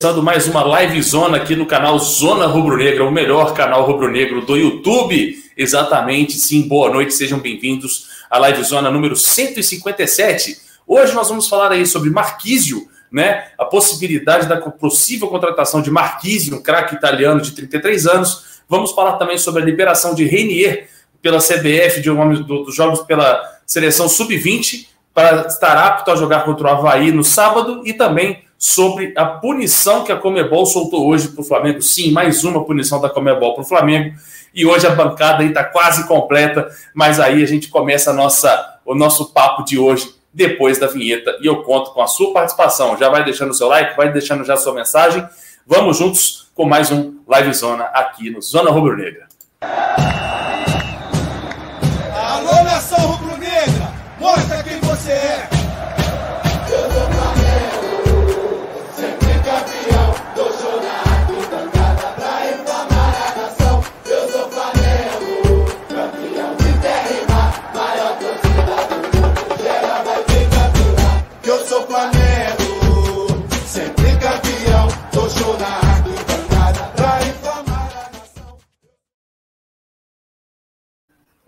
Começando mais uma live zona aqui no canal Zona Rubro Negra, o melhor canal rubro-negro do YouTube. Exatamente, sim, boa noite, sejam bem-vindos à live zona número 157. Hoje nós vamos falar aí sobre Marquísio, né? A possibilidade da possível contratação de Marquísio, um craque italiano de 33 anos. Vamos falar também sobre a liberação de Reinier pela CBF de um dos jogos pela seleção sub-20 para estar apto a jogar contra o Havaí no sábado e também sobre a punição que a Comebol soltou hoje para o Flamengo. Sim, mais uma punição da Comebol para o Flamengo. E hoje a bancada está quase completa, mas aí a gente começa a nossa, o nosso papo de hoje depois da vinheta. E eu conto com a sua participação. Já vai deixando o seu like, vai deixando já a sua mensagem. Vamos juntos com mais um Live Zona aqui no Zona Rubro Negra. Alô, nação rubro-negra! Mostra quem você é!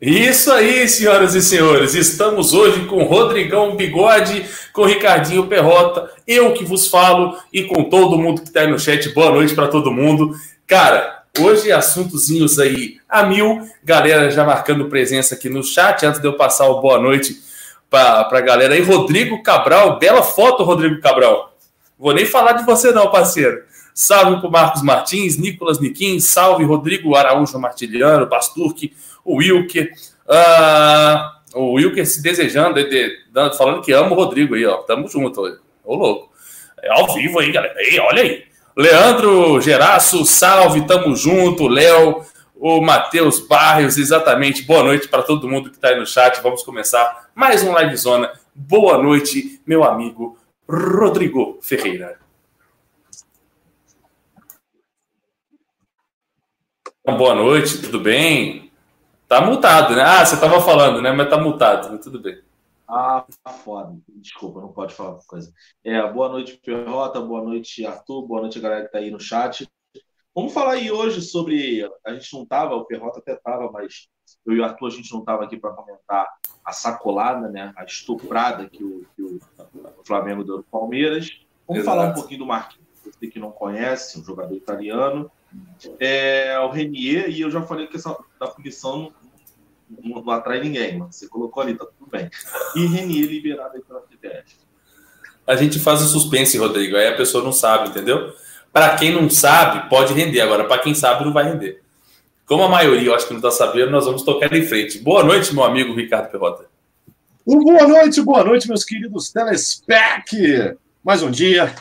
Isso aí, senhoras e senhores. Estamos hoje com Rodrigão Bigode, com Ricardinho Perrota, eu que vos falo e com todo mundo que está aí no chat. Boa noite para todo mundo. Cara, hoje assuntozinhos aí a mil. Galera já marcando presença aqui no chat. Antes de eu passar o boa noite para a galera aí. Rodrigo Cabral, bela foto, Rodrigo Cabral. Vou nem falar de você, não, parceiro. Salve para Marcos Martins, Nicolas Niquim, salve Rodrigo Araújo Martiliano, Basturque o Wilker. Uh, o Wilker se desejando, de, de, falando que ama o Rodrigo aí, ó. Tamo junto, ô louco. É ao vivo aí, galera. Ei, olha aí. Leandro Geraço, salve, tamo junto. Léo, o Matheus Barrios, exatamente. Boa noite para todo mundo que está aí no chat. Vamos começar mais um Live Zona. Boa noite, meu amigo Rodrigo Ferreira. Boa noite, tudo bem? Tá multado, né? Ah, você tava falando, né? Mas tá multado, tudo bem. Ah, tá foda. Desculpa, não pode falar coisa. É, boa noite, Perrota, boa noite, Arthur, boa noite, galera que tá aí no chat. Vamos falar aí hoje sobre. A gente não tava, o Perrota até tava, mas eu e o Arthur a gente não tava aqui para comentar a sacolada, né? A estuprada que o, que o Flamengo deu do Palmeiras. Vamos Exato. falar um pouquinho do Marquinhos, você que não conhece, um jogador italiano. É, o Renier, e eu já falei que essa da punição não, não atrai ninguém, mano. Você colocou ali, tá tudo bem. E Renier liberado aí pela CBF. A gente faz o suspense, Rodrigo, aí a pessoa não sabe, entendeu? Para quem não sabe, pode render. Agora, para quem sabe, não vai render. Como a maioria, eu acho que não está sabendo, nós vamos tocar em frente. Boa noite, meu amigo Ricardo Perrota. Boa noite, boa noite, meus queridos telespec. Mais um dia.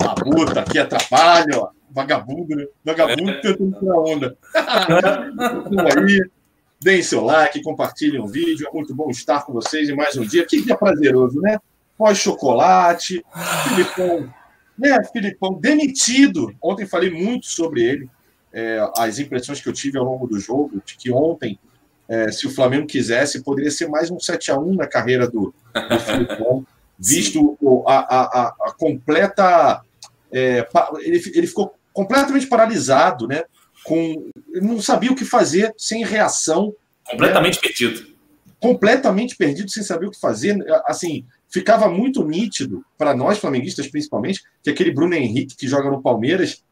Labuta, aqui é trabalho, ó. Vagabundo, né? Vagabundo é. tentando tirar onda. aí, deem seu like, compartilhem o vídeo. É muito bom estar com vocês em mais um dia. Que dia prazeroso, né? Pós-chocolate, Filipão, né? Filipão demitido. Ontem falei muito sobre ele. É, as impressões que eu tive ao longo do jogo, de que ontem, é, se o Flamengo quisesse, poderia ser mais um 7 a 1 na carreira do, do Filipão, visto a, a, a, completa. É, ele, ele ficou completamente paralisado, né? Com, não sabia o que fazer, sem reação. Completamente né? perdido. Completamente perdido, sem saber o que fazer. Assim, ficava muito nítido, para nós flamenguistas principalmente, que aquele Bruno Henrique que joga no Palmeiras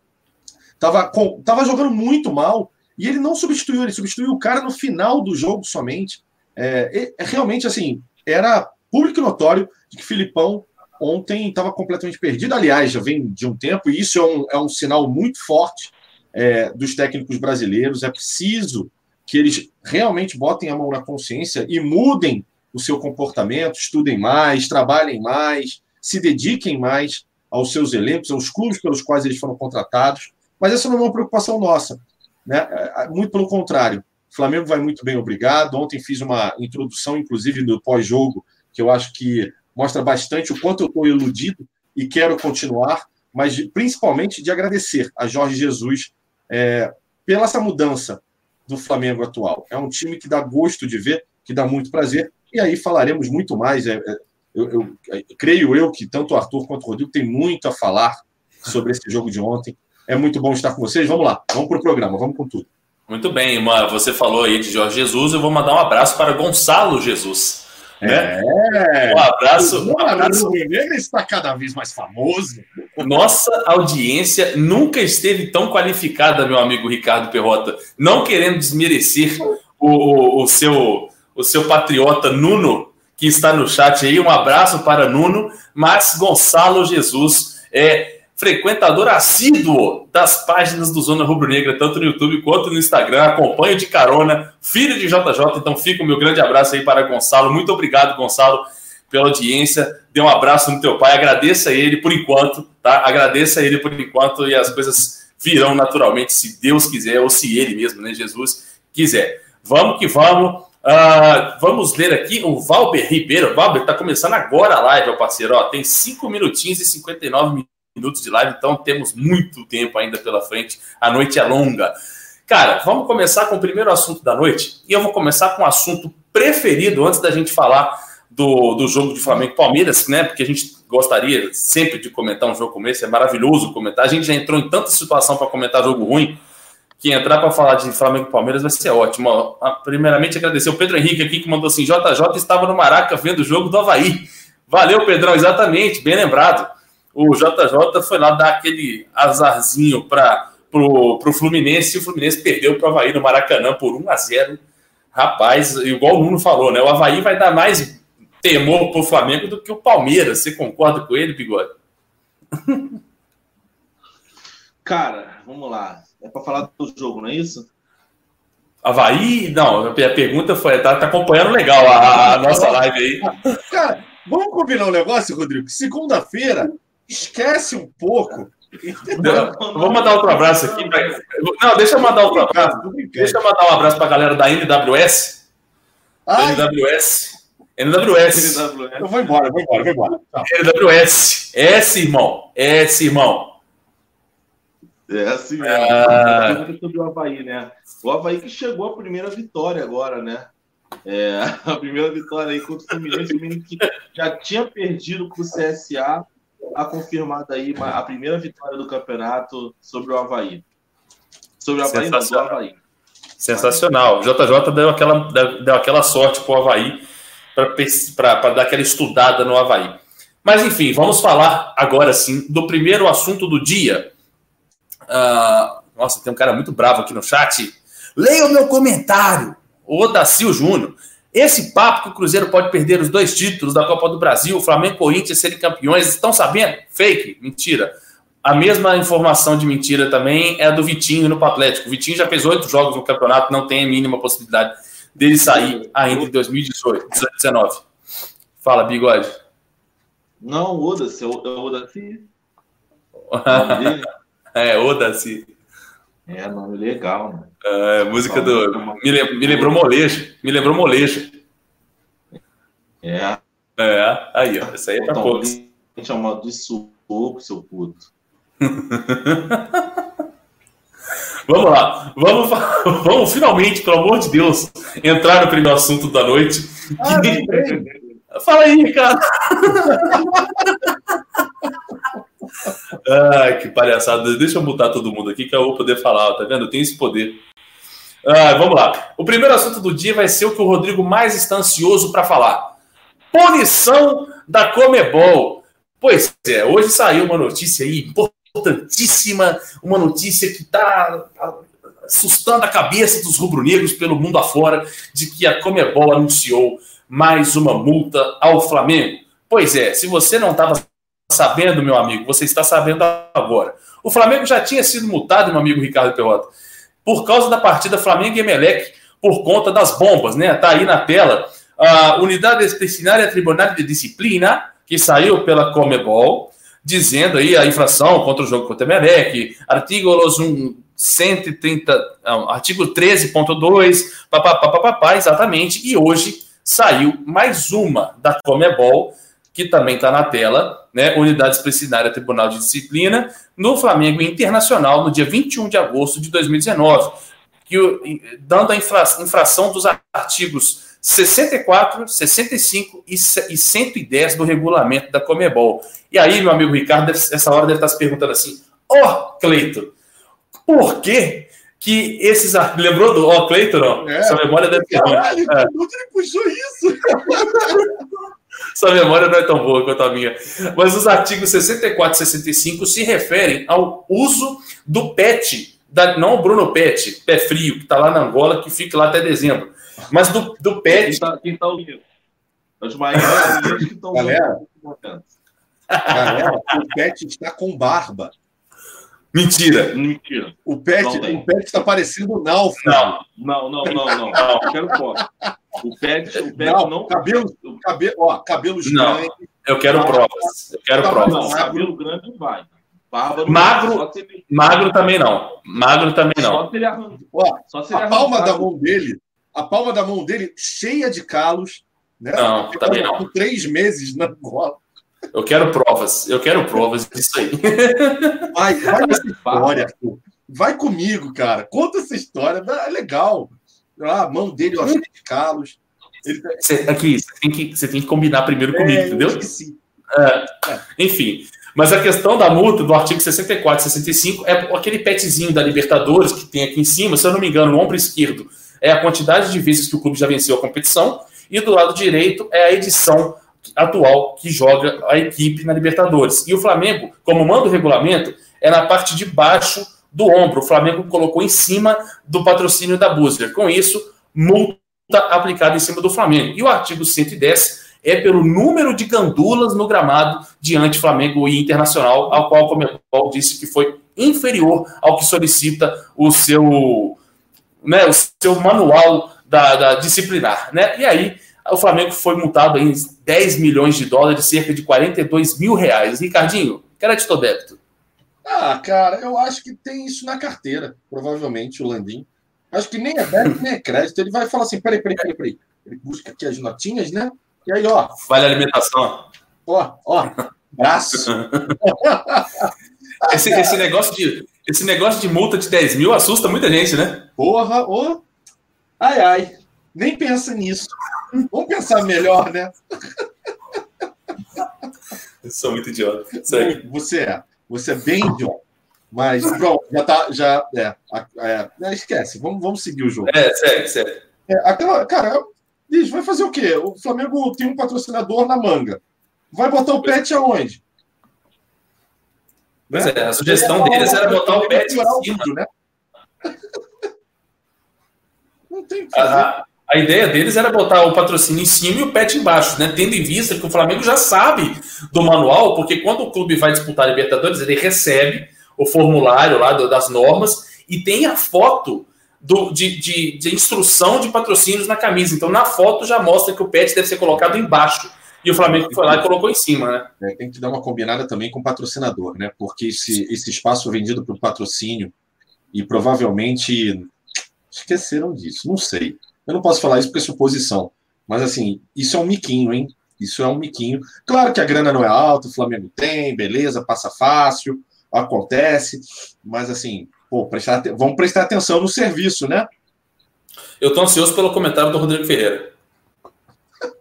estava tava jogando muito mal e ele não substituiu, ele substituiu o cara no final do jogo somente. É, é realmente, assim, era público notório de que Filipão ontem estava completamente perdido. Aliás, já vem de um tempo, e isso é um, é um sinal muito forte é, dos técnicos brasileiros. É preciso que eles realmente botem a mão na consciência e mudem o seu comportamento, estudem mais, trabalhem mais, se dediquem mais aos seus elencos, aos clubes pelos quais eles foram contratados. Mas essa não é uma preocupação nossa. Né? É, é, muito pelo contrário. O Flamengo vai muito bem, obrigado. Ontem fiz uma introdução, inclusive, do pós-jogo, que eu acho que mostra bastante o quanto eu estou iludido e quero continuar, mas principalmente de agradecer a Jorge Jesus é, pela essa mudança do Flamengo atual. É um time que dá gosto de ver, que dá muito prazer, e aí falaremos muito mais. É, é, eu, eu, eu, creio eu que tanto o Arthur quanto o Rodrigo têm muito a falar sobre esse jogo de ontem. É muito bom estar com vocês. Vamos lá, vamos para o programa, vamos com tudo. Muito bem. Você falou aí de Jorge Jesus, eu vou mandar um abraço para Gonçalo Jesus. Né? É. Um abraço. Um abraço. O Negro está cada vez mais famoso. Nossa audiência nunca esteve tão qualificada, meu amigo Ricardo Perrota. Não querendo desmerecer o, o, o seu, o seu patriota Nuno, que está no chat aí. Um abraço para Nuno, mas Gonçalo Jesus é frequentador assíduo das páginas do Zona Rubro Negra, tanto no YouTube quanto no Instagram. Acompanho de carona, filho de JJ. Então fica o meu grande abraço aí para Gonçalo. Muito obrigado, Gonçalo, pela audiência. Dê um abraço no teu pai. Agradeça a ele por enquanto, tá? Agradeça a ele por enquanto e as coisas virão naturalmente, se Deus quiser, ou se ele mesmo, né, Jesus, quiser. Vamos que vamos. Uh, vamos ler aqui o Valber Ribeiro. Valber, tá começando agora a live, meu parceiro. Ó, tem 5 minutinhos e 59 minutos minutos de live, então temos muito tempo ainda pela frente. A noite é longa. Cara, vamos começar com o primeiro assunto da noite. E eu vou começar com o assunto preferido antes da gente falar do, do jogo de Flamengo Palmeiras, né? Porque a gente gostaria sempre de comentar um jogo como esse, é maravilhoso comentar. A gente já entrou em tanta situação para comentar jogo ruim que entrar para falar de Flamengo e Palmeiras vai ser ótimo. Primeiramente, agradecer o Pedro Henrique aqui que mandou assim: JJ estava no Maraca vendo o jogo do Havaí. Valeu, Pedrão, exatamente, bem lembrado o JJ foi lá dar aquele azarzinho para pro, pro Fluminense e o Fluminense perdeu para o Havaí no Maracanã por 1 a 0 Rapaz, igual o Nuno falou, né? O Havaí vai dar mais temor pro Flamengo do que o Palmeiras. Você concorda com ele, Bigode? Cara, vamos lá. É para falar do jogo, não é isso? Havaí, não, a pergunta foi, tá, tá acompanhando legal a, a nossa live aí. Cara, vamos combinar um negócio, Rodrigo? Segunda-feira esquece um pouco. Vou mandar outro abraço aqui. Não, deixa eu mandar outro abraço. Deixa eu mandar um abraço para a galera da NWS. Ai. NWS. NWS. Eu vou embora, vou embora, vou embora. NWS. S, irmão. S, irmão. É assim mesmo. Ah. Sobre o Havaí, né? O Havaí que chegou a primeira vitória agora, né? É, a primeira vitória aí contra o Fluminense, o Fluminense que já tinha perdido para o CSA a confirmada aí a primeira vitória do campeonato sobre o Havaí. Sobre o Havaí, não, do Havaí. Sensacional. O JJ deu aquela, deu aquela sorte para o Havaí para dar aquela estudada no Havaí. Mas enfim, vamos falar agora sim do primeiro assunto do dia. Uh, nossa, tem um cara muito bravo aqui no chat. Leia o meu comentário. O Odacil Júnior. Esse papo que o Cruzeiro pode perder os dois títulos da Copa do Brasil, o Flamengo e o Corinthians serem campeões, estão sabendo? Fake, mentira. A mesma informação de mentira também é a do Vitinho no Atlético. O Vitinho já fez oito jogos no campeonato, não tem a mínima possibilidade dele sair ainda em 2018, 2019. Fala, Bigode. Não, Oda-se, é Oda-se. é, Oda-se. É, nome legal, mano. É, música do. Me, me lembrou molejo. Me lembrou molejo. É. É, aí, ó. Isso aí é pra poucos. Chamado de suco, seu puto. vamos lá. Vamos, vamos finalmente, pelo amor de Deus, entrar no primeiro assunto da noite. Ah, Fala aí, cara. Ai, que palhaçada. Deixa eu mutar todo mundo aqui que eu vou poder falar, tá vendo? Eu tenho esse poder. Vamos lá. O primeiro assunto do dia vai ser o que o Rodrigo mais está ansioso para falar. Punição da Comebol. Pois é, hoje saiu uma notícia aí importantíssima, uma notícia que está assustando a cabeça dos rubro-negros pelo mundo afora, de que a Comebol anunciou mais uma multa ao Flamengo. Pois é, se você não estava sabendo, meu amigo, você está sabendo agora. O Flamengo já tinha sido multado, meu amigo Ricardo Perrota, por causa da partida Flamengo e Emelec, por conta das bombas, né? Tá aí na tela. A Unidade Disciplinária Tribunal de Disciplina, que saiu pela Comebol, dizendo aí a infração contra o jogo contra o Emelec, artigos 130, não, artigo 13.2, papapá, exatamente, e hoje saiu mais uma da Comebol, que também está na tela, né, Unidade Disciplinária Tribunal de Disciplina, no Flamengo Internacional, no dia 21 de agosto de 2019, que, dando a infra, infração dos artigos 64, 65 e 110 do regulamento da Comebol. E aí, meu amigo Ricardo, essa hora deve estar se perguntando assim: Ó, oh, Cleito, por que que esses. Lembrou do Ó, oh, Cleito, não? É. Sua memória deve ter. Caralho, é. onde ele puxou isso? Sua memória não é tão boa quanto a minha. Mas os artigos 64 e 65 se referem ao uso do PET, da, não o Bruno PET, pé frio, que está lá na Angola, que fica lá até dezembro. Mas do, do PET. Quem está tá ouvindo? Os maiores que estão Galera, galera, o PET está com barba. Mentira. Mentira. O Pet, o Pet está parecendo um náufrago. Não, não, não, não, não. não. Quero foto. O Pet, o Pet não. não... Cabelo, cabelo, ó, cabelos não. grandes. Eu quero provas. Eu quero provas. Não, cabelo grande vai. Bárbaro, magro, ele... magro também não. Magro também não. Só se ele arranca. Ó, só se ele a palma da mão dele, a palma da mão dele cheia de calos. Né? Não, também não. Com três meses na bola. Eu quero provas, eu quero provas disso aí. Vai, vai nessa história, vai comigo, cara. Conta essa história, é legal. Ah, a mão dele, ó, cheia de calos. Ele... Cê, aqui, você tem, que, você tem que combinar primeiro comigo, é, entendeu? É, é. Enfim, mas a questão da multa do artigo 64 e 65 é aquele petzinho da Libertadores que tem aqui em cima, se eu não me engano, no ombro esquerdo é a quantidade de vezes que o clube já venceu a competição, e do lado direito é a edição atual que joga a equipe na Libertadores. E o Flamengo, como manda o regulamento, é na parte de baixo do ombro. O Flamengo colocou em cima do patrocínio da Busler. Com isso, multa aplicada em cima do Flamengo. E o artigo 110 é pelo número de gandulas no gramado diante Flamengo e Internacional, ao qual o Comebol disse que foi inferior ao que solicita o seu, né, o seu manual da, da disciplinar. Né? E aí o Flamengo foi multado em 10 milhões de dólares, cerca de 42 mil reais. Ricardinho, crédito ou débito? Ah, cara, eu acho que tem isso na carteira, provavelmente, o Landim. Acho que nem é débito, nem é crédito. Ele vai falar assim: peraí, peraí, peraí, peraí. Ele busca aqui as notinhas, né? E aí, ó. Vale a alimentação. Ó, ó, braço. esse, esse, negócio de, esse negócio de multa de 10 mil assusta muita gente, né? Porra, ô. Ai, ai. Nem pensa nisso. Vamos pensar melhor, né? Eu sou muito idiota. Você é. Você é bem idiota. Mas pronto, já tá. Já, é, é, é, esquece, vamos, vamos seguir o jogo. É, segue, segue. É, aquela, cara, diz, vai fazer o quê? O Flamengo tem um patrocinador na manga. Vai botar o pet aonde? Pois né? é, a sugestão deles era botar o pet em cima. Né? Não tem o que fazer. Ah, a ideia deles era botar o patrocínio em cima e o pet embaixo, né? Tendo em vista que o Flamengo já sabe do manual, porque quando o clube vai disputar a Libertadores, ele recebe o formulário lá das normas e tem a foto do, de, de, de, instrução de patrocínios na camisa. Então, na foto já mostra que o pet deve ser colocado embaixo. E o Flamengo foi lá e colocou em cima, né? É, tem que dar uma combinada também com o patrocinador, né? Porque esse, esse espaço vendido para o patrocínio e provavelmente esqueceram disso, não sei. Eu não posso falar isso porque é suposição. Mas, assim, isso é um miquinho, hein? Isso é um miquinho. Claro que a grana não é alta, o Flamengo tem, beleza, passa fácil, acontece. Mas, assim, pô, prestar, vamos prestar atenção no serviço, né? Eu tô ansioso pelo comentário do Rodrigo Ferreira.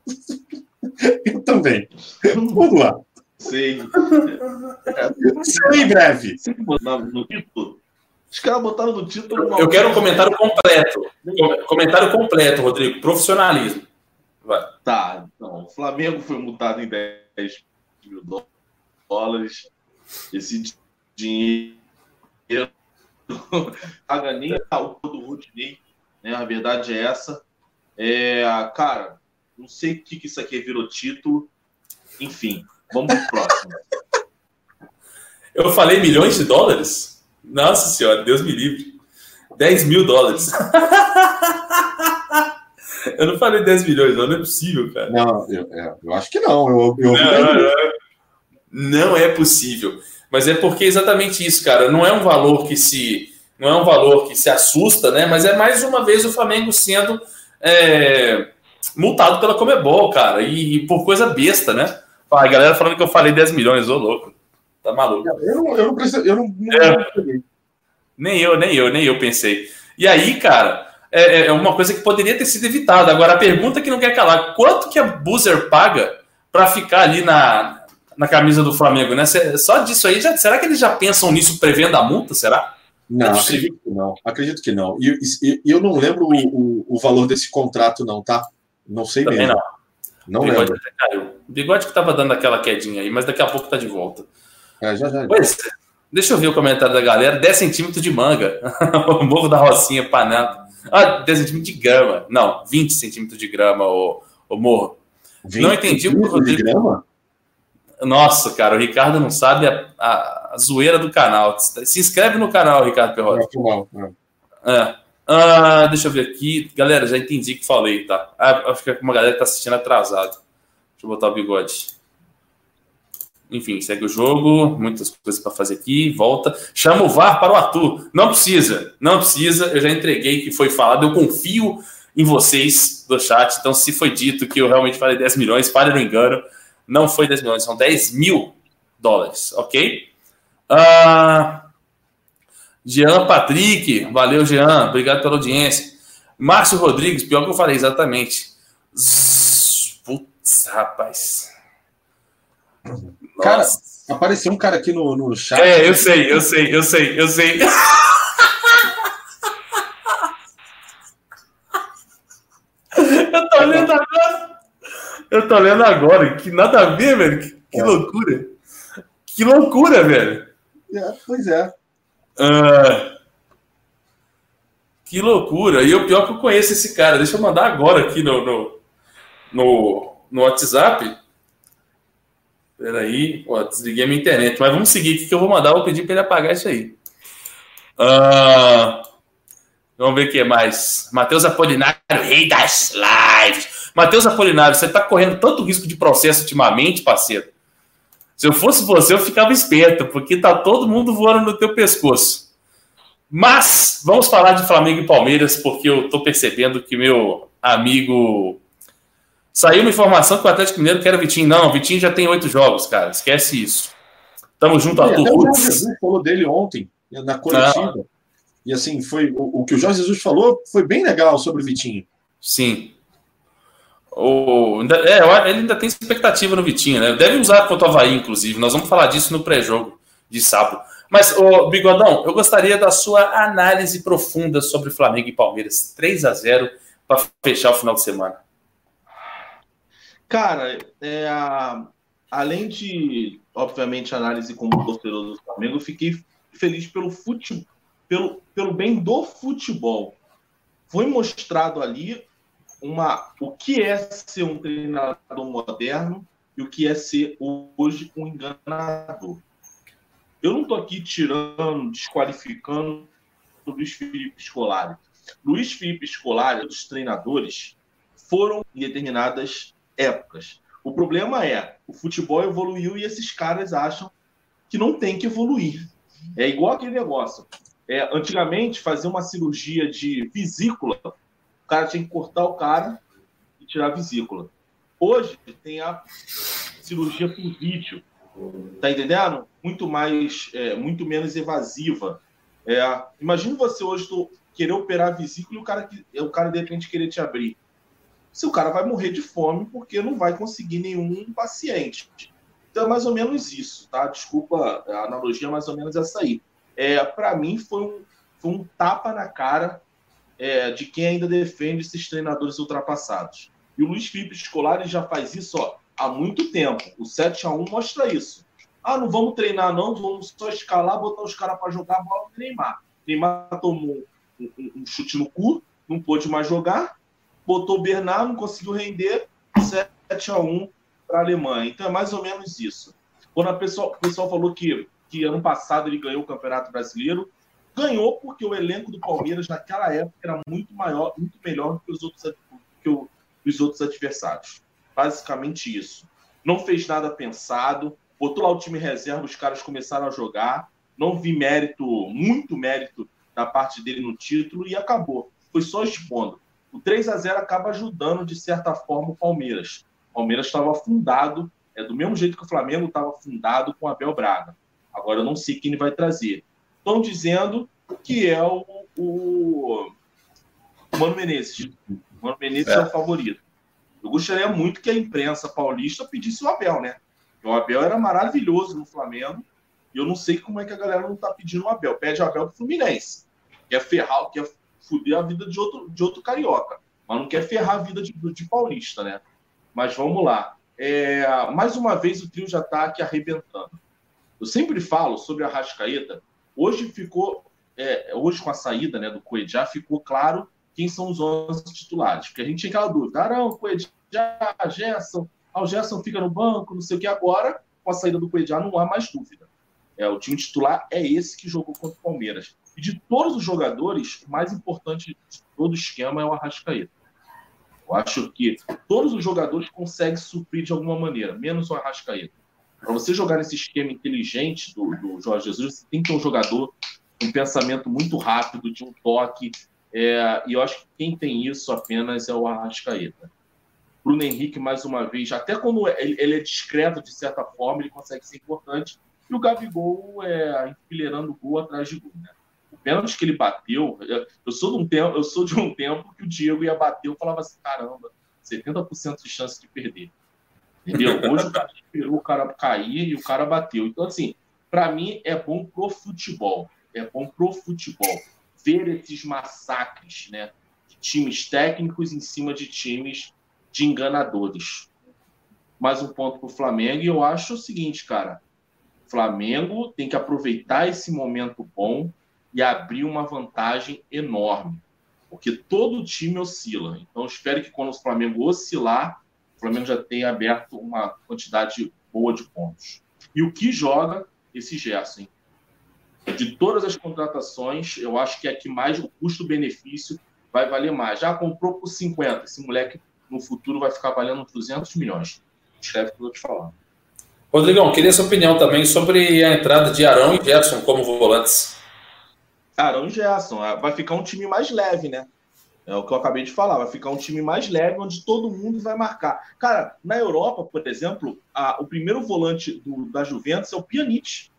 Eu também. Vamos lá. Sei. Sei em breve. No título. Os caras botaram no título. Eu quero um comentário completo. Comentário completo, Rodrigo. Profissionalismo. Vai. Tá, então. O Flamengo foi multado em 10 mil dólares. Esse dinheiro paga nem o do Rudney. Né? A verdade é essa. É, cara, não sei o que, que isso aqui virou título. Enfim, vamos pro próximo. Eu falei milhões de dólares? Nossa senhora, Deus me livre. 10 mil dólares. eu não falei 10 milhões, não, não é possível, cara. Não, eu, é, eu acho que não. Eu, eu não, não, não é possível. Mas é porque é exatamente isso, cara. Não é um valor que se. Não é um valor que se assusta, né? Mas é mais uma vez o Flamengo sendo é, multado pela Comebol, cara. E, e, por coisa besta, né? A galera falando que eu falei 10 milhões, ô louco. Tá maluco. Eu não, eu não preciso. Eu não, não é. Nem eu, nem eu, nem eu pensei. E aí, cara, é, é, uma coisa que poderia ter sido evitada. Agora, a pergunta que não quer calar: quanto que a Boozer paga para ficar ali na, na camisa do Flamengo, né? Só disso aí, já, será que eles já pensam nisso prevendo a multa? Será? Não, é acredito que não. Acredito que não. E, e, eu não lembro o, o, o, valor desse contrato, não, tá? Não sei Também mesmo. Não. Não o lembro. Caiu. O bigode que tava dando aquela quedinha aí, mas daqui a pouco tá de volta. É, já, já. Pois, deixa eu ver o comentário da galera. 10 centímetros de manga. o morro da Rocinha, panado. Ah, 10 centímetros de grama. Não, 20 centímetros de grama, o, o morro. Não entendi o que o Rodrigo. De grama? Nossa, cara, o Ricardo não sabe a, a, a zoeira do canal. Se inscreve no canal, Ricardo Perrota. É, é. Ah, deixa eu ver aqui. Galera, já entendi o que falei, tá? Ah, acho que uma galera tá assistindo atrasado. Deixa eu botar o bigode. Enfim, segue o jogo, muitas coisas para fazer aqui, volta. Chama o VAR para o Atu. Não precisa, não precisa. Eu já entreguei que foi falado. Eu confio em vocês do chat. Então, se foi dito que eu realmente falei 10 milhões, pare no engano não foi 10 milhões, são 10 mil dólares, ok? Uh, Jean Patrick, valeu, Jean, obrigado pela audiência. Márcio Rodrigues, pior que eu falei, exatamente. Putz, rapaz. Cara, Nossa. apareceu um cara aqui no, no chat. É, eu sei, eu sei, eu sei, eu sei. eu tô olhando agora. Eu tô lendo agora, que nada a ver, velho. Que, que é. loucura. Que loucura, velho. É, pois é. Uh, que loucura. E o pior é que eu conheço esse cara. Deixa eu mandar agora aqui no, no, no, no WhatsApp. Peraí, Ó, desliguei a minha internet. Mas vamos seguir que eu vou mandar. Vou pedir para ele apagar isso aí. Uh, vamos ver o que mais. Matheus Apolinário, rei das lives. Matheus Apolinário, você está correndo tanto risco de processo ultimamente, parceiro. Se eu fosse você, eu ficava esperto, porque tá todo mundo voando no teu pescoço. Mas vamos falar de Flamengo e Palmeiras, porque eu tô percebendo que meu amigo. Saiu uma informação que o Atlético Mineiro quer o Vitinho. Não, o Vitinho já tem oito jogos, cara. Esquece isso. Tamo junto, Arthur. Até o Jorge Jesus falou dele ontem, na coletiva. Não. E assim, foi o, o que o Jorge Jesus falou foi bem legal sobre o Vitinho. Sim. O, é, ele ainda tem expectativa no Vitinho, né? Deve usar contra o Havaí, inclusive. Nós vamos falar disso no pré-jogo de sábado. Mas, ô, Bigodão, eu gostaria da sua análise profunda sobre Flamengo e Palmeiras. 3 a 0 para fechar o final de semana. Cara, é, a, além de, obviamente, análise como torcedor do Flamengo, eu fiquei feliz pelo futebol, pelo, pelo bem do futebol. Foi mostrado ali uma, o que é ser um treinador moderno e o que é ser hoje um enganador. Eu não estou aqui tirando, desqualificando o Luiz Felipe Scolari. Luiz Felipe Scolari, os treinadores, foram em determinadas épocas. O problema é, o futebol evoluiu e esses caras acham que não tem que evoluir. É igual aquele negócio. É, antigamente, fazer uma cirurgia de vesícula cara tinha que cortar o cara e tirar a vesícula. Hoje tem a cirurgia por vídeo, tá entendendo? Muito mais, é, muito menos evasiva. É, imagina você hoje querer operar a vesícula e o cara, o cara de repente querer te abrir. Se o cara vai morrer de fome porque não vai conseguir nenhum paciente. Então é mais ou menos isso, tá? Desculpa, a analogia é mais ou menos essa aí. É, para mim foi um, foi um tapa na cara é, de quem ainda defende esses treinadores ultrapassados. E o Luiz Felipe Scolari já faz isso ó, há muito tempo. O 7 a 1 mostra isso. Ah, não vamos treinar, não, vamos só escalar, botar os caras para jogar bola do Neymar. Neymar tomou um, um, um, chute no cu, não pôde mais jogar, botou o Bernard, não conseguiu render, 7 a 1 para a Alemanha. Então é mais ou menos isso. Quando a pessoa, o pessoal falou que, que ano passado ele ganhou o Campeonato Brasileiro, Ganhou porque o elenco do Palmeiras naquela época era muito maior, muito melhor do que os outros, que o, os outros adversários. Basicamente isso. Não fez nada pensado, botou lá o time reserva, os caras começaram a jogar. Não vi mérito, muito mérito da parte dele no título e acabou. Foi só expondo. O 3 a 0 acaba ajudando, de certa forma, o Palmeiras. O Palmeiras estava afundado, é do mesmo jeito que o Flamengo estava afundado com o Abel Braga. Agora eu não sei quem ele vai trazer estão dizendo que é o, o Mano Menezes. Mano Menezes é. é. o favorito. Eu gostaria muito que a imprensa paulista pedisse o Abel, né? O Abel era maravilhoso no Flamengo. E eu não sei como é que a galera não tá pedindo o Abel. Pede o Abel pro Fluminense. Quer ferrar, quer fuder a vida de outro, de outro carioca. Mas não quer ferrar a vida de, de paulista, né? Mas vamos lá. É, mais uma vez o trio já está aqui arrebentando. Eu sempre falo sobre a Rascaeta. Hoje ficou, é, hoje com a saída né, do Coedjá, ficou claro quem são os 11 titulares. Porque a gente tinha aquela dúvida. Arão, Coedjá, Gerson. Ah, o Gerson fica no banco, não sei o que. Agora, com a saída do Coedjá, não há mais dúvida. É, o time titular é esse que jogou contra o Palmeiras. E de todos os jogadores, o mais importante de todo o esquema é o Arrascaeta. Eu acho que todos os jogadores conseguem suprir de alguma maneira, menos o Arrascaeta. Para você jogar nesse esquema inteligente do, do, Jorge Jesus, você tem que ter um jogador com um pensamento muito rápido, de um toque. É, e eu acho que quem tem isso apenas é o Arrascaeta. Bruno Henrique, mais uma vez, até quando ele, ele é discreto de certa forma, ele consegue ser importante. E o Gabigol é, enfileirando gol atrás de gol. Né? Pênalti que ele bateu, eu sou, de um tempo, eu sou de um tempo que o Diego ia bater, eu falava assim, caramba, 70% de chance de perder. Entendeu? Hoje o cara esperou o cara cair e o cara bateu. Então, assim, para mim é bom pro futebol. É bom pro futebol. Ver esses massacres, né? De times técnicos em cima de times de enganadores. Mais um ponto pro Flamengo. E eu acho o seguinte, cara. Flamengo tem que aproveitar esse momento bom e abrir uma vantagem enorme, porque todo time oscila. Então, espero que quando o Flamengo oscilar, o Flamengo já tenha aberto uma quantidade boa de pontos. E o que joga esse Gerson? De todas as contratações, eu acho que é que mais o custo-benefício vai valer mais. Já comprou por 50, esse moleque no futuro vai ficar valendo 200 milhões. Escreve o que eu te falando. Rodrigão, queria sua opinião também sobre a entrada de Arão e Gerson como volantes. Arão e Gerson. Ah, vai ficar um time mais leve, né? É o que eu acabei de falar. Vai ficar um time mais leve, onde todo mundo vai marcar. Cara, na Europa, por exemplo, a, o primeiro volante do, da Juventus é o Pjanic,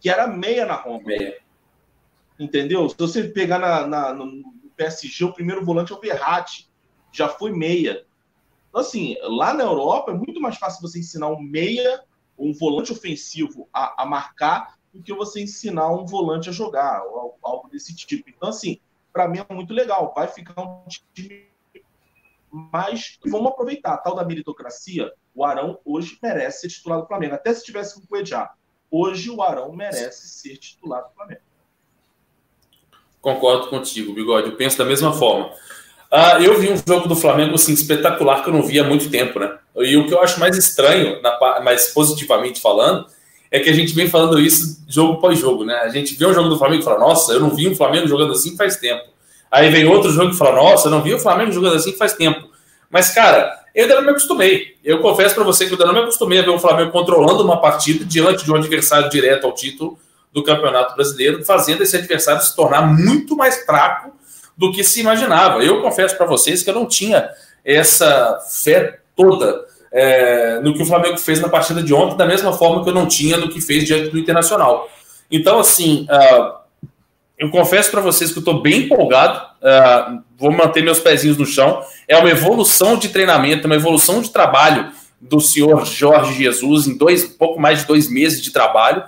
que era meia na Roma. Meia. Entendeu? Se você pegar na, na, no PSG, o primeiro volante é o Verratti. Já foi meia. Então, assim, lá na Europa é muito mais fácil você ensinar um meia, um volante ofensivo a, a marcar do que você ensinar um volante a jogar, ou algo desse tipo. Então, assim, para mim é muito legal. Vai ficar um time mais. Vamos aproveitar. A tal da meritocracia, o Arão hoje merece ser titular do Flamengo. Até se tivesse com o Cuejá. Hoje o Arão merece ser titular do Flamengo. Concordo contigo, Bigode. Eu penso da mesma forma. Ah, eu vi um jogo do Flamengo assim, espetacular que eu não via há muito tempo, né? E o que eu acho mais estranho, mais positivamente falando, é que a gente vem falando isso jogo após jogo, né? A gente vê um jogo do Flamengo e fala, nossa, eu não vi um Flamengo jogando assim faz tempo. Aí vem outro jogo e fala, nossa, eu não vi o Flamengo jogando assim faz tempo. Mas, cara, eu ainda não me acostumei. Eu confesso para você que eu ainda não me acostumei a ver o Flamengo controlando uma partida diante de um adversário direto ao título do Campeonato Brasileiro, fazendo esse adversário se tornar muito mais fraco do que se imaginava. Eu confesso para vocês que eu não tinha essa fé toda é, no que o Flamengo fez na partida de ontem, da mesma forma que eu não tinha no que fez diante do Internacional. Então, assim, uh, eu confesso para vocês que eu estou bem empolgado, uh, vou manter meus pezinhos no chão. É uma evolução de treinamento, uma evolução de trabalho do senhor Jorge Jesus em dois, pouco mais de dois meses de trabalho.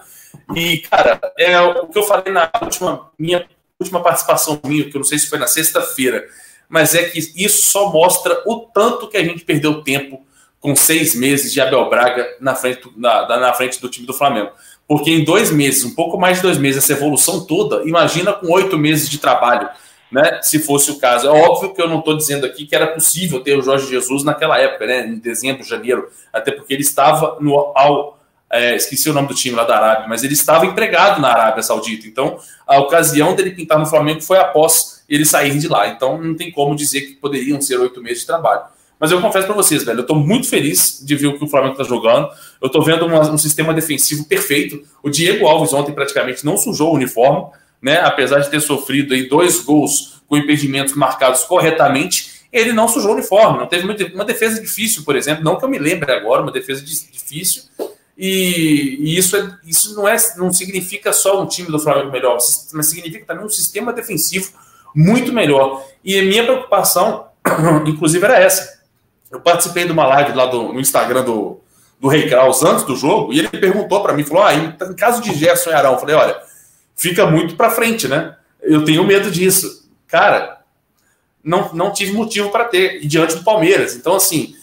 E, cara, é o que eu falei na última minha última participação minha, que eu não sei se foi na sexta-feira, mas é que isso só mostra o tanto que a gente perdeu tempo com seis meses de Abel Braga na frente, na, na frente do time do Flamengo. Porque em dois meses, um pouco mais de dois meses, essa evolução toda, imagina com oito meses de trabalho, né? Se fosse o caso. É óbvio que eu não estou dizendo aqui que era possível ter o Jorge Jesus naquela época, né? Em dezembro, janeiro, até porque ele estava no ao. É, esqueci o nome do time lá da Arábia, mas ele estava empregado na Arábia Saudita. Então, a ocasião dele pintar no Flamengo foi após ele sair de lá. Então, não tem como dizer que poderiam ser oito meses de trabalho. Mas eu confesso para vocês, velho, eu tô muito feliz de ver o que o Flamengo tá jogando. Eu tô vendo uma, um sistema defensivo perfeito. O Diego Alves ontem praticamente não sujou o uniforme, né? Apesar de ter sofrido aí dois gols com impedimentos marcados corretamente, ele não sujou o uniforme. Não teve uma defesa difícil, por exemplo, não que eu me lembre agora, uma defesa difícil. E, e, isso, é, isso não, é, não significa só um time do Flamengo melhor, mas significa também um sistema defensivo muito melhor. E a minha preocupação, inclusive, era essa. Eu participei de uma live lá do, no Instagram do, do Rei Kraus antes do jogo, e ele perguntou para mim, falou, ah, em, em, caso de Gerson e Arão, eu falei, olha, fica muito para frente, né? Eu tenho medo disso. Cara, não, não tive motivo para ter, e diante do Palmeiras. Então, assim,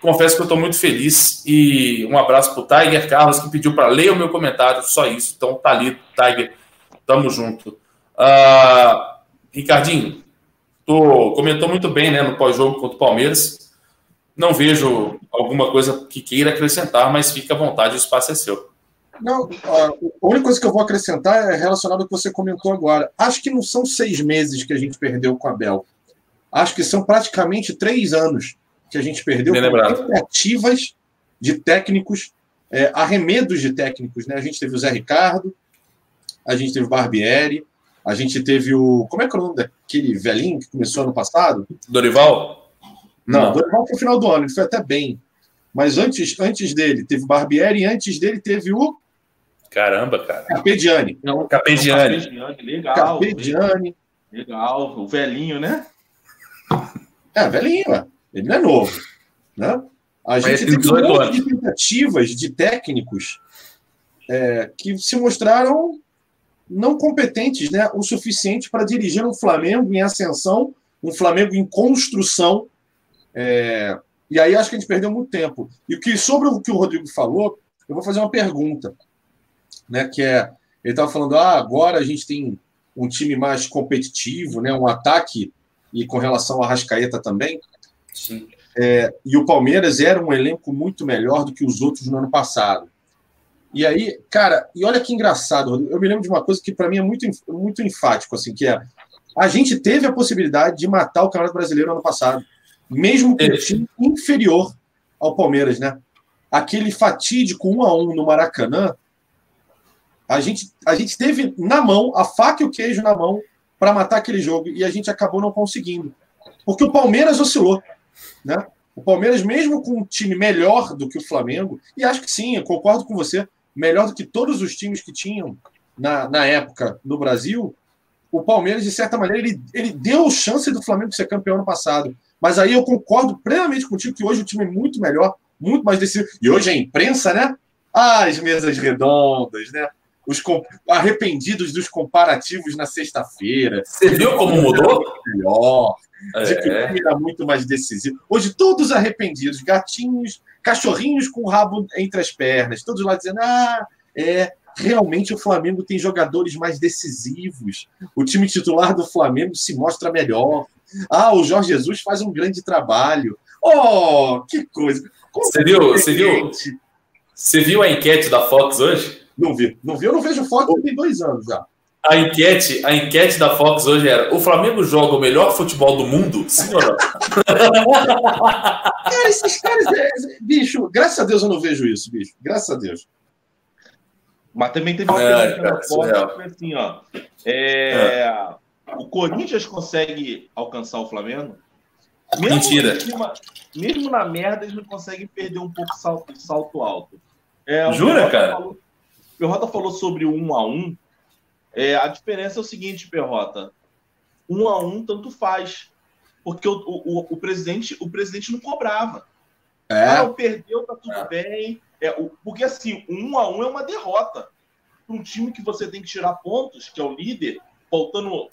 confesso que eu estou muito feliz, e um abraço para o Tiger Carlos, que pediu para ler o meu comentário, só isso. Então, tá ali, Tiger, tamo junto. Uh, Ricardinho, tô, comentou muito bem né, no pós-jogo contra o Palmeiras. Não vejo alguma coisa que queira acrescentar, mas fica à vontade, o espaço é seu. Não, a única coisa que eu vou acrescentar é relacionado ao que você comentou agora. Acho que não são seis meses que a gente perdeu com a Bel. Acho que são praticamente três anos que a gente perdeu com tentativas de técnicos, é, arremedos de técnicos. Né? A gente teve o Zé Ricardo, a gente teve o Barbieri, a gente teve o. Como é que é o nome daquele velhinho que começou ano passado? Dorival? Não, Não. Dorival foi no final do ano, ele foi até bem. Mas antes, antes dele teve o Barbieri e antes dele teve o. Caramba, cara. Capediani. Não, Capediani. Capediani, legal. Capediani. Legal, o velhinho, né? É, velhinho, ele não é novo. Né? A gente teve um monte de tentativas de técnicos é, que se mostraram não competentes né, o suficiente para dirigir um Flamengo em ascensão, um Flamengo em construção. É, e aí acho que a gente perdeu muito tempo. E que sobre o que o Rodrigo falou, eu vou fazer uma pergunta, né? Que é ele estava falando, ah, agora a gente tem um time mais competitivo, né? Um ataque e com relação ao Rascaeta também. Sim. É, e o Palmeiras era um elenco muito melhor do que os outros no ano passado. E aí, cara, e olha que engraçado, eu me lembro de uma coisa que para mim é muito, muito enfático, assim, que é a gente teve a possibilidade de matar o Campeonato Brasileiro ano passado, mesmo com um time inferior ao Palmeiras, né? Aquele fatídico 1 a 1 no Maracanã, a gente, a gente teve na mão, a faca e o queijo na mão, para matar aquele jogo, e a gente acabou não conseguindo. Porque o Palmeiras oscilou, né? O Palmeiras, mesmo com um time melhor do que o Flamengo, e acho que sim, eu concordo com você, melhor do que todos os times que tinham na, na época no Brasil, o Palmeiras, de certa maneira, ele, ele deu chance do Flamengo ser campeão no passado. Mas aí eu concordo plenamente contigo que hoje o time é muito melhor, muito mais decisivo. E hoje a imprensa, né? Ah, as mesas redondas, né? Os arrependidos dos comparativos na sexta-feira. Você viu como mudou? Melhor. De que o time era muito mais decisivo. Hoje, todos arrependidos, gatinhos, cachorrinhos com o rabo entre as pernas, todos lá dizendo: ah, é, realmente o Flamengo tem jogadores mais decisivos. O time titular do Flamengo se mostra melhor. Ah, o Jorge Jesus faz um grande trabalho. Oh, que coisa! Como você viu? Você viu? Você viu a enquete da Fox hoje? Não vi, não vi. Eu não vejo Fox tem dois anos já. A enquete, a enquete da Fox hoje era: o Flamengo joga o melhor futebol do mundo? Sim ou não? Cara, esses caras, é, bicho, graças a Deus eu não vejo isso, bicho. Graças a Deus. Mas também teve uma é, pergunta da Fox que foi assim: ó. É, é. O Corinthians consegue alcançar o Flamengo? Mesmo Mentira. Cima, mesmo na merda, eles não conseguem perder um pouco salto, salto alto. É, Jura, cara? Falou, o Perrota falou sobre o 1 a 1 é, a diferença é o seguinte, Perrota. Um a um, tanto faz. Porque o, o, o presidente, o presidente não cobrava. É. Ah, perdeu, tá tudo é. bem. É, o, porque assim, um a um é uma derrota. Para um time que você tem que tirar pontos, que é o líder, faltando,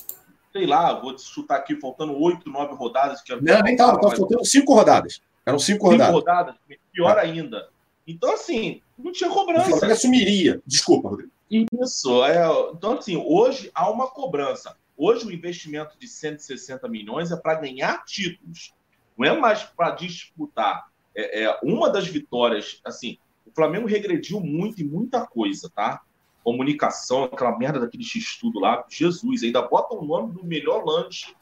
sei lá, vou chutar aqui, faltando oito, nove rodadas. Que não, nem tava, tava faltando cinco rodadas. Eram cinco, cinco rodadas. rodadas. Pior é. ainda. Então, assim, não tinha cobrança. O assumiria. Desculpa, Rodrigo. Isso, é, então assim, hoje há uma cobrança. Hoje o investimento de 160 milhões é para ganhar títulos, não é mais para disputar. É, é, uma das vitórias, assim, o Flamengo regrediu muito em muita coisa, tá? Comunicação, aquela merda daquele X-Tudo lá, Jesus, ainda bota o nome do melhor lanche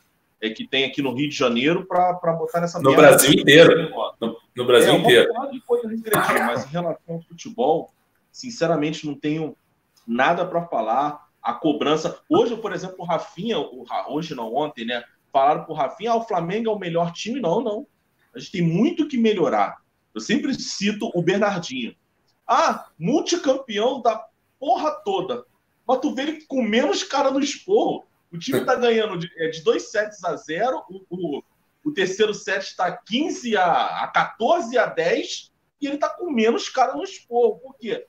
é, que tem aqui no Rio de Janeiro para botar nessa No Brasil inteiro. No, no Brasil é, inteiro. De coisa regrediu, mas em relação ao futebol, sinceramente, não tenho nada para falar. A cobrança. Hoje, por exemplo, o Rafinha, o, hoje não, ontem, né? Falaram pro Rafinha, ah, o Flamengo é o melhor time. Não, não. A gente tem muito que melhorar. Eu sempre cito o Bernardinho. Ah, multicampeão da porra toda. Mas tu vê ele com menos cara no esporro. O time está ganhando de, é, de dois sets a zero. O, o, o terceiro set está 15 a, a 14 a 10 e ele está com menos cara no esporro. Por quê?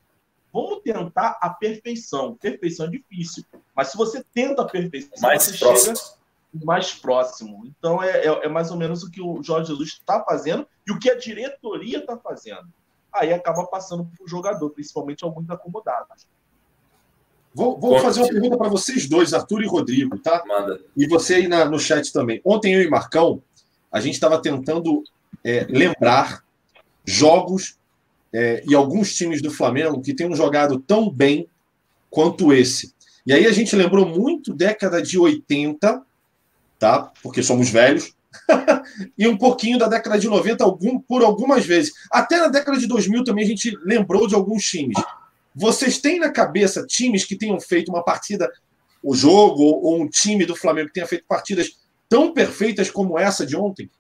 Vamos tentar a perfeição. Perfeição é difícil. Mas se você tenta a perfeição, mais você próximo. chega mais próximo. Então é, é, é, mais ou menos o que o Jorge Jesus está fazendo e o que a diretoria está fazendo. Aí acaba passando para o jogador, principalmente alguns acomodados. Vou, vou fazer uma pergunta para vocês dois, Arthur e Rodrigo, tá? Manda. E você aí na, no chat também. Ontem eu e Marcão, a gente estava tentando é, lembrar jogos é, e alguns times do Flamengo que tenham jogado tão bem quanto esse. E aí a gente lembrou muito década de 80, tá? Porque somos velhos. e um pouquinho da década de 90 algum, por algumas vezes. Até na década de 2000 também a gente lembrou de alguns times. Vocês têm na cabeça times que tenham feito uma partida, o jogo, ou um time do Flamengo que tenha feito partidas tão perfeitas como essa de ontem?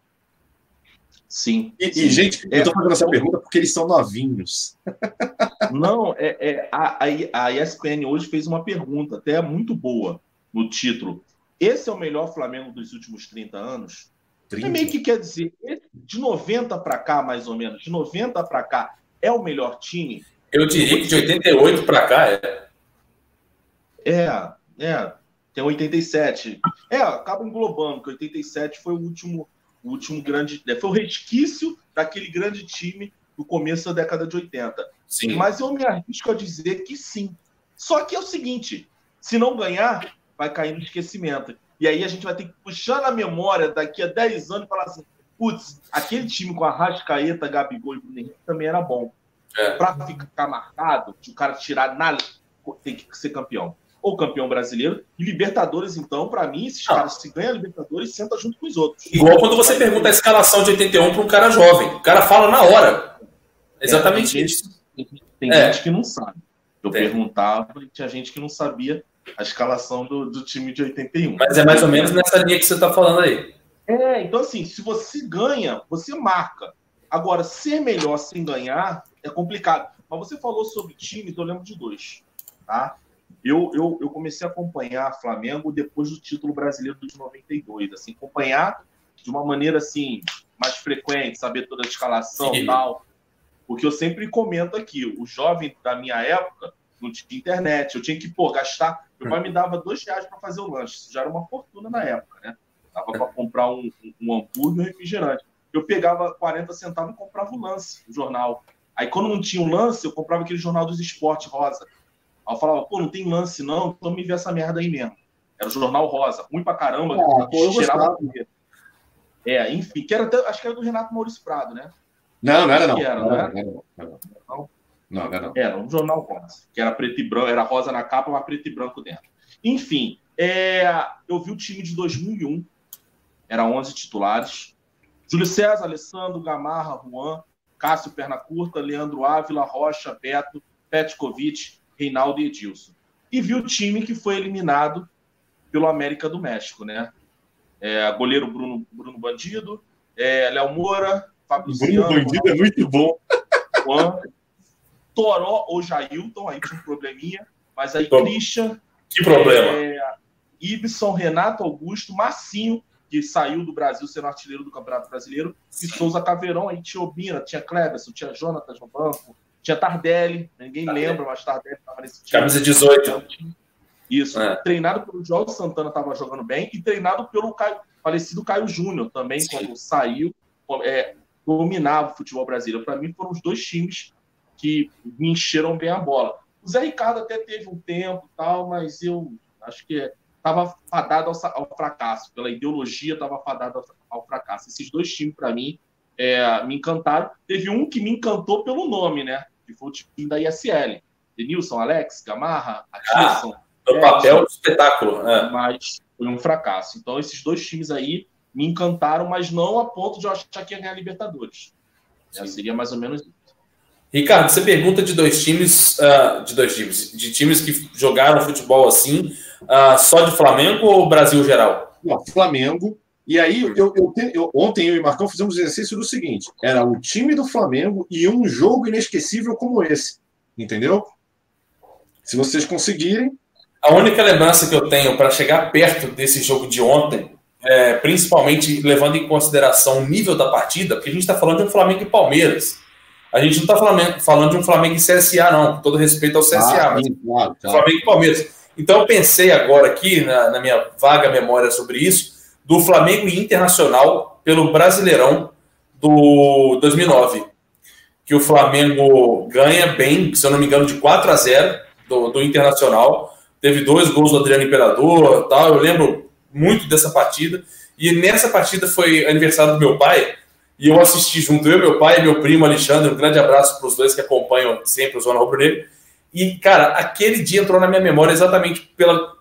Sim. E, sim. e gente, eu estou fazendo essa pergunta porque eles são novinhos. Não, é, é a, a ESPN hoje fez uma pergunta, até muito boa, no título. Esse é o melhor Flamengo dos últimos 30 anos? 30. É meio que quer dizer, de 90 para cá, mais ou menos, de 90 para cá, é o melhor time? Eu diria que de 88 para cá é. É, é. Tem 87. É, acaba englobando, que 87 foi o último, o último grande. né, Foi o resquício daquele grande time do começo da década de 80. Sim. Mas eu me arrisco a dizer que sim. Só que é o seguinte: se não ganhar, vai cair no esquecimento. E aí a gente vai ter que puxar na memória daqui a 10 anos e falar assim: putz, aquele time com a Rascaeta, Gabigol e Bruno Henrique também era bom. É. Para ficar marcado, de o cara tirar na. tem que ser campeão. Ou campeão brasileiro. E Libertadores, então, para mim, esses Ah. caras, se ganham Libertadores, senta junto com os outros. Igual quando você pergunta a escalação de 81 para um cara jovem. O cara fala na hora. Exatamente tem isso. Tem É. gente que não sabe. Eu Tem. perguntava e tinha gente que não sabia a escalação do, do time de 81. Mas é mais ou menos nessa linha que você está falando aí. É, então assim, se você ganha, você marca. Agora, ser melhor sem ganhar é complicado. Mas você falou sobre times, eu lembro de dois. Tá? Eu, eu, eu comecei a acompanhar Flamengo depois do título brasileiro de 92. Assim, acompanhar de uma maneira assim, mais frequente, saber toda a escalação e tal. Porque eu sempre comento aqui, o jovem da minha época não tinha internet, eu tinha que, pô, gastar. Meu pai me dava dois reais para fazer o lanche, isso já era uma fortuna na época, né? Dava para comprar um, um hambúrguer e um refrigerante. Eu pegava 40 centavos e comprava o lance, o jornal. Aí quando não tinha um lance, eu comprava aquele jornal dos esportes rosa. Aí eu falava, pô, não tem lance não, então me vê essa merda aí mesmo. Era o jornal rosa, ruim pra caramba, pô, eu cheirava. É, enfim, que era até- acho que era do Renato Maurício Prado, né? Não, não era não. Que era, não, não era, era? não, era não. Não, não não. Era um jornal rosa, que era preto e branco, era rosa na capa, mas preto e branco dentro. Enfim, é, eu vi o time de 2001, era 11 titulares. Júlio César, Alessandro, Gamarra, Juan, Cássio Perna Curta, Leandro Ávila, Rocha, Beto, Petkovic, Reinaldo e Edilson. E vi o time que foi eliminado pelo América do México, né? É, goleiro Bruno, Bruno Bandido, é, Léo Moura, Fábio Bruno Bandido é muito bom. Juan, Toró ou Jailton, aí tinha um probleminha, mas aí Tom. Christian, Que problema. é, Ibson, Renato Augusto, Massinho, que saiu do Brasil sendo artilheiro do Campeonato Brasileiro, e Souza Caveirão, aí tinha Obina, tinha Cleberson, tinha Jonatas no banco, tinha Tardelli, ninguém Tardelli. lembra, mas Tardelli estava nesse time. Camisa 18. Isso, É. treinado pelo João Santana, estava jogando bem, e treinado pelo Caio- falecido Caio Júnior também, Sim. quando saiu, é, dominava o futebol brasileiro. Para mim, foram os dois times que me encheram bem a bola. O Zé Ricardo até teve um tempo tal, mas eu acho que estava fadado ao, ao fracasso. Pela ideologia, estava fadado ao, ao fracasso. Esses dois times, para mim, é, me encantaram. Teve um que me encantou pelo nome, né? Que foi o time da ISL. Denilson, Alex, Gamarra, Atisson. No papel do espetáculo. É. mas foi um fracasso. Então, esses dois times aí me encantaram, mas não a ponto de eu achar que ia ganhar a Libertadores. É, seria mais ou menos isso. Ricardo, você pergunta de dois times, ah, de dois times, de times que jogaram futebol assim, ah, só de Flamengo ou Brasil geral? Não, Flamengo. E aí, eu, eu, eu- ontem eu e Marcão fizemos o exercício do seguinte: era o time do Flamengo e um jogo inesquecível como esse. Entendeu? Se vocês conseguirem. a única lembrança que eu tenho para chegar perto desse jogo de ontem, é, principalmente levando em consideração o nível da partida, porque a gente está falando de um Flamengo e Palmeiras. A gente não está falando, falando de um Flamengo e CSA, não, com todo respeito ao CSA, ah, mas claro, claro. Flamengo e Palmeiras. Então eu pensei agora aqui, na, na minha vaga memória sobre isso, do Flamengo Internacional pelo Brasileirão do 2009. Que o Flamengo ganha bem, se eu não me engano, de 4 a 0 do, do Internacional. Teve dois gols do Adriano Imperador tal. Eu lembro muito dessa partida. E nessa partida foi aniversário do meu pai. E eu assisti junto, eu, meu pai e meu primo Alexandre. Um grande abraço para os dois que acompanham sempre o Zona Rubro Negro. E, cara, aquele dia entrou na minha memória exatamente pela,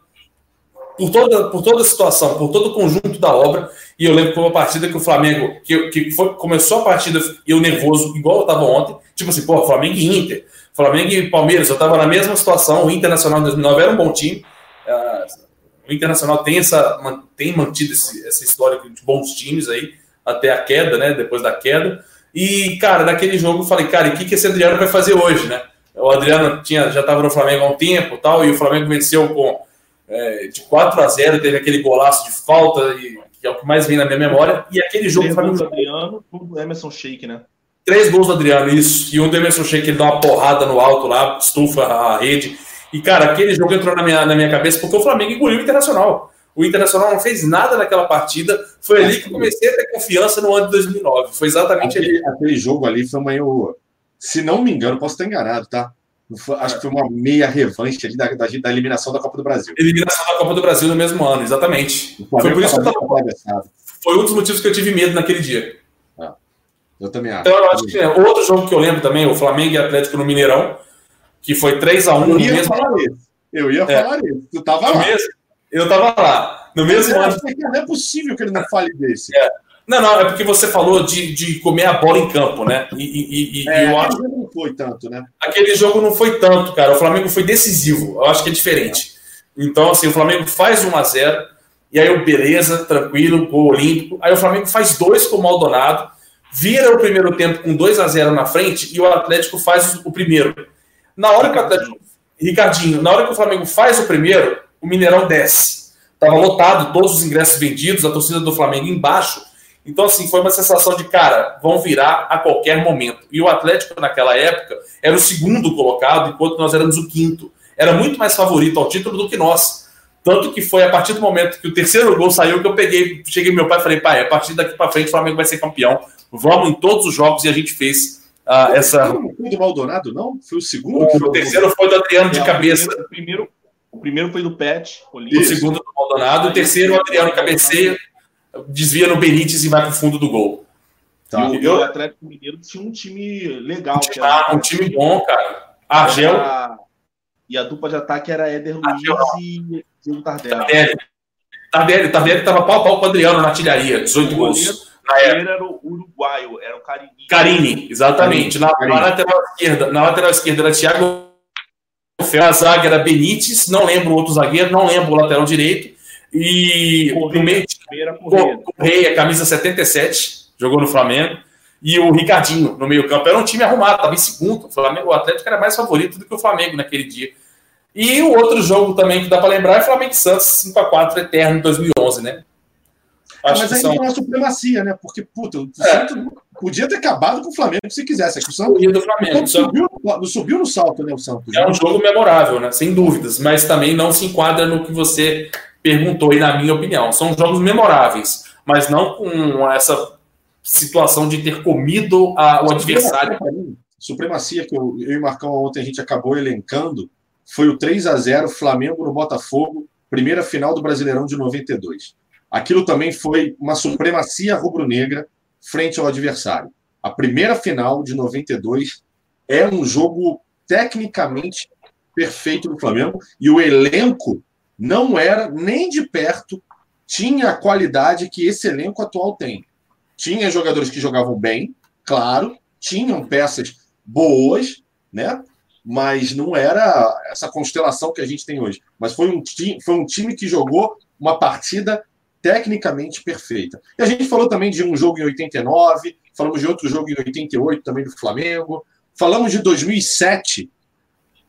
por toda, por toda a situação, por todo o conjunto da obra. E eu lembro que foi uma partida que o Flamengo, que, que foi, começou a partida, eu nervoso, igual eu estava ontem, tipo assim, pô, Flamengo e Inter, Flamengo e Palmeiras, eu estava na mesma situação, o Internacional em 2009 era um bom time. Uh, o Internacional tem, essa, tem mantido esse, essa história de bons times aí, até a queda, né? Depois da queda. E, cara, naquele jogo eu falei, cara, o que, que esse Adriano vai fazer hoje, né? O Adriano tinha, já estava no Flamengo há um tempo tal, e o Flamengo venceu com é, de 4 a 0 teve aquele golaço de falta, e, que é o que mais vem na minha memória. E aquele jogo. Três gols do Adriano, um do Emerson Sheik, né? Três gols do Adriano, isso. E um do Emerson Sheik, ele dá uma porrada no alto lá, estufa a rede. E, cara, aquele jogo entrou na minha, na minha cabeça porque o Flamengo engoliu o Internacional. O Internacional não fez nada naquela partida. Foi ali que comecei a ter confiança no ano de 2009. Foi exatamente aquele, ali. Aquele jogo ali foi meio. Se não me engano, posso estar enganado, tá? Acho que foi uma meia revanche ali da, da, da, eliminação da Copa do Brasil. Eliminação da Copa do Brasil no mesmo ano, exatamente. Foi por isso que eu tava... Foi um dos motivos que eu tive medo naquele dia. Ah, eu também acho. Então, eu acho que é. outro jogo que eu lembro também, o Flamengo e Atlético no Mineirão, que foi 3x1 no mesmo falar isso. Eu ia é. falar isso. Tu tava lá. Mesmo... Eu tava lá. No mesmo ano. Não é possível que ele não fale desse. É. Não, não, é porque você falou de, de comer a bola em campo, né? E, e, e é, eu acho que não foi tanto, né? Aquele jogo não foi tanto, cara. O Flamengo foi decisivo. Eu acho que é diferente. Então, assim, o Flamengo faz 1 a 0 e aí o beleza, tranquilo, gol olímpico. Aí o Flamengo faz dois com o Maldonado, vira o primeiro tempo com 2 a 0 na frente e o Atlético faz o primeiro. Na hora que o Atlético. Ricardinho, na hora que o Flamengo faz o primeiro, o Mineirão desce. Tava lotado, todos os ingressos vendidos, a torcida do Flamengo embaixo. Então, assim, foi uma sensação de, cara, vão virar a qualquer momento. E o Atlético, naquela época, era o segundo colocado, enquanto nós éramos o quinto. Era muito mais favorito ao título do que nós. Tanto que foi a partir do momento que o terceiro gol saiu que eu peguei, cheguei meu pai e falei, pai, a partir daqui para frente o Flamengo vai ser campeão. Vamos em todos os jogos e a gente fez uh, essa. Não foi do Maldonado, não? Foi o segundo? O, o terceiro foi do Adriano de é, cabeça. O primeiro, o primeiro foi do Pet. O segundo do Maldonado. O terceiro, o Adriano cabeceia desvia no Benítez e vai para o fundo do gol. Tá. E o, Atlético Mineiro tinha um time legal. Um, era... um time bom, cara. Argel. Era... E a dupla de ataque era Éder Luiz e Diego Tardelli. Tardelli. Tardelli estava pau a pau com o Adriano na artilharia, 18 o gols. Na era o uruguaio, era o Carini. Carini, exatamente. Na, Carini. na, lateral esquerda, na lateral esquerda era Thiago a zaga era Benítez, não lembro o outro zagueiro, não lembro o lateral direito. E Correia, no meio Correia. Correia, camisa 77, jogou no Flamengo. E o Ricardinho no meio-campo. Era um time arrumado, estava em segundo. O, Flamengo, o Atlético era mais favorito do que o Flamengo naquele dia. E o outro jogo também que dá para lembrar é Flamengo e Santos 5x4 eterno em 2011, né? É, Acho mas aí são... tem uma supremacia, né? Porque, puta, o é. Santos podia ter acabado com o Flamengo se quisesse. É que o Santos do Flamengo. O subiu, subiu, no salto, né? O Santos. É um jogo memorável, né? Sem dúvidas, mas também não se enquadra no que você perguntou e na minha opinião. São jogos memoráveis, mas não com essa situação de ter comido a, o adversário. Supremacia que eu, eu e Marcão ontem a gente acabou elencando foi o 3 a 0 Flamengo no Botafogo, primeira final do Brasileirão de 92. Aquilo também foi uma supremacia rubro-negra frente ao adversário. A primeira final de 92 é um jogo tecnicamente perfeito do Flamengo e o elenco não era nem de perto, tinha a qualidade que esse elenco atual tem. Tinha jogadores que jogavam bem, claro, tinham peças boas, né? Mas não era essa constelação que a gente tem hoje. Mas foi um, time, foi um time que jogou uma partida tecnicamente perfeita. E a gente falou também de um jogo em 89, falamos de outro jogo em 88 também do Flamengo, falamos de 2007,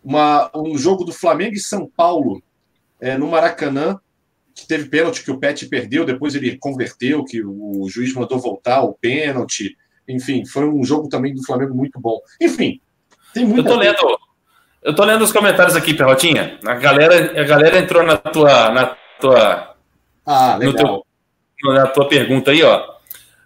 uma, um jogo do Flamengo e São Paulo, é, no Maracanã, que teve pênalti que o Pet perdeu, depois ele converteu, que o juiz mandou voltar o pênalti. Enfim, foi um jogo também do Flamengo muito bom. Enfim, tem muita Eu tô lendo, eu tô lendo os comentários aqui, Perrotinha. A galera, a galera entrou na tua, na tua, ah, legal. Teu, na tua pergunta aí, ó.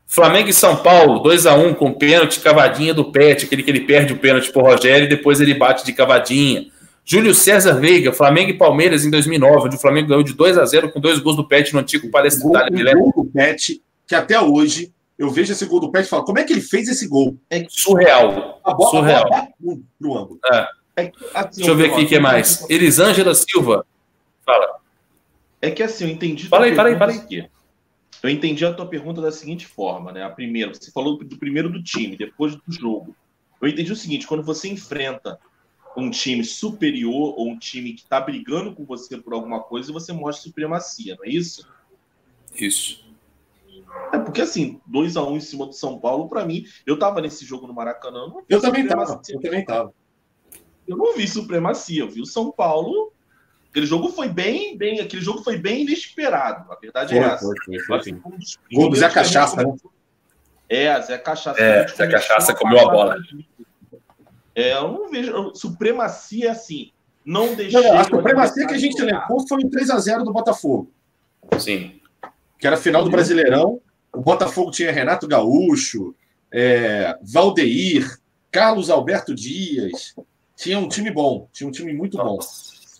Flamengo e São Paulo, 2 a 1 com pênalti cavadinha do Pet, aquele que ele perde o pênalti pro Rogério e depois ele bate de cavadinha. Júlio César Veiga, Flamengo e Palmeiras em 2009, onde o Flamengo ganhou de 2 a 0 com dois gols do Pet no antigo Palestra Gol, um gol do Pet, que até hoje eu vejo esse gol do Pet e falo, como é que ele fez esse gol? É surreal. A bola, surreal. A bola ângulo. É. É, assim, Deixa eu ver aqui o que mais. Elisângela Silva. Fala. É que assim, eu entendi. Fala aí, fala aí, fala aí. Eu entendi a tua pergunta da seguinte forma, né? A primeira, você falou do primeiro do time, depois do jogo. Eu entendi o seguinte: quando você enfrenta um time superior ou um time que está brigando com você por alguma coisa, você mostra supremacia, não é isso? Isso. É porque assim, 2 a 1 um em cima do São Paulo, para mim, eu tava nesse jogo no Maracanã. eu também tava. Eu também tava. Eu não vi supremacia, eu vi o São Paulo. Aquele jogo foi bem, bem, aquele jogo foi bem inesperado. A verdade é foi, é essa. Foi, foi, foi, foi. Um Gol do Zé Cachaça, né? É, Zé Cachaça. É, Zé Cachaça comeu a bola. É, eu não vejo. Supremacia assim. Não deixei. Não, a supremacia que a gente levou foi o 3x0 do Botafogo. Sim. Que era final do Brasileirão. O Botafogo tinha Renato Gaúcho, é, Valdeir, Carlos Alberto Dias, tinha um time bom, tinha um time muito bom.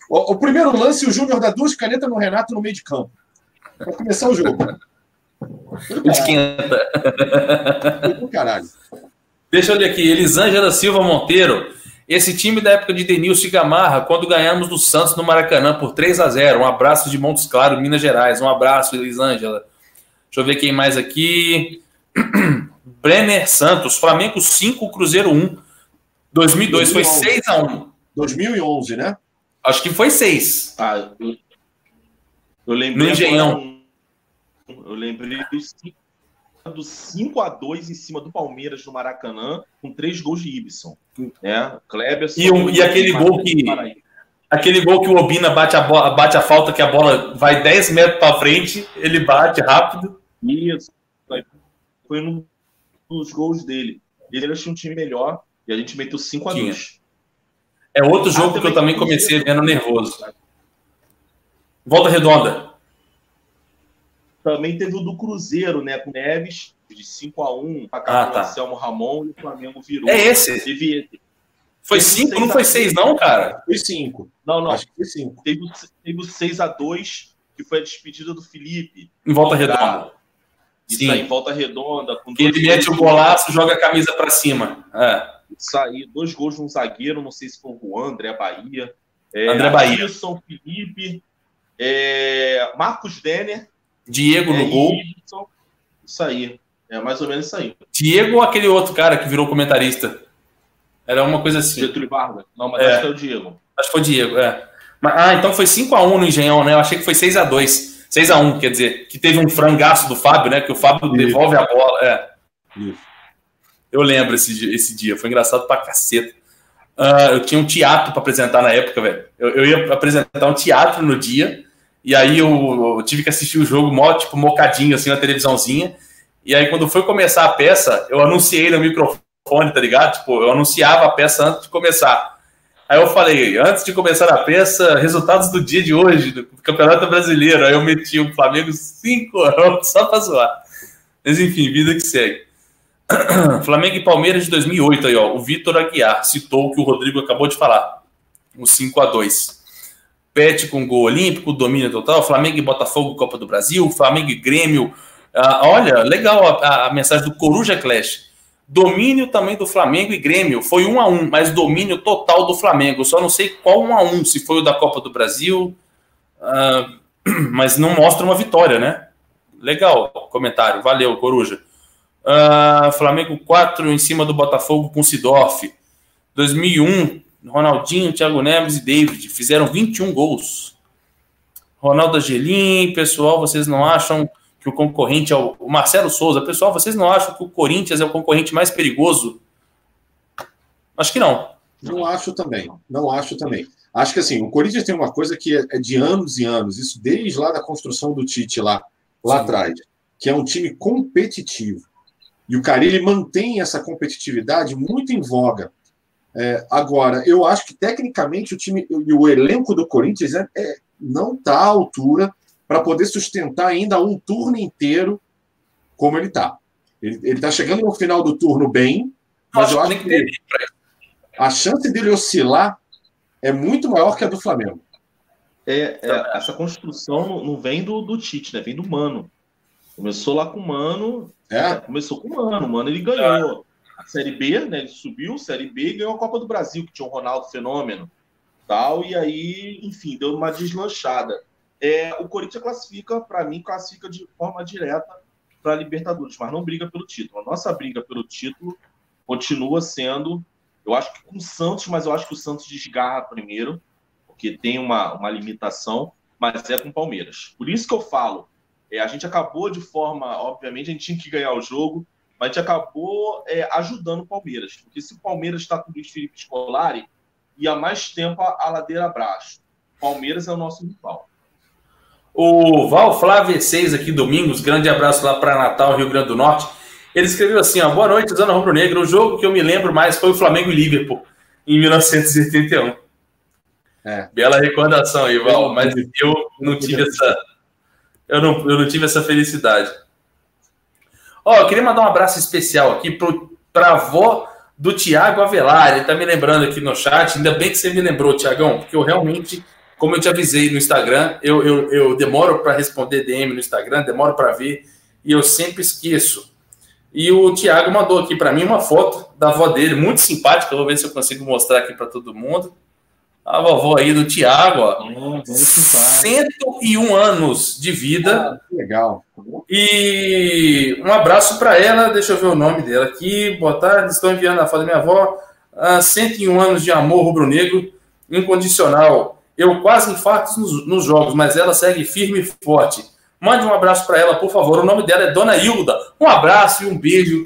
O, o primeiro lance, o Júnior dá duas canetas no Renato no meio de campo. Para começar o jogo. Esquenta. caralho. Deixa eu ler aqui. Elisângela Silva Monteiro. Esse time da época de Denilson e Gamarra, quando ganhamos do Santos no Maracanã por 3 a 0 Um abraço de Montes Claros, Minas Gerais. Um abraço, Elisângela. Deixa eu ver quem mais aqui. Brenner Santos, Flamengo 5, Cruzeiro 1. 2002 2011. foi 6 a 1 2011, né? Acho que foi 6. Ah, eu, eu lembrei. No Engenhão. Eu lembrei do 5 a 2 em cima do Palmeiras no Maracanã, com três gols de Ibson. Né? Kleber. E, o, e aquele gol que. Aquele gol que o Obina bate a, bola, bate a falta, que a bola vai 10 metros para frente, ele bate rápido. Isso. Foi um dos gols dele. Ele achou um time melhor, e a gente meteu 5 a 2 É outro jogo ah, que eu também comecei vendo nervoso. Volta redonda. Também teve o do Cruzeiro, né? Com Neves, de 5 a 1 para ah, tá. o Anselmo Ramon e o Flamengo virou. É esse? Teve Foi 5, não foi 6, não, cara? Foi 5. Não, não. Acho que foi 5. Teve, teve o 6 a 2 que foi a despedida do Felipe. Em volta redonda. Isso Sim. aí, em volta redonda. Com que ele mete o golaço, joga a camisa para cima. É. Isso aí, dois gols de um zagueiro, não sei se foi o André Bahia. É, André Bahia. Wilson, Felipe, é, Marcos Denner. Diego no é, gol. Isso aí. É mais ou menos isso aí. Diego ou aquele outro cara que virou comentarista? Era uma coisa assim. Getúlio Vargas. Não, mas é. acho que é o Diego. Acho que foi o Diego, é. Ah, então foi 5x1 no Engenhão, né? Eu achei que foi 6x2. 6x1, quer dizer, que teve um frangaço do Fábio, né? Que o Fábio Isso. devolve a bola. É. Isso. Eu lembro esse, esse dia, foi engraçado pra caceta. Uh, eu tinha um teatro para apresentar na época, velho. Eu, eu, ia apresentar um teatro no dia, e aí eu, eu, tive que assistir o jogo mó, tipo, mocadinho, assim, na televisãozinha. E aí, quando foi começar a peça, eu anunciei no microfone, tá ligado? Tipo, eu anunciava a peça antes de começar. Aí eu falei, antes de começar a peça, resultados do dia de hoje, do Campeonato Brasileiro. Aí eu meti o Flamengo 5 só pra zoar. Mas enfim, vida que segue. Flamengo e Palmeiras de 2008 aí, ó. O Vitor Aguiar citou o que o Rodrigo acabou de falar. O 5 a 2 Pet com gol olímpico, domínio total. Flamengo e Botafogo, Copa do Brasil. Flamengo e Grêmio. Ah, olha, legal a, a, mensagem do Coruja Clash. Domínio também do Flamengo e Grêmio. Foi 1 a 1 mas domínio total do Flamengo. Só não sei qual 1 a 1 se foi o da Copa do Brasil. Ah, mas não mostra uma vitória, né? Legal comentário. Valeu, Coruja. Uh, Flamengo 4 em cima do Botafogo com Sidorf. 2001, Ronaldinho, Thiago Neves e David fizeram 21 gols. Ronaldo Angelim, pessoal, vocês não acham que o concorrente é o, o Marcelo Souza? Pessoal, vocês não acham que o Corinthians é o concorrente mais perigoso? Acho que não. Não acho também. Não acho também. Acho que assim, o Corinthians tem uma coisa que é, é de anos e anos, isso desde lá da construção do Tite lá, lá atrás, que é um time competitivo. E o Carilli mantém essa competitividade muito em voga. É, agora, eu acho que tecnicamente o time e o elenco do Corinthians é, é não está à altura para poder sustentar ainda um turno inteiro como ele está. Ele está chegando no final do turno bem, mas eu acho que a chance dele oscilar é muito maior que a do Flamengo. É, é essa construção não vem do, do Tite, né? Vem do Mano. Começou lá com o Mano. É? Começou com o Mano. O Mano ele ganhou Série B, né? Ele subiu, Série B e ganhou a Copa do Brasil, que tinha o Ronaldo Fenômeno. Tal, e aí, enfim, deu uma deslanchada. É, o Corinthians classifica, para mim, classifica de forma direta para a Libertadores, mas não briga pelo título. A nossa briga pelo título continua sendo eu acho que com o Santos, mas eu acho que o Santos desgarra primeiro, porque tem uma, uma limitação, mas é com o Palmeiras. Por isso que eu falo, é, a gente acabou de forma, obviamente, a gente tinha que ganhar o jogo, mas a gente acabou é, ajudando o Palmeiras. Porque se o Palmeiras está com o Luiz Felipe Scolari, ia mais tempo a, a ladeira abaixo. Palmeiras é o nosso rival. O Val Flávio 6 aqui, Domingos, grande abraço lá para Natal, Rio Grande do Norte. Ele escreveu assim: ó, Boa noite, Zona Rubro Negro. O jogo que eu me lembro mais foi o Flamengo e Liverpool, em 1981. É. Bela recordação, Ival, mas eu não tive essa. Eu não, eu não tive essa felicidade. Ó, eu queria mandar um abraço especial aqui para a avó do Tiago Avelar. Ele tá me lembrando aqui no chat. Ainda bem que você me lembrou, Tiagão, porque eu realmente, como eu te avisei no Instagram, eu, eu, eu demoro para responder DM no Instagram, demoro para ver, e eu sempre esqueço. E o Thiago mandou aqui para mim uma foto da avó dele, muito simpática. Eu vou ver se eu consigo mostrar aqui para todo mundo. A vovó aí do Tiago, ó. Hum, 101 anos de vida. Ah, legal. E um abraço para ela. Deixa eu ver o nome dela aqui. Boa tarde. Estou enviando a foto da minha avó. Ah, 101 anos de amor rubro-negro incondicional. Eu quase infarto nos, nos jogos, mas ela segue firme e forte. Mande um abraço para ela, por favor. O nome dela é Dona Hilda. Um abraço e um beijo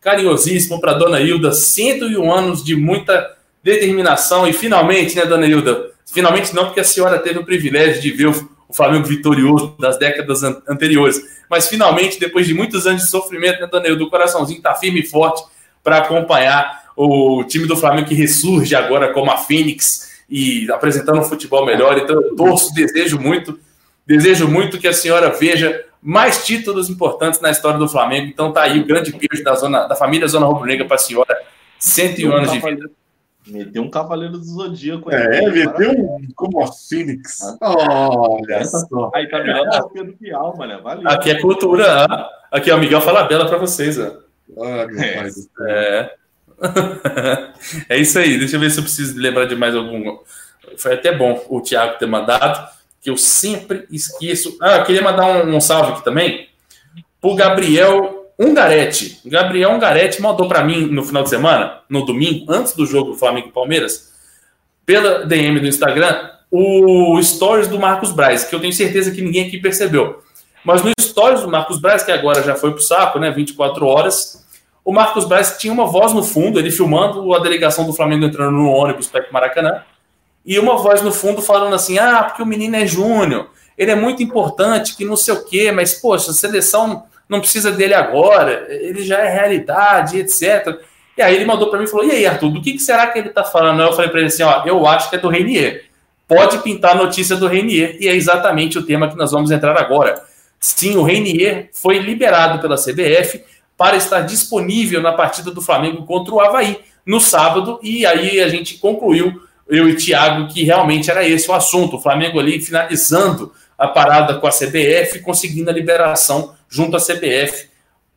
carinhosíssimo para Dona Hilda. 101 anos de muita determinação. E finalmente, né, Dona Hilda? Finalmente não, porque a senhora teve o privilégio de ver o Flamengo vitorioso das décadas anteriores. Mas finalmente, depois de muitos anos de sofrimento, né, Dona Hilda? O coraçãozinho está firme e forte para acompanhar o time do Flamengo que ressurge agora como a Fênix e apresentando um futebol melhor. Então, eu torço, desejo muito Desejo muito que a senhora veja mais títulos importantes na história do Flamengo. Então tá aí o grande beijo da, zona, da família Zona Rubro Negra para a senhora. 101 anos de vida. Meteu um Cavaleiro do Zodíaco. É, aí, meteu um como a Fênix. Olha só. Aí tá melhor do que do Pial, mano. Valeu. Aqui é cultura. Né? Aqui, ó, Miguel fala bela para vocês. Ó. Ah, meu é. pai. É. é isso aí. Deixa eu ver se eu preciso lembrar de mais algum. Foi até bom o Thiago ter mandado que eu sempre esqueço. Ah, queria mandar um, um salve aqui também pro Gabriel Ungaretti. Gabriel Ungaretti mandou para mim no final de semana, no domingo, antes do jogo do Flamengo e Palmeiras, pela DM do Instagram, o stories do Marcos Braz, que eu tenho certeza que ninguém aqui percebeu. Mas no stories do Marcos Braz, que agora já foi pro saco, né, 24 horas, o Marcos Braz tinha uma voz no fundo, ele filmando a delegação do Flamengo entrando no ônibus para Maracanã e uma voz no fundo falando assim: ah, porque o menino é júnior, ele é muito importante, que não sei o quê, mas, poxa, a seleção não precisa dele agora, ele já é realidade, etc. E aí ele mandou para mim e falou: e aí, Arthur, do que, que será que ele está falando? Eu falei para ele assim: ó, eu acho que é do Reinier. Pode pintar a notícia do Reinier, e é exatamente o tema que nós vamos entrar agora. Sim, o Reinier foi liberado pela CBF para estar disponível na partida do Flamengo contra o Havaí no sábado, e aí a gente concluiu eu e Thiago, que realmente era esse o assunto. O Flamengo ali finalizando a parada com a CBF, conseguindo a liberação junto à CBF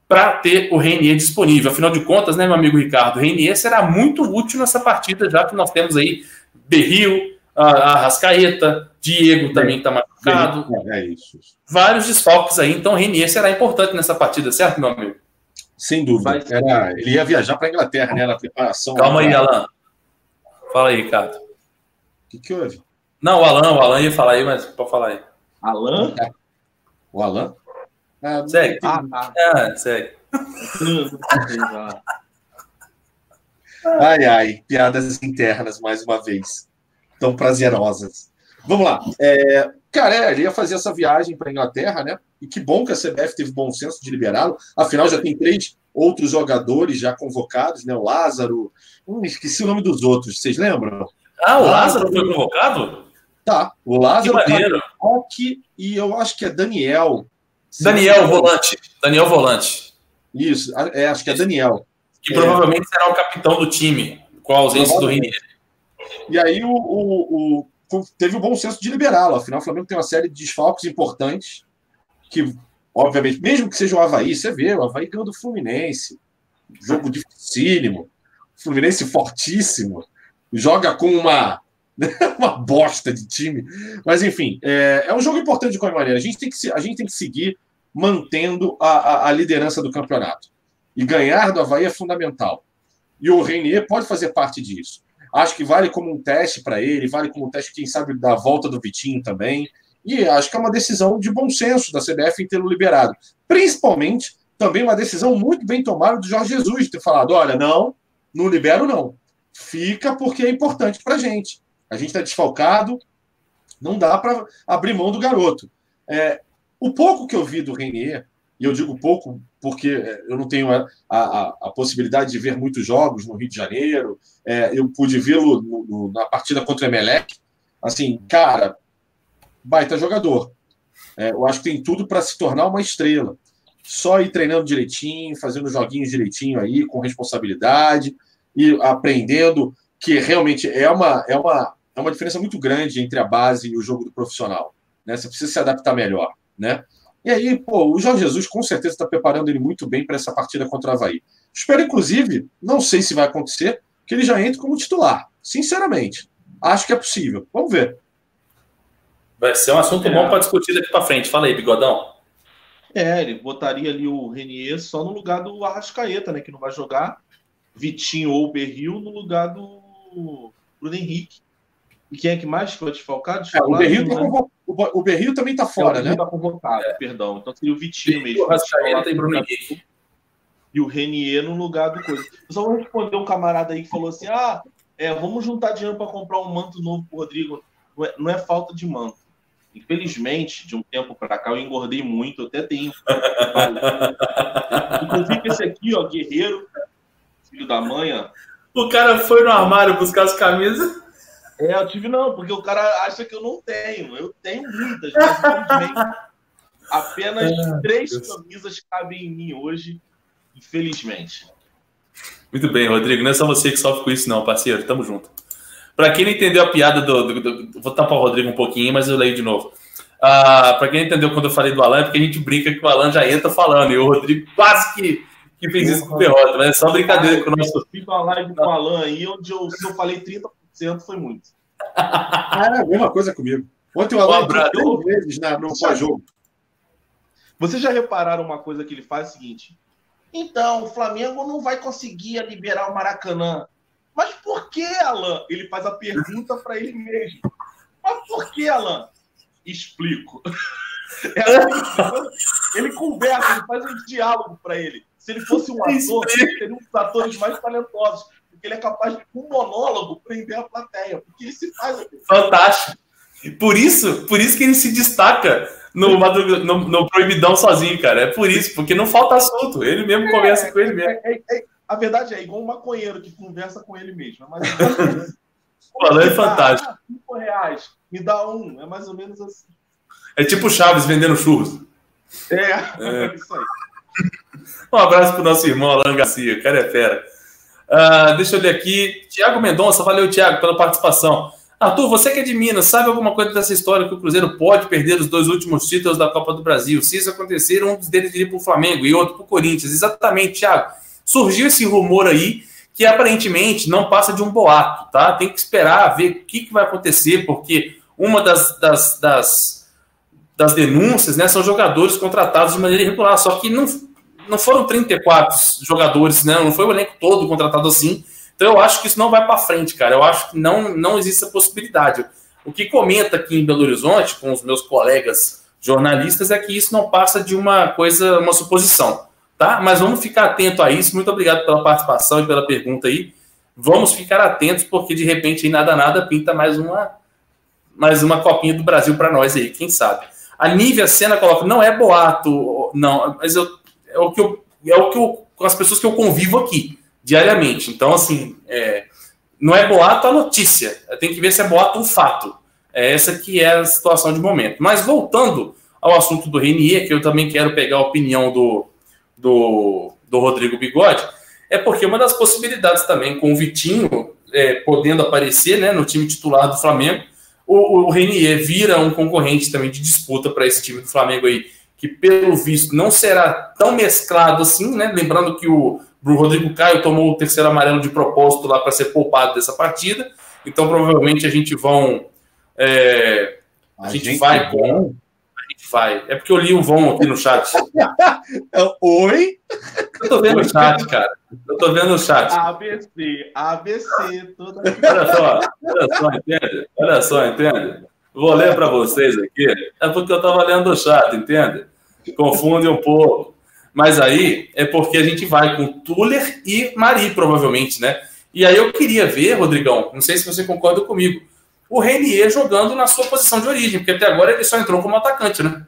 para ter o Renier disponível. Afinal de contas, né, meu amigo Ricardo, o Renier será muito útil nessa partida, já que nós temos aí Berril, a Rascaeta, Diego também está machucado. É isso. Vários desfalques aí, então o Renier será importante nessa partida, certo, meu amigo? Sem dúvida. Era, ele ia viajar para a Inglaterra, né, na preparação. Calma aí, Alan. Fala aí, Ricardo. O que, que houve? Não, o Alan, o Alan ia falar aí, mas pode falar aí. Alan? O Alan? Ah, segue. Ah, tá. segue. Ai, ai, piadas internas mais uma vez. Tão prazerosas. Vamos lá. É, cara, é, ele ia fazer essa viagem para a Inglaterra, né? E que bom que a CBF teve bom senso de liberá-lo. Afinal, já tem três outros jogadores já convocados, né? O Lázaro. Hum, esqueci o nome dos outros, vocês lembram? Ah, o Lázaro foi convocado? Tá, o Lázaro, Rock e eu acho que é Daniel. Daniel Volante. Daniel Volante. Isso, é, acho que é Daniel. Que é. provavelmente será o capitão do time, com a ausência do Rini. E aí o, o, o, teve o bom senso de liberá-lo. Afinal, o Flamengo tem uma série de desfalques importantes que, obviamente, mesmo que seja o Havaí, você vê, o Havaí ganhou do Fluminense. Jogo dificílimo. Fluminense fortíssimo. Joga com uma uma bosta de time. Mas, enfim, é, é um jogo importante de qualquer maneira. A gente tem que, a gente tem que seguir mantendo a, a, a, liderança do campeonato. E ganhar do Havaí é fundamental. E o Reinier pode fazer parte disso. Acho que vale como um teste para ele, vale como um teste, quem sabe, da volta do Vitinho também. E acho que é uma decisão de bom senso da CBF em tê-lo liberado. Principalmente, também uma decisão muito bem tomada do Jorge Jesus, de ter falado: olha, não, não libero, não. Fica porque é importante para gente. A gente está desfalcado, não dá para abrir mão do garoto. É, o pouco que eu vi do Renier, e eu digo pouco porque é, eu não tenho a, a, a possibilidade de ver muitos jogos no Rio de Janeiro, é, eu pude vê-lo na partida contra o Emelec. Assim, cara, baita jogador. É, eu acho que tem tudo para se tornar uma estrela. Só ir treinando direitinho, fazendo joguinhos direitinho aí, com responsabilidade, e aprendendo que realmente é uma, é uma é uma diferença muito grande entre a base e o jogo do profissional. Né? Você precisa se adaptar melhor. Né? E aí, pô, o Jorge Jesus com certeza está preparando ele muito bem para essa partida contra o Havaí. Espero, inclusive, não sei se vai acontecer, que ele já entre como titular. Sinceramente. Acho que é possível. Vamos ver. Vai ser um assunto é. bom para discutir daqui para frente. Fala aí, Bigodão. É, ele botaria ali o Renier só no lugar do Arrascaeta, né? Que não vai jogar. Vitinho ou Berril no lugar do Bruno Henrique. E quem é que mais foi desfalcado? É, o, Berril tá convo... o Berril também está fora, né? Está convocado, é. perdão. Então seria o Vitinho mesmo. O Rascaeta e Bruno Henrique. E o Renier no lugar do coisa. Eu só vou responder um camarada aí que falou assim: ah, é, vamos juntar dinheiro para comprar um manto novo pro Rodrigo. Não é, não é falta de manto. Infelizmente, de um tempo para cá, eu engordei muito, eu até tenho. Inclusive, esse aqui, ó, Guerreiro, filho da mãe, ó. O cara foi no armário buscar as camisas. É, eu tive não, porque o cara acha que eu não tenho. Eu tenho muitas, mas apenas é, três Deus. camisas cabem em mim hoje, infelizmente. Muito bem, Rodrigo. Não é só você que sofre com isso, não, parceiro. Tamo junto. Para quem não entendeu a piada do, do, do, Vou tapar o Rodrigo um pouquinho, mas eu leio de novo. Ah, para quem não entendeu quando eu falei do Alan, é porque a gente brinca que o Alan já entra falando, e o Rodrigo quase que, que fez isso com o Perrota, mas é só brincadeira com o nosso. Eu fiz uma live com o Alan aí, onde eu, se eu falei 30 foi muito. ah, é a mesma coisa comigo. Ontem o Alan três vezes na, no pós-jogo. Vocês já repararam uma coisa que ele faz é o seguinte? Então, o Flamengo não vai conseguir liberar o Maracanã. Mas por que, Alan? Ele faz a pergunta para ele mesmo. Mas por que, Alan? Explico. É assim, ele conversa, ele faz um diálogo para ele. Se ele fosse um ator, ele seria um dos atores mais talentosos porque ele é capaz de, com um monólogo, prender a plateia, porque ele se faz. Fantástico. Por isso, por isso que ele se destaca no, no, no, Proibidão sozinho, cara. É por isso, porque não falta assunto. Ele mesmo é, conversa com ele mesmo. É, é, é, a verdade é igual um maconheiro que conversa com ele mesmo. É mais o Alan é fantástico. Ah, cinco reais, me dá um. É mais ou menos assim. É tipo Chaves vendendo churros. É, é. isso aí. Um abraço pro nosso irmão Alan Garcia. O cara é fera. Uh, deixa eu ler aqui. Tiago Mendonça, valeu, Tiago, pela participação. Arthur, você que é de Minas, sabe alguma coisa dessa história que o Cruzeiro pode perder os dois últimos títulos da Copa do Brasil? Se isso acontecer, um deles iria para o Flamengo e outro para o Corinthians. Exatamente, Tiago. Surgiu esse rumor aí que aparentemente não passa de um boato, tá? Tem que esperar ver o que, que vai acontecer, porque uma das, das, das, das denúncias né, são jogadores contratados de maneira irregular, só que não não foram 34 jogadores, né? Não foi o elenco todo contratado assim. Então eu acho que isso não vai para frente, cara. Eu acho que não, não existe essa possibilidade. O que comenta aqui em Belo Horizonte com os meus colegas jornalistas é que isso não passa de uma coisa, uma suposição, tá? Mas vamos ficar atento a isso. Muito obrigado pela participação e pela pergunta aí. vamos ficar atentos, porque de repente, nada, nada, pinta mais uma, mais uma copinha do Brasil para nós aí, quem sabe. A Nívia Sena coloca, não é boato, não, mas eu, é o que eu, é o que eu, as pessoas que eu convivo aqui, diariamente. Então, assim, é, não é boato a notícia, tem que ver se é boato um fato. É essa que é a situação de momento. Mas voltando ao assunto do Renier, que eu também quero pegar a opinião do, do, do Rodrigo Bigode, é porque uma das possibilidades também, com o Vitinho é, podendo aparecer né, no time titular do Flamengo, o, o Renier vira um concorrente também de disputa para esse time do Flamengo aí, que pelo visto não será tão mesclado assim, né? Lembrando que o, Rodrigo Caio tomou o terceiro amarelo de propósito lá para ser poupado dessa partida, então provavelmente a gente vão. É, a, a, gente, gente vai com vai. É porque eu li o Von aqui no chat. Oi? Eu tô vendo o chat, cara. Eu tô vendo o chat. ABC, ABC, toda. Olha só, olha só, entende? Olha só, entende? Vou ler para vocês aqui. É porque eu tava lendo o chat, entende? Confunde um pouco. Mas aí é porque a gente vai com Tuller e Mari, provavelmente, né? E aí eu queria ver, Rodrigão, não sei se você concorda comigo, o Renier jogando na sua posição de origem, porque até agora ele só entrou como atacante, né?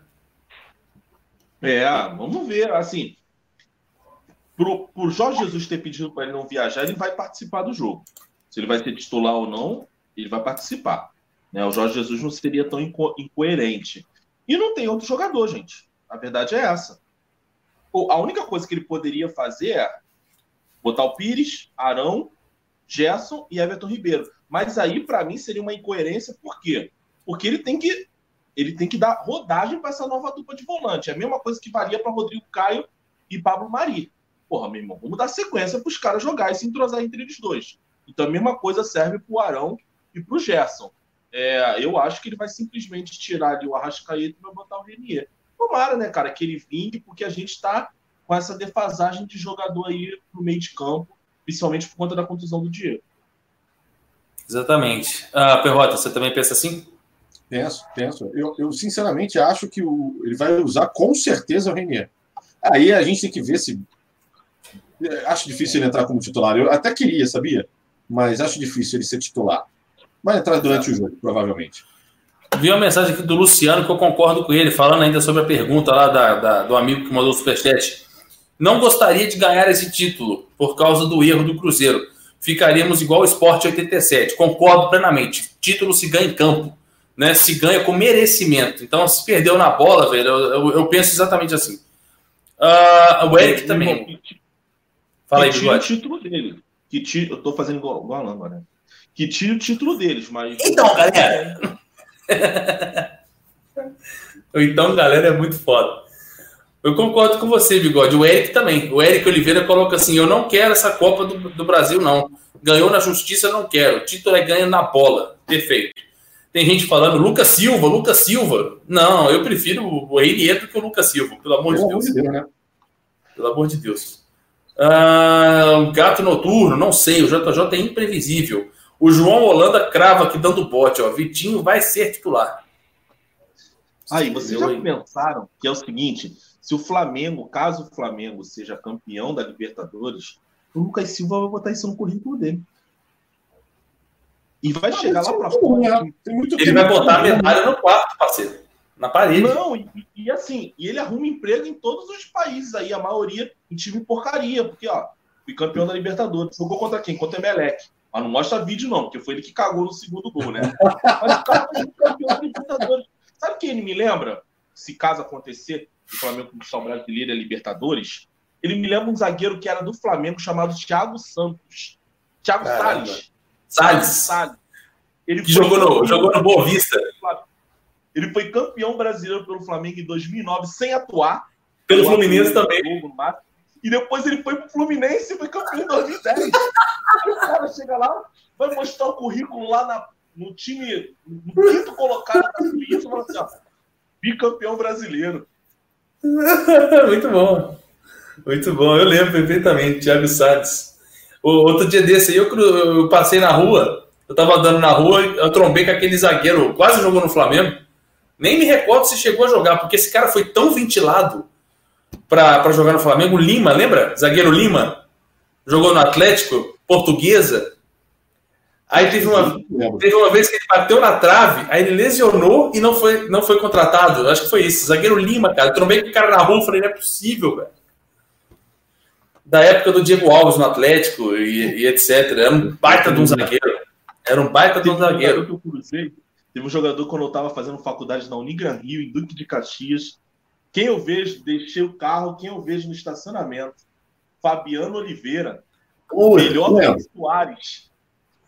É, vamos ver. Assim, por, por Jorge Jesus ter pedido para ele não viajar, ele vai participar do jogo. Se ele vai ser titular ou não, ele vai participar. Né? O Jorge Jesus não seria tão inco incoerente. E não tem outro jogador, gente. A verdade é essa. A única coisa que ele poderia fazer é botar o Pires, Arão, Gerson e Everton Ribeiro. Mas aí, para mim, seria uma incoerência, por quê? Porque ele tem que ele tem que dar rodagem para essa nova dupla de volante. É a mesma coisa que varia para Rodrigo Caio e Pablo Mari. Porra, meu irmão, vamos dar sequência para os caras jogar e se entrosar entre eles dois. Então a mesma coisa serve para o Arão e para o Gerson. É, eu acho que ele vai simplesmente tirar ali o Arrascaeta e vai botar o Renier. Tomara, né, cara, que ele vingue, porque a gente está com essa defasagem de jogador aí no meio de campo, principalmente por conta da contusão do Diego. Exatamente. Ah, Perrota, você também pensa assim? Penso, penso. Eu, eu sinceramente acho que o, ele vai usar com certeza o Renier. Aí a gente tem que ver se. Acho difícil ele entrar como titular. Eu até queria, sabia? Mas acho difícil ele ser titular. Vai entrar durante o jogo, provavelmente. Vi uma mensagem aqui do Luciano que eu concordo com ele, falando ainda sobre a pergunta lá da, da do amigo que mandou o superchat. Não gostaria de ganhar esse título por causa do erro do Cruzeiro ficaríamos igual o Sport 87. Concordo plenamente. Título se ganha em campo, né? Se ganha com merecimento. Então, se perdeu na bola, velho, eu, eu, eu penso exatamente assim. Uh, o Eric também. Que, Fala aí, tira o título dele. Que tira, eu tô fazendo igual, igual agora, né? Que tira o título deles, mas. Então, galera. então, galera, é muito foda. Eu concordo com você, Bigode. O Eric também. O Eric Oliveira coloca assim: eu não quero essa Copa do, do Brasil, não. Ganhou na justiça, não quero. O título é ganho na bola. Perfeito. Tem gente falando Lucas Silva, Lucas Silva. Não, eu prefiro o Renier do que o Lucas Silva, pelo amor de Deus. Deus né? Pelo amor de Deus. Ah, um gato noturno, não sei. O JJ é imprevisível. O João Holanda crava aqui dando bote, ó. Vitinho vai ser titular. Aí, vocês já pensaram que é o seguinte: se o Flamengo, caso o Flamengo seja campeão da Libertadores, o Lucas Silva vai botar isso no currículo dele. E vai ah, chegar lá para fora. Ele vai botar a medalha no quarto, parceiro. Na parede. Não, e, e, assim, e ele arruma emprego em todos os países aí, a maioria em time porcaria, porque, ó, fui campeão da Libertadores. Jogou contra quem? Contra o Emelec. Mas não mostra vídeo, não, porque foi ele que cagou no segundo gol, né? Mas o cara foi campeão da Libertadores. Sabe quem ele me lembra? Se caso acontecer, o Flamengo conquistar o Brasileiro e a Libertadores, ele me lembra um zagueiro que era do Flamengo chamado Thiago Santos. Thiago Salles. Salles. Salles. Ele que jogou no, jogou no Boa Vista. Ele foi campeão brasileiro pelo Flamengo em 2009 sem atuar. Pelo Fluminense também. E depois ele foi pro Fluminense e foi campeão em 2010. Aí o cara chega lá, vai mostrar o currículo lá na, no time, no quinto colocado da Suíça, fala assim, ó, bicampeão brasileiro. Muito bom. Muito bom. Eu lembro perfeitamente, Thiago Salles. O, outro dia desse aí, eu, eu, passei na rua, eu tava andando na rua, eu trombei com aquele zagueiro, quase jogou no Flamengo. Nem me recordo se chegou a jogar, porque esse cara foi tão ventilado para jogar no Flamengo. Lima, lembra? Zagueiro Lima. Jogou no Atlético, Portuguesa. Aí teve uma, teve uma vez que ele bateu na trave, aí ele lesionou e não foi, não foi contratado. Acho que foi isso. Zagueiro Lima, cara. Eu trombei com o cara na rua e falei, não é possível, velho. Da época do Diego Alves no Atlético e, e etc. Era um baita de um zagueiro. Era um baita de um zagueiro. Que eu cruzei, teve um jogador quando eu estava fazendo faculdade na Unigran Rio, em Duque de Caxias. Quem eu vejo, deixei o carro, quem eu vejo no estacionamento? Fabiano Oliveira. Ui, melhor que o Soares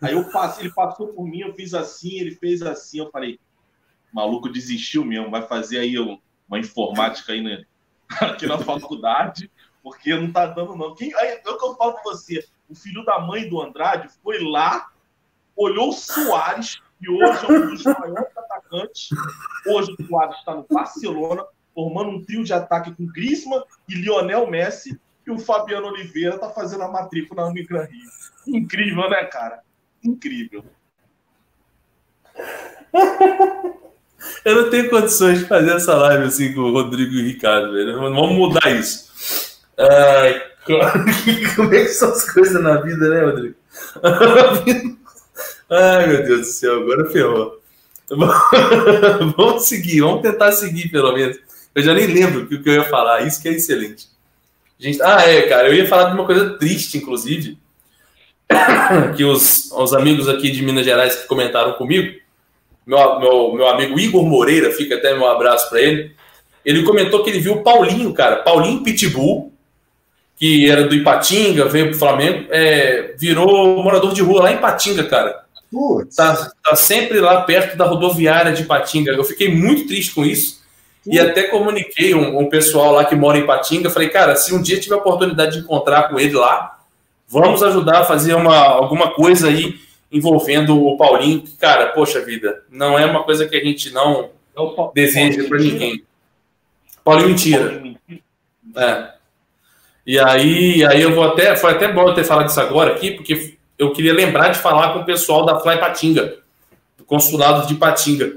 Aí eu passei, ele passou por mim, eu fiz assim, ele fez assim, eu falei, maluco desistiu mesmo, vai fazer aí uma informática aí né, aqui na faculdade, porque não tá dando não. Quem, aí, é o que eu falo pra você, o filho da mãe do Andrade foi lá, olhou o Soares, que hoje é um dos maiores atacantes, hoje o Soares está no Barcelona, formando um trio de ataque com Griezmann e Lionel Messi, e o Fabiano Oliveira tá fazendo a matrícula na Unicran Rio. Incrível, né, cara? incrível. Eu não tenho condições de fazer essa live assim com o Rodrigo e o Ricardo, velho. Vamos mudar isso. Ai, como é que são as coisas na vida, né, Rodrigo? Ai, meu Deus do céu, agora ferrou. Vamos seguir, vamos tentar seguir pelo menos. Eu já nem lembro o que eu ia falar, isso que é excelente. Gente, ah, é, cara, eu ia falar de uma coisa triste, inclusive, que os, os amigos aqui de Minas Gerais que comentaram comigo, meu, meu, meu amigo Igor Moreira, fica até meu abraço para ele. Ele comentou que ele viu o Paulinho, cara, Paulinho Pitbull, que era do Ipatinga, veio pro Flamengo, é, virou morador de rua lá em Ipatinga, cara. Tá, tá, sempre lá perto da rodoviária de Ipatinga. Eu fiquei muito triste com isso. E até comuniquei um, um pessoal lá que mora em Ipatinga. Falei, cara, se um dia tiver a oportunidade de encontrar com ele lá, Vamos ajudar a fazer uma, alguma coisa aí envolvendo o Paulinho, que, cara, poxa vida, não é uma coisa que a gente não é deseja para ninguém. Paulinho mentira. É. E aí, aí eu vou até. Foi até bom eu ter falado isso agora aqui, porque eu queria lembrar de falar com o pessoal da Fly Patinga, do consulado de Patinga,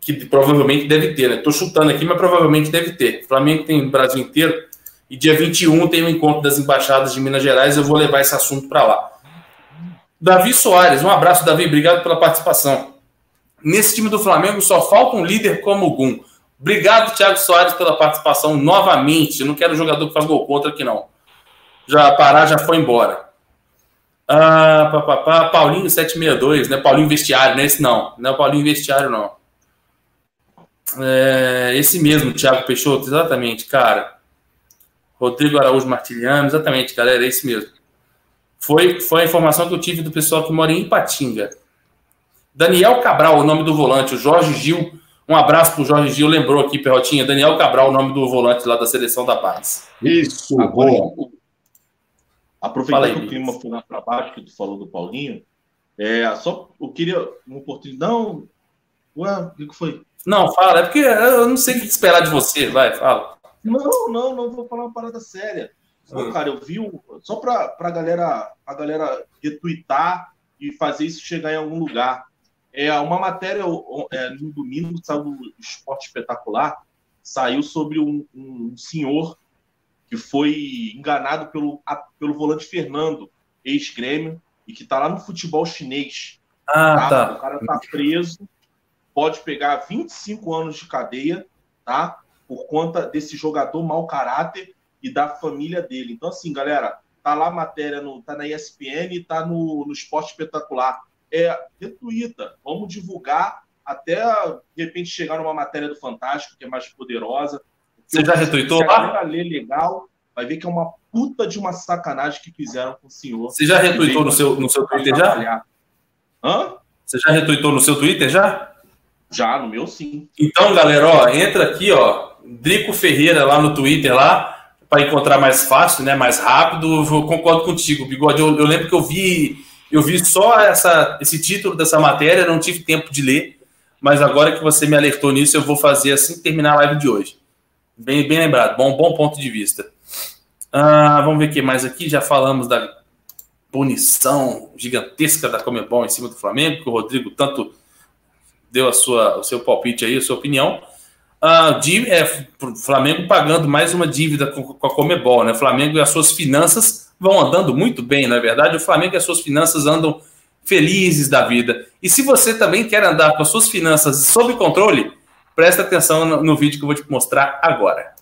que provavelmente deve ter, né? Tô chutando aqui, mas provavelmente deve ter. O Flamengo tem no Brasil inteiro. E dia 21 tem o um encontro das embaixadas de Minas Gerais, eu vou levar esse assunto para lá. Davi Soares, um abraço, Davi, obrigado pela participação. Nesse time do Flamengo só falta um líder como o Gum. Obrigado, Thiago Soares, pela participação novamente. Eu não quero jogador que faz gol contra aqui, não. Já parar, já foi embora. Ah, pá, pá, pá, Paulinho 762, né? Paulinho Vestiário, não é esse não. Não é o Paulinho Vestiário, não. É, esse mesmo, Thiago Peixoto, exatamente, cara. Rodrigo Araújo Martiliano, exatamente, galera, é isso mesmo. Foi, foi a informação que eu tive do pessoal que mora em Ipatinga. Daniel Cabral, o nome do volante, o Jorge Gil. Um abraço para o Jorge Gil, lembrou aqui, Perrotinha. Daniel Cabral, o nome do volante lá da seleção da Paz. Isso, bom. Aproveitando aí, que o clima foi lá para baixo, que tu falou do Paulinho, é, só eu queria uma oportunidade. Não, ué, o que foi? Não, fala, é porque eu não sei o que esperar de você, vai, fala. Não, não, não vou falar uma parada séria. Pô, cara, eu vi um, só para pra galera, a galera retweetar e fazer isso chegar em algum lugar. É uma matéria é, no domingo, saiu do Esporte Espetacular, saiu sobre um, um senhor que foi enganado pelo, a, pelo volante Fernando, ex-grêmio, e que está lá no futebol chinês. Ah, tá? tá. O cara tá preso, pode pegar 25 anos de cadeia, tá? por conta desse jogador mau caráter e da família dele. Então, assim, galera, tá lá a matéria, no, tá na ESPN, tá no, no Esporte Espetacular. É, retuita, vamos divulgar até, de repente, chegar numa matéria do Fantástico, que é mais poderosa. Você já retuitou? Se ler legal, vai ver que é uma puta de uma sacanagem que fizeram com o senhor. Você já retuitou no seu, no seu Twitter já? Hã? Você já retuitou no seu Twitter já? Já, no meu sim. Então, galera, ó, entra aqui, ó, Drico Ferreira lá no Twitter lá, para encontrar mais fácil, né? Mais rápido. Eu concordo contigo, Bigode. Eu, eu, lembro que eu vi, eu vi só essa, esse título dessa matéria, não tive tempo de ler, mas agora que você me alertou nisso, eu vou fazer assim que terminar a live de hoje. Bem, bem lembrado, bom, bom ponto de vista. Ah, vamos ver o que mais aqui. Já falamos da punição gigantesca da Comebol em cima do Flamengo, que o Rodrigo tanto deu a sua, o seu palpite aí, a sua opinião uh, é, Flamengo pagando mais uma dívida com, com a Comebol, né? Flamengo e as suas finanças vão andando muito bem, na é verdade. O Flamengo e as suas finanças andam felizes da vida. E se você também quer andar com as suas finanças sob controle, presta atenção no, no vídeo que eu vou te mostrar agora.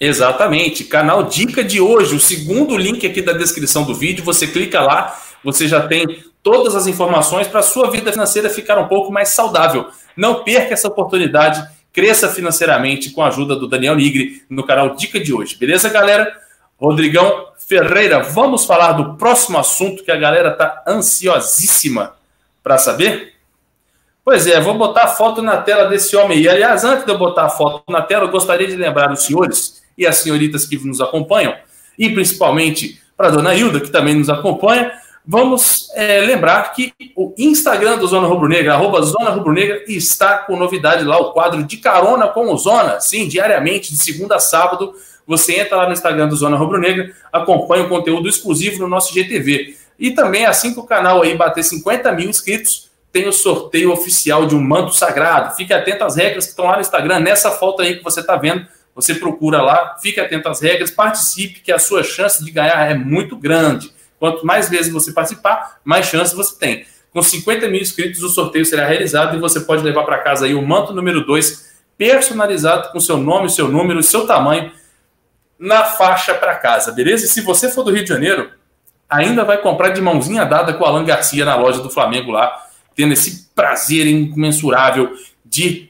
Exatamente. Canal Dica de hoje, o segundo link aqui da descrição do vídeo, você clica lá, você já tem todas as informações para a sua vida financeira ficar um pouco mais saudável. Não perca essa oportunidade, cresça financeiramente com a ajuda do Daniel Nigri no canal Dica de hoje. Beleza, galera? Rodrigão Ferreira, vamos falar do próximo assunto que a galera tá ansiosíssima para saber? Pois é, vou botar a foto na tela desse homem. E, aliás, antes de eu botar a foto na tela, eu gostaria de lembrar os senhores e as senhoritas que nos acompanham, e principalmente para a dona Hilda, que também nos acompanha, vamos é, lembrar que o Instagram do Zona Rubro Negra, arroba Zona Rubro Negra, está com novidade lá, o quadro de carona com o Zona, sim, diariamente, de segunda a sábado, você entra lá no Instagram do Zona Rubro Negra, acompanha o conteúdo exclusivo no nosso GTV. E também, assim que o canal aí bater 50 mil inscritos, tem o sorteio oficial de um manto sagrado. Fique atento às regras que estão lá no Instagram, nessa foto aí que você está vendo, você procura lá, fique atento às regras, participe, que a sua chance de ganhar é muito grande. Quanto mais vezes você participar, mais chances você tem. Com 50 mil inscritos, o sorteio será realizado e você pode levar para casa aí o manto número 2, personalizado com seu nome, seu número, seu tamanho, na faixa para casa, beleza? E se você for do Rio de Janeiro, ainda vai comprar de mãozinha dada com o Alan Garcia na loja do Flamengo lá, tendo esse prazer imensurável de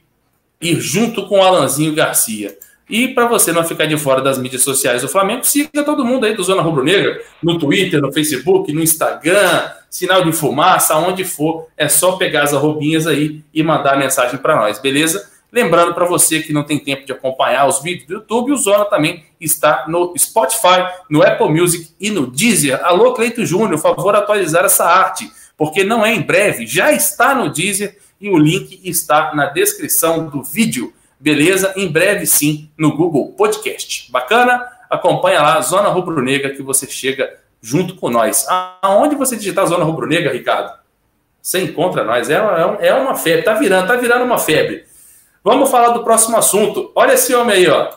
ir junto com o Alanzinho Garcia. E para você não ficar de fora das mídias sociais do Flamengo, siga todo mundo aí do Zona Rubro Negra, no Twitter, no Facebook, no Instagram, sinal de fumaça, aonde for, é só pegar as arrobinhas aí e mandar mensagem para nós, beleza? Lembrando para você que não tem tempo de acompanhar os vídeos do YouTube, o Zona também está no Spotify, no Apple Music e no Deezer. Alô, Cleito Júnior, favor atualizar essa arte, porque não é em breve, já está no Deezer e o link está na descrição do vídeo. Beleza? Em breve, sim, no Google Podcast. Bacana? Acompanha lá, Zona Rubro Negra, que você chega junto com nós. Aonde você digitar Zona Rubro Negra, Ricardo? Você encontra nós. É, é, é uma febre, tá virando, tá virando uma febre. Vamos falar do próximo assunto. Olha esse homem aí, ó.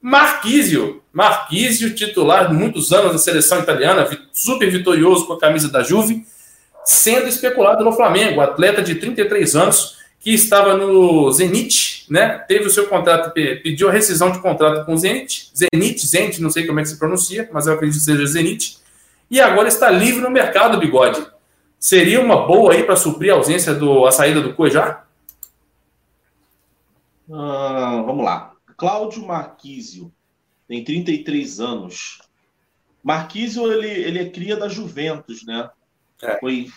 Marquísio. Marquísio, titular de muitos anos da seleção italiana, super vitorioso com a camisa da Juve, sendo especulado no Flamengo. Atleta de 33 anos que estava no Zenit, né? Teve o seu contrato, pediu a rescisão de contrato com o Zenit, Zenit, Zenit, não sei como é que se pronuncia, mas eu acredito que seja Zenit, e agora está livre no mercado, Bigode. Seria uma boa aí para suprir a ausência do a saída do Cuejá? Ah, vamos lá. Cláudio Marquísio tem 33 anos. Marquísio ele, ele é cria da Juventus, né? É. Foi,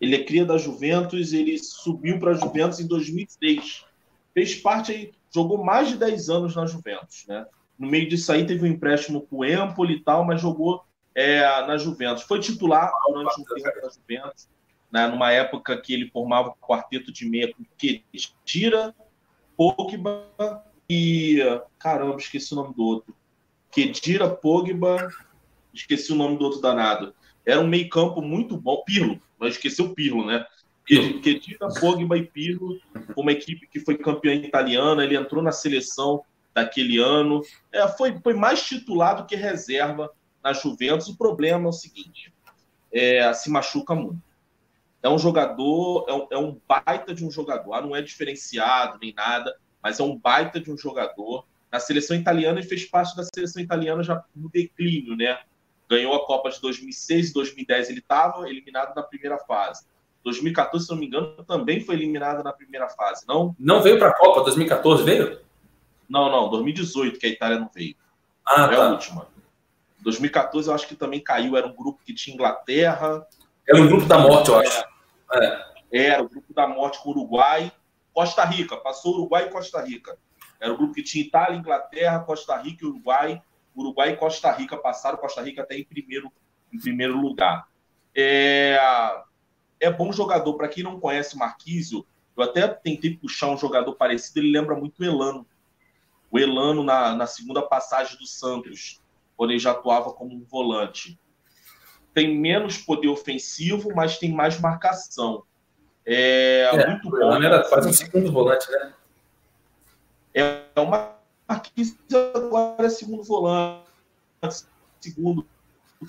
ele é cria da Juventus, ele subiu para a Juventus em 2003. Fez parte jogou mais de 10 anos na Juventus, né? No meio disso aí teve um empréstimo com o Empoli e tal, mas jogou é, na Juventus. Foi titular durante um tempo da Juventus, né? numa época que ele formava o quarteto de meia com Kedira, Pogba e... Caramba, esqueci o nome do outro. Kedira, Pogba... Esqueci o nome do outro danado era um meio campo muito bom. Pirlo, mas esqueceu o Pirlo, né? Kedira, Pogba e Pirlo, uma equipe que foi campeã italiana, ele entrou na seleção daquele ano. É, foi, foi mais titulado que reserva na Juventus. O problema é o seguinte: é, se machuca muito. É um jogador, é um, é um baita de um jogador. Ah, não é diferenciado nem nada, mas é um baita de um jogador. Na seleção italiana, ele fez parte da seleção italiana já no declínio, né? Ganhou a Copa de 2006 e 2010 ele estava eliminado na primeira fase. 2014, se não me engano, também foi eliminado na primeira fase, não? Não veio para a Copa 2014, veio? Não, não, 2018 que a Itália não veio. Ah, é tá. a última. 2014 eu acho que também caiu, era um grupo que tinha Inglaterra. Era um grupo da morte, eu acho. É. Era o grupo da morte com Uruguai, Costa Rica, passou Uruguai e Costa Rica. Era o grupo que tinha Itália, Inglaterra, Costa Rica e Uruguai. Uruguai e Costa Rica passaram, Costa Rica até em primeiro, em primeiro lugar. É, é bom jogador. Para quem não conhece o Marquísio, eu até tentei puxar um jogador parecido, ele lembra muito o Elano. O Elano na, na segunda passagem do Santos. quando ele já atuava como um volante. Tem menos poder ofensivo, mas tem mais marcação. É, é muito bom. Era quase um segundo volante, né? É uma Marquinhos agora é segundo volante, segundo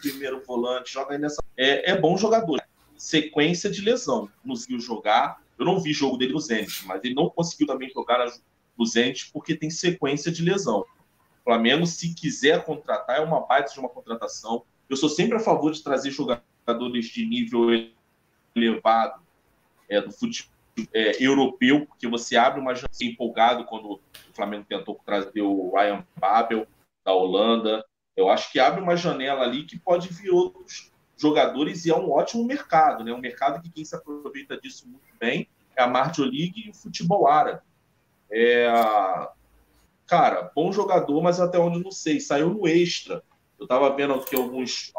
primeiro volante, joga aí nessa. É, é bom jogador. Sequência de lesão. Não conseguiu jogar. Eu não vi jogo dele no Zenit, mas ele não conseguiu também jogar no Zenit porque tem sequência de lesão. O Flamengo, se quiser contratar, é uma baita de uma contratação. Eu sou sempre a favor de trazer jogadores de nível elevado é, do futebol é, europeu, porque você abre uma janela empolgado quando o Flamengo tentou trazer o Ryan Babel da Holanda. Eu acho que abre uma janela ali que pode vir outros jogadores e é um ótimo mercado, né? Um mercado que quem se aproveita disso muito bem é a Marjo League e o futebol árabe. É, cara, bom jogador, mas até onde não sei. Saiu no extra. Eu tava vendo aqui alguns.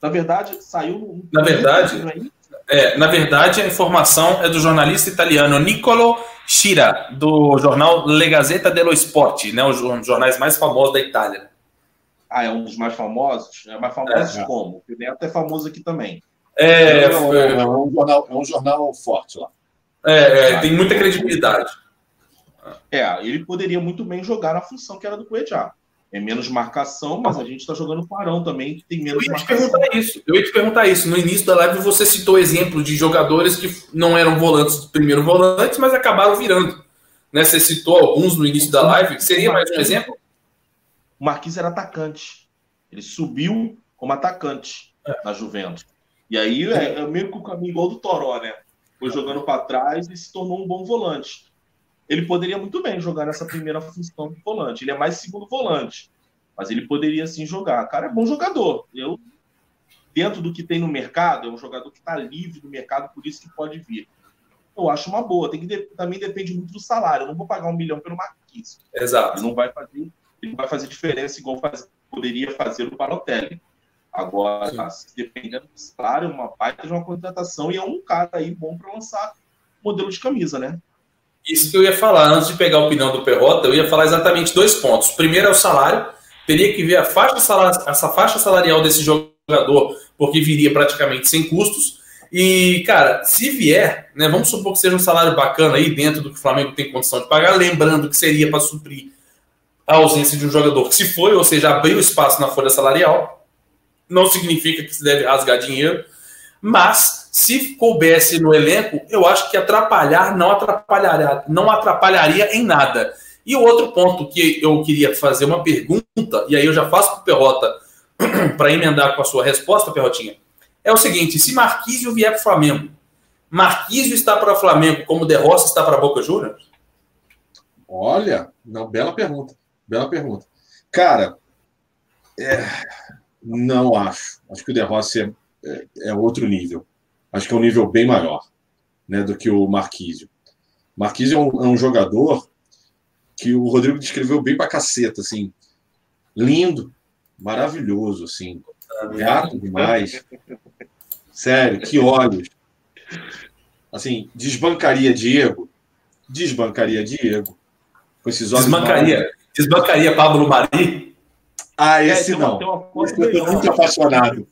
Na verdade, saiu no. Na verdade, é, na verdade, a informação é do jornalista italiano Nicolo Schira, do jornal Le Gazzetta dello Sport, né, um dos jornais mais famosos da Itália. Ah, é um dos mais famosos? É mais famoso é, como? O Neto é famoso aqui também. É, é, um, é, um, jornal, é um jornal forte lá. É, é tem muita credibilidade. É, ele poderia muito bem jogar na função que era do Cuejá é menos marcação, mas a gente está jogando com Arão também, que tem menos eu ia marcação. Te perguntar isso. Eu ia te perguntar isso. No início da live você citou exemplo de jogadores que não eram volantes do primeiro volante, mas acabaram virando. Né? Você citou alguns no início da live. Seria mais um exemplo? O Marquinhos era atacante. Ele subiu como atacante é. na Juventus. E aí é, é meio que o caminho igual do Toró, né? Foi jogando para trás e se tornou um bom volante ele poderia muito bem jogar nessa primeira função de volante. Ele é mais segundo volante, mas ele poderia sim jogar. Cara, é bom jogador. Eu, dentro do que tem no mercado, é um jogador que está livre do mercado, por isso que pode vir. Eu acho uma boa. Tem que também depende muito do salário. Eu não vou pagar um milhão pelo Marquinhos. Exato. Ele não vai fazer, ele vai fazer diferença igual faz, poderia fazer o Balotelli. Agora, dependendo do salário, uma baita de uma contratação e é um cara aí bom para lançar modelo de camisa, né? Isso que eu ia falar, antes de pegar a opinião do Perrota, eu ia falar exatamente dois pontos. Primeiro é o salário, teria que ver a faixa salarial, essa faixa salarial desse jogador, porque viria praticamente sem custos. E, cara, se vier, né, vamos supor que seja um salário bacana aí dentro do que o Flamengo tem condição de pagar, lembrando que seria para suprir a ausência de um jogador que se foi, ou seja, abriu espaço na folha salarial. Não significa que se deve rasgar dinheiro, mas se coubesse no elenco, eu acho que atrapalhar não atrapalharia, não atrapalharia em nada. E o outro ponto que eu queria fazer uma pergunta, e aí eu já faço para o Perrota para emendar com a sua resposta, Perrotinha, é o seguinte: se Marquísio vier para o Flamengo, Marquísio está para o Flamengo como De Rossi está para a Boca Juniors? Olha, não, bela pergunta. Bela pergunta. Cara, é, não acho. Acho que o De Rossi é, é, é outro nível acho que é um nível bem maior né, do que o Marquísio. Marquísio é um, é um jogador que o Rodrigo descreveu bem pra caceta, assim. Lindo, maravilhoso, assim. Gato demais. Sério, que olhos. Assim, desbancaria Diego. Desbancaria Diego. Com esses olhos. Desbancaria. Desbancaria Pablo Mari. Ah, esse é, não. esse eu tô muito apaixonado.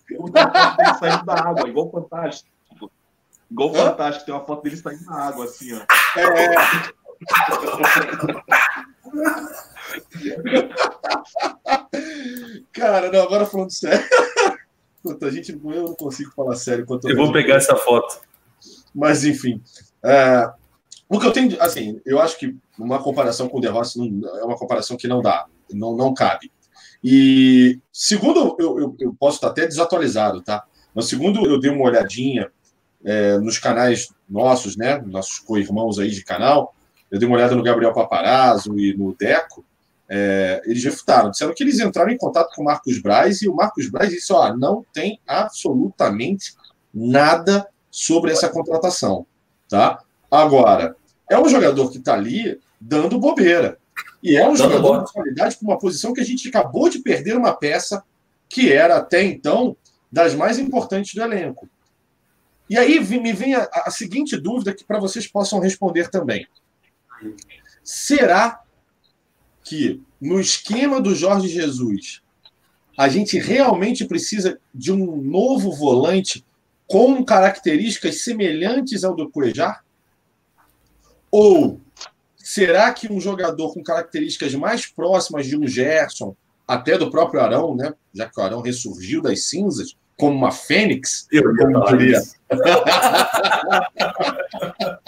Saindo da água, igual fantástico. Igual o Fantástico, tem uma foto dele saindo na água, assim, ó. É. Cara, não, agora falando sério. Puta, a gente, eu não consigo falar sério. Quanto eu vou pegar essa foto. Mas, enfim. É, o que eu tenho, assim, eu acho que uma comparação com o The Rossi não, é uma comparação que não dá, não, não cabe. E segundo, eu, eu, eu posso estar até desatualizado, tá? Mas segundo eu dei uma olhadinha é, nos canais nossos, né, nossos co-irmãos aí de canal, eu dei uma olhada no Gabriel Paparazzo e no Deco, é, eles refutaram, disseram que eles entraram em contato com o Marcos Braz e o Marcos Braz disse, ó, não tem absolutamente nada sobre essa contratação, tá? Agora, é um jogador que está ali dando bobeira. E é um dando jogador de qualidade para uma posição que a gente acabou de perder uma peça que era até então das mais importantes do elenco. E aí me vem a, a seguinte dúvida que para vocês possam responder também. Será que no esquema do Jorge Jesus A gente realmente precisa de um novo volante com características semelhantes ao do Cuejar? Ou será que um jogador com características mais próximas de um Gerson, até do próprio Arão, né? já que o Arão ressurgiu das cinzas, como uma fênix, Eu como diria.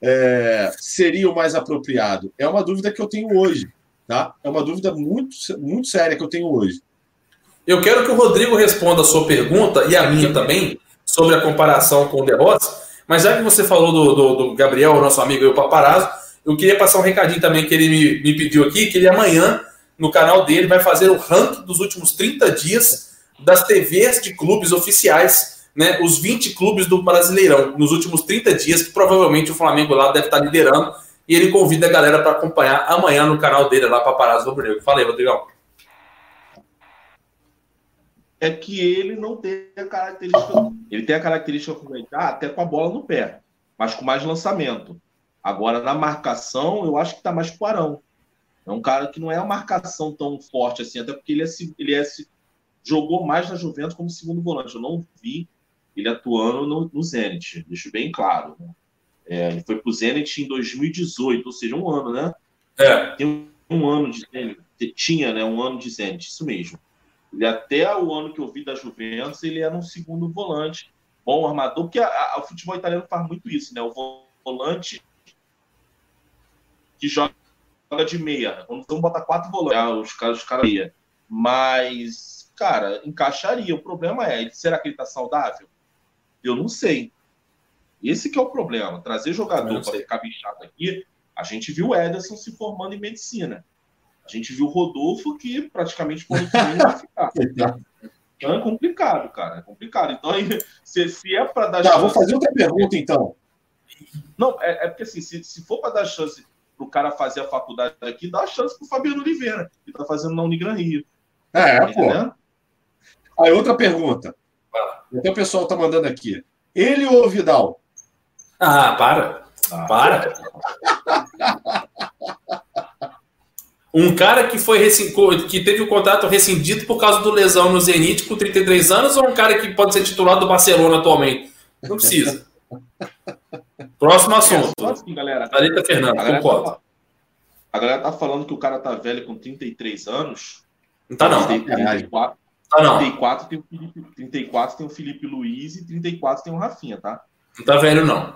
É, seria o mais apropriado? É uma dúvida que eu tenho hoje. Tá? É uma dúvida muito, muito séria que eu tenho hoje. Eu quero que o Rodrigo responda a sua pergunta e a minha também sobre a comparação com o The Rossi. Mas já que você falou do, do, do Gabriel, nosso amigo aí, o Paparazzo, eu queria passar um recadinho também que ele me, me pediu aqui, que ele amanhã, no canal dele, vai fazer o ranking dos últimos 30 dias das TVs de clubes oficiais, né? Os 20 clubes do Brasileirão, nos últimos 30 dias, que provavelmente o Flamengo lá deve estar liderando. E ele convida a galera para acompanhar amanhã no canal dele, lá, Paparazzo Rubro Negro. Fala aí, Rodrigão. É que ele não tem a característica. Ele tem a característica como ele tá, até com a bola no pé, mas com mais lançamento. Agora, na marcação, eu acho que tá mais com o Arão. É um cara que não é uma marcação tão forte assim, até porque ele, é, ele é, se- jogou mais na Juventus como segundo volante. Eu não vi ele atuando no, no Zenit, deixo bem claro. né? É, ele foi pro Zenit em 2018, ou seja, um ano, né? É, tem um ano de Zenit, tinha, né, um ano de Zenit, isso mesmo. Ele até o ano que eu vi da Juventus, ele era um segundo volante, bom armador, porque a- a- o futebol italiano faz muito isso, né? O vo- volante que joga de meia. né? Quando vamos botar quatro volantes, ah, os caras, os caras meia. Mas, cara, encaixaria. O problema é, será que ele tá saudável? Eu não sei. Esse que é o problema. Trazer jogador para ficar bichado aqui, a gente viu o Ederson se formando em medicina. A gente viu o Rodolfo que praticamente quando vai ficar. Então é complicado, cara. É complicado. Então, aí, se, se é para dar Tá, vou chance. fazer outra pergunta, então. Não, é, é porque assim, se, se for para dar chance pro cara fazer a faculdade aqui, dá chance pro Fabiano Oliveira, que tá fazendo na Unigran Rio. É, Tá pô. Aí, outra pergunta. Até o pessoal tá mandando aqui. Ele ou o Vidal? Ah, para. Para. Um cara que foi que teve o contrato rescindido por causa do lesão no Zenit com 33 anos ou um cara que pode ser titular do Barcelona atualmente? Não precisa. Próximo É, assunto. assim, galera. Thalita A Fernandes, galera, concordo. tá, a galera tá falando que o cara tá velho com 33 anos. Não tá não. 34, Tá não. 34 tem o Felipe, 34 tem o Felipe Luiz e 34 tem o Rafinha, tá? Não tá velho não.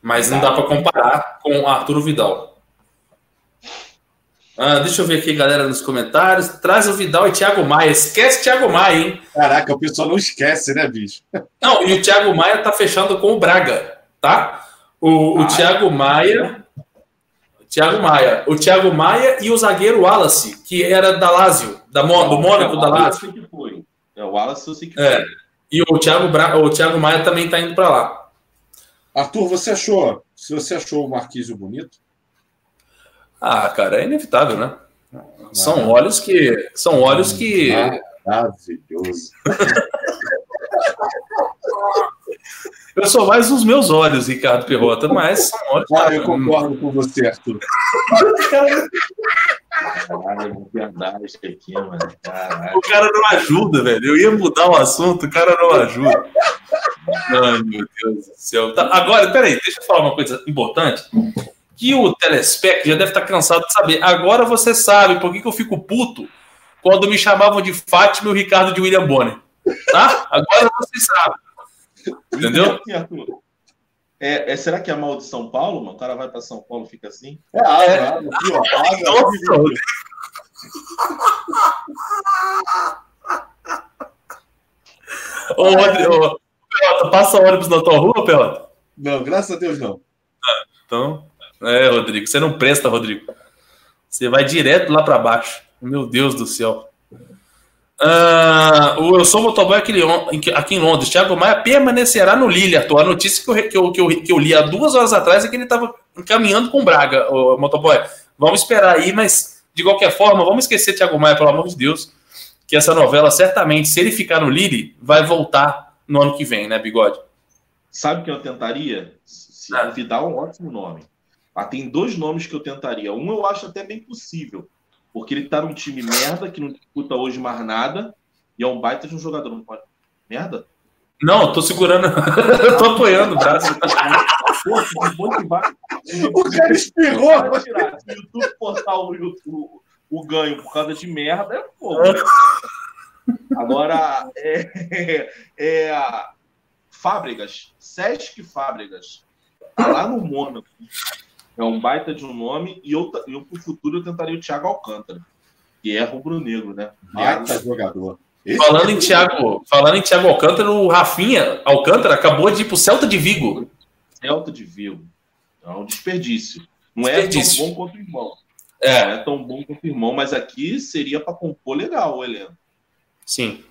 Mas não dá pra comparar com o Arturo Vidal. Ah, deixa eu ver aqui, galera, nos comentários. Traz o Vidal e Thiago Maia. Esquece Thiago Maia, hein? Caraca, o pessoal não esquece, né, bicho? Não, e o Thiago Maia tá fechando com o Braga, tá? O, o Ah, Thiago Maia. Thiago Maia. O Thiago Maia e o zagueiro Wallace, que era da Lazio, da Mo, do Mônaco da É, o Wallace Lazio. eu sei que foi. É, o Wallace eu sei que É. foi. E o Thiago, Bra... o Thiago Maia também tá indo para lá. Arthur, você achou? Se você achou o Marquísio bonito? Ah, cara, é inevitável, né? São olhos que. São olhos que. Maravilhoso. Eu sou mais os meus olhos, Ricardo Perrota, mas são olhos. Ah, eu concordo com você, Arthur. Caralho, é verdade aqui, mano. Caralho. O cara não ajuda, velho. Eu ia mudar o assunto, o cara não ajuda. Ai, meu Deus do céu. Tá, agora, peraí, deixa eu falar uma coisa importante. Que o telespec já deve estar cansado de saber. Agora você sabe por que, que eu fico puto quando me chamavam de Fátima e o Ricardo de William Bonner. Tá? Agora você sabe. Entendeu? Arthur, É, é, será que é mal de São Paulo, mano? O cara vai pra São Paulo e fica assim? É água, água aqui, ó. Água, Nossa, Rodrigo. Ô, Rodrigo, ô, Pelota, passa ônibus na tua rua, Pelota? Não, graças a Deus não. Então, é, Rodrigo, você não presta, Rodrigo. Você vai direto lá para baixo. Meu Deus do céu. Ah, o Eu Sou Motoboy aqui, aqui em Londres. Thiago Maia permanecerá no Lille, Arthur. A notícia que eu, que, eu, que, eu, que eu li há duas horas atrás é que ele estava caminhando com o Braga, o Motoboy. Vamos esperar aí, mas de qualquer forma, vamos esquecer Thiago Maia, pelo amor de Deus. Que essa novela, certamente, se ele ficar no Lille, vai voltar no ano que vem, né, Bigode? Sabe o que eu tentaria? Se Ah. Vidal é um ótimo nome. Ah, tem dois nomes que eu tentaria. Um eu acho até bem possível. Porque ele tá num time merda, que não disputa hoje mais nada, e é um baita de um jogador. Não pode. Merda? Não, eu tô segurando. eu tô apoiando o braço. O cara espirrou. Se o YouTube cortar o, YouTube, o ganho por causa de merda, é fogo. Agora, é, é, a Fábricas, Sesc Fábricas, tá lá no Mônaco. É um baita de um nome. E eu, eu pro futuro, eu tentaria o Thiago Alcântara, que é rubro-negro, né? Baita jogador. Esse Falando é em Thiago, falando em Thiago Alcântara, o Rafinha Alcântara acabou de ir pro Celta de Vigo. Celta de Vigo. É um desperdício. Não Desperdício. é tão bom quanto o irmão. É, Não é tão bom quanto o irmão, mas aqui seria para compor legal o elenco. sim.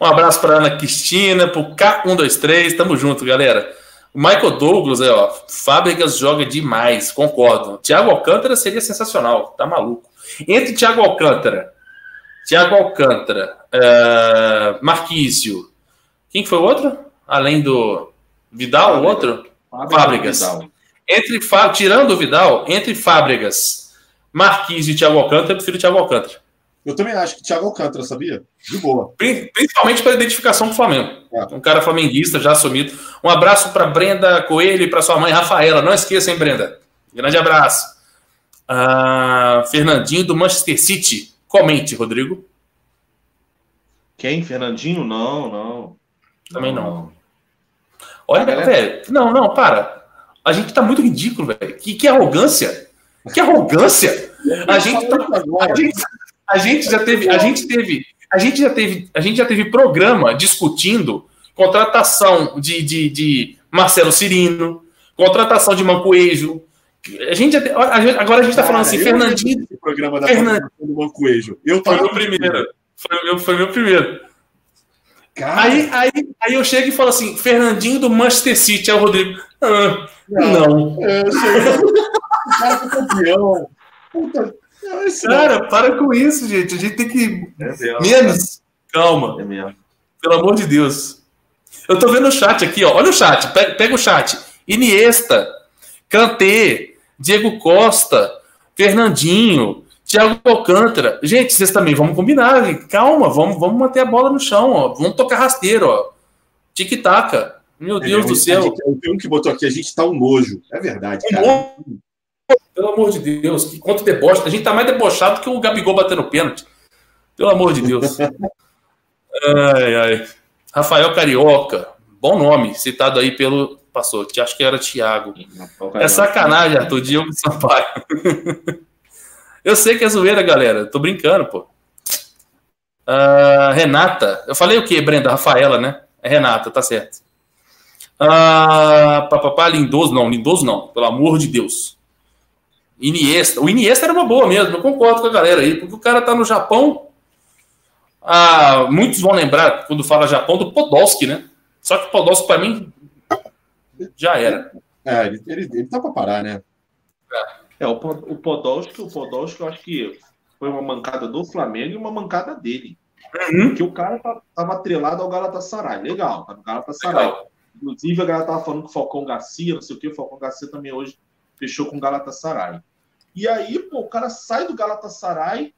Um abraço para Ana Cristina, pro K123, tamo junto, galera. O Michael Douglas, aí, ó, Fábricas joga demais, concordo. Thiago Alcântara seria sensacional, tá maluco. Entre Thiago Alcântara, Thiago Alcântara, é, Marquísio, quem que foi o outro? Além do Vidal, o outro? Fábricas. Vidal. Entre, tirando o Vidal, entre Fábricas, Marquísio e Thiago Alcântara, eu prefiro Thiago Alcântara. Eu também acho que Thiago Alcântara, sabia? De boa. Pri- Principalmente para identificação com o Flamengo. É. Um cara flamenguista já assumido. Um abraço para Brenda Coelho e para sua mãe Rafaela. Não esqueça, hein, Brenda? Grande abraço. Ah, Fernandinho do Manchester City. Comente, Rodrigo. Quem? Fernandinho? Não, não. Também não. Olha, Ah, galera. velho. Não, não, para. A gente tá muito ridículo, velho. Que, que arrogância. Que arrogância. A gente tá, a gente, a gente já teve, a gente teve, a gente já teve, a gente já teve programa discutindo contratação de, de, de Marcelo Cirino, contratação de Mancoejo. A gente já te- a gente- agora a gente tá falando assim, Fernandinho programa da Fernan- Fernandinho do Mancoejo. Eu foi meu primeiro. Foi meu, foi meu primeiro. Cara, Aí, aí, aí eu chego e falo assim, Fernandinho do Manchester City, é o Rodrigo. Ah, não. eu sou o cara foi campeão. Puta, não, não. Cara, para com isso, gente. A gente tem que. É mesmo. Menos. Calma. É mesmo. Pelo amor de Deus. Eu tô vendo o chat aqui, ó. Olha o chat. Pega, o chat. Iniesta, Kanté, Diego Costa, Fernandinho, Thiago Alcântara. Gente, vocês também vamos combinar. gente. Calma, vamos, vamos manter a bola no chão, ó. Vamos tocar rasteiro, ó. Tic-taca. Meu Deus É, do céu. gente- Eu tenho um que botou aqui, a gente tá um nojo. É verdade, Um cara. Pelo amor de Deus, que quanto deboche. A gente tá mais debochado que o Gabigol batendo pênalti. Pelo amor de Deus. ai, ai. Rafael Carioca, bom nome, citado aí pelo pastor, que acho que era Thiago. É sacanagem, Arthur, Diogo Sampaio. Eu sei que é zoeira, galera. Tô brincando, pô. Ah, Renata. Eu falei o quê, Brenda? Rafaela, né? É Renata, tá certo. Ah, papapá, Lindoso, não, Lindoso não, pelo amor de Deus. Iniesta. O Iniesta era uma boa mesmo, eu concordo com a galera aí, porque o cara tá no Japão. Ah, muitos vão lembrar, quando fala Japão, do Podolski, né? Só que o Podolski, pra mim, já era. É, ele, ele, ele tá pra parar, né? É, o, o Podolski, o Podolski, eu acho que foi uma mancada do Flamengo e uma mancada dele. Uhum. Porque o cara tá- tava atrelado ao Galatasaray. Legal, tá no Galatasaray. Legal. Inclusive, a galera tava falando que o Falcão Garcia, não sei o que, o Falcão Garcia também hoje fechou com o Galatasaray. E aí, pô, o cara sai do Galatasaray,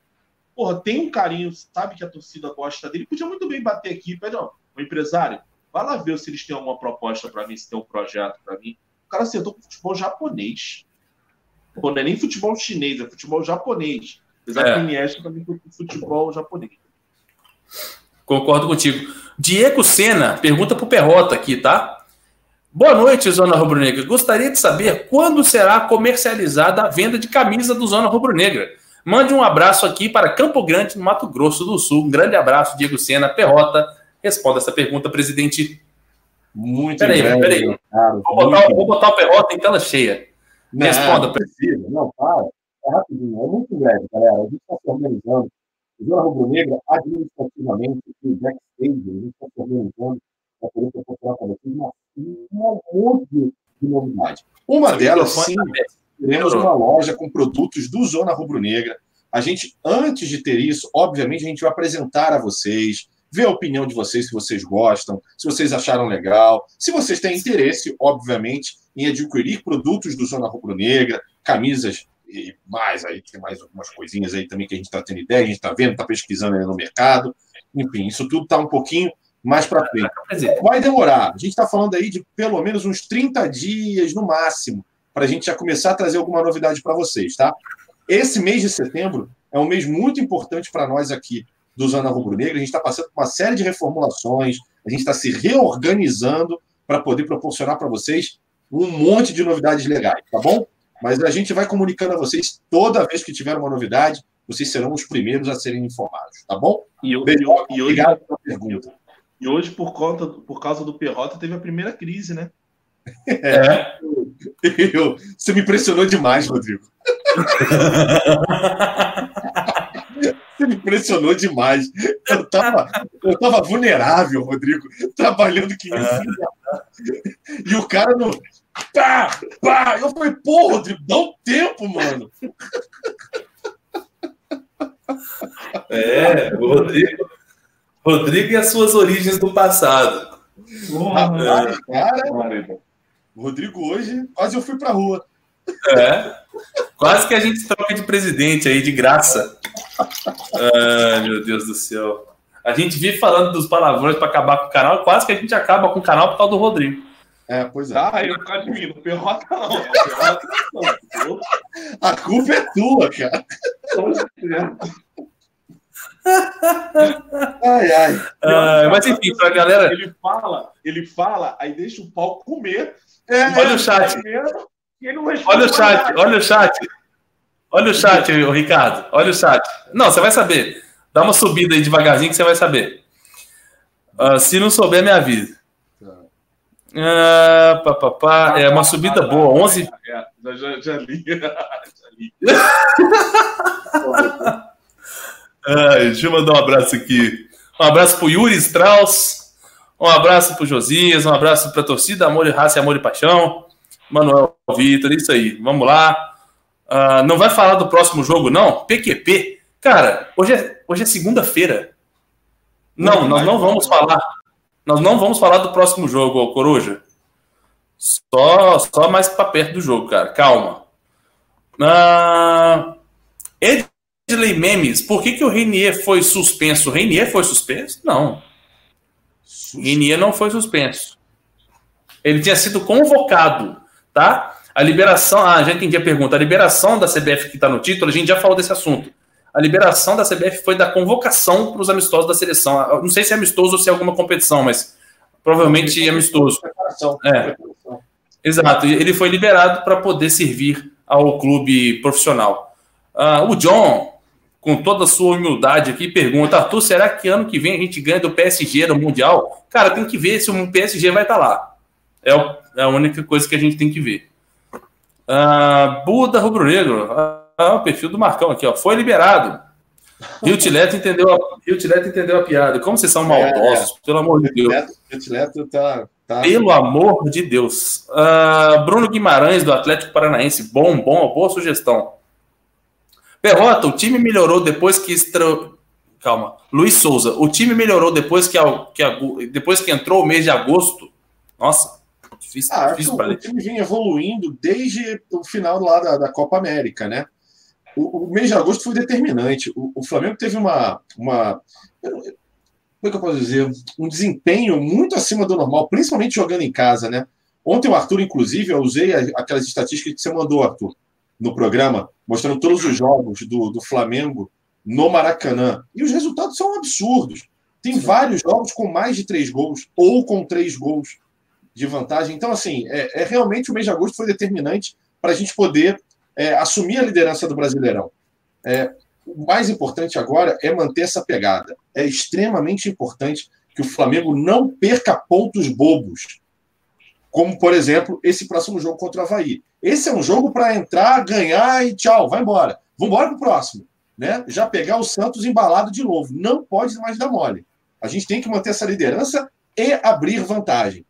porra, tem um carinho, sabe que a torcida gosta dele, podia muito bem bater aqui, pede, ó, o empresário, vai lá ver se eles têm alguma proposta para mim, se tem um projeto para mim. O cara acertou com futebol japonês. Pô, não é nem futebol chinês, é futebol japonês. Apesar É. que o Iniesta também foi com futebol japonês. Concordo contigo. Diego Sena pergunta pro Perrota aqui, tá? Boa noite, Zona Rubro-Negra. Gostaria de saber quando será comercializada a venda de camisa do Zona Rubro-Negra. Mande um abraço aqui para Campo Grande, no Mato Grosso do Sul. Um grande abraço, Diego Sena. Perrota, responda essa pergunta, presidente. Muito Peraí, breve, peraí. caro. Vou botar, vou botar o Perrota em tela cheia. Não, Responda, precisa. Não, para. É rapidinho. É muito breve, galera. A gente está se organizando. O Zona Rubro Negra, administrativamente, aqui, backstage, a gente está se organizando uma, um monte de novidade. Uma delas, sim, teremos uma loja com produtos do Zona Rubro Negra. A gente, antes de ter isso, obviamente, a gente vai apresentar a vocês, ver a opinião de vocês, se vocês gostam, se vocês acharam legal, se vocês têm interesse, obviamente, em adquirir produtos do Zona Rubro Negra, camisas e mais aí tem mais algumas coisinhas aí também que a gente está tendo ideia, a gente está vendo, está pesquisando aí no mercado. Enfim, isso tudo está um pouquinho mais para frente. Vai demorar. A gente está falando aí de pelo menos uns 30 dias no máximo para a gente já começar a trazer alguma novidade para vocês, tá? Esse mês de setembro é um mês muito importante para nós aqui do Zona Rubro Negra. A gente está passando por uma série de reformulações, a gente está se reorganizando para poder proporcionar para vocês um monte de novidades legais, tá bom? Mas a gente vai comunicando a vocês toda vez que tiver uma novidade, vocês serão os primeiros a serem informados, tá bom? E, Beijo, e hoje, obrigado pela pergunta. E hoje, por, conta, por causa do Perrota, teve a primeira crise, né? É. Eu, você me impressionou demais, Rodrigo. Você me impressionou demais. Eu tava, eu tava vulnerável, Rodrigo, trabalhando que nem é. E o cara não. Pá! Pá! Eu falei, pô, Rodrigo, dá um tempo, mano. É, o Rodrigo. Rodrigo e as suas origens do passado. Porra, é. cara, Rodrigo hoje, quase eu fui pra rua. É. Quase que a gente troca de presidente aí, de graça. Ai, meu Deus do céu. A gente vive falando dos palavrões para acabar com o canal, quase que a gente acaba com o canal por causa do Rodrigo. É, pois é. Ah, eu ficar de mim, não perrota não. Perrota não. A culpa é tua, cara. Ai, ai. Ah, mas enfim, pra galera. Ele fala, ele fala, aí deixa o pau comer. É, olha o chat. Olha o chat, olha o chat. Olha o chat, Ricardo. Olha o chat. Não, você vai saber. Dá uma subida aí devagarzinho que você vai saber. Uh, se não souber, me avisa. Uh, pá, pá, pá. É uma subida boa. 11. Já, já, já li. Já li. Deixa eu mandar um abraço aqui. Um abraço pro Yuri Strauss. Um abraço pro Josias. Um abraço pra torcida Amor e Raça Amor e Paixão. Manuel Vitor, isso aí. Vamos lá. Uh, não vai falar do próximo jogo, não? PQP. Cara, hoje é, hoje é segunda-feira. Não, nós não vamos falar. Nós não vamos falar do próximo jogo, Coruja. Só, só mais para perto do jogo, cara. Calma. Uh, Edley Memes, por que, que o Renier foi suspenso? O Renier foi suspenso? Não. O Renier não foi suspenso. Ele tinha sido convocado, tá? A liberação, ah, já entendi a pergunta. A liberação da CBF que está no título, a gente já falou desse assunto. A liberação da CBF foi da convocação para os amistosos da seleção. Eu não sei se é amistoso ou se é alguma competição, mas provavelmente é amistoso. É. Exato. Ele foi liberado para poder servir ao clube profissional. Uh, o John, com toda a sua humildade aqui, pergunta: Arthur, será que ano que vem a gente ganha do PSG no Mundial? Cara, tem que ver se o PSG vai estar tá lá. É, é a única coisa que a gente tem que ver. Ah, Buda Rubro Negro. Ah, o perfil do Marcão aqui, ó. Foi liberado. Rio Tileto entendeu a, Rio Tileto entendeu a piada. Como vocês são maldosos, é, pelo amor de Deus. Rio Tileto tá, tá. Pelo amor de Deus. Ah, Bruno Guimarães, do Atlético Paranaense. Bom, bom, boa sugestão. Perrota, o time melhorou depois que. Extra... Calma. Luiz Souza, o time melhorou depois que, que, depois que entrou o mês de agosto. Nossa, Difícil, ah, difícil o, time vinha evoluindo desde o final lá da, da Copa América, né? O, o, mês de agosto foi determinante. O, o Flamengo teve uma, uma como é que eu posso dizer? Um desempenho muito acima do normal, principalmente jogando em casa, né? Ontem o Arthur, inclusive, eu usei aquelas estatísticas que você mandou, Arthur, no programa, mostrando todos os jogos do, do Flamengo no Maracanã. E os resultados são absurdos. Tem vários jogos com mais de três gols ou com três gols de vantagem. Então, assim, é, é realmente o mês de agosto foi determinante para a gente poder é, assumir a liderança do Brasileirão. É, o mais importante agora é manter essa pegada. É extremamente importante que o Flamengo não perca pontos bobos, como, por exemplo, esse próximo jogo contra o Havaí. Esse é um jogo para entrar, ganhar e tchau, vai embora. Vamos embora para o próximo. Né? Já pegar o Santos embalado de novo. Não pode mais dar mole. A gente tem que manter essa liderança e abrir vantagem.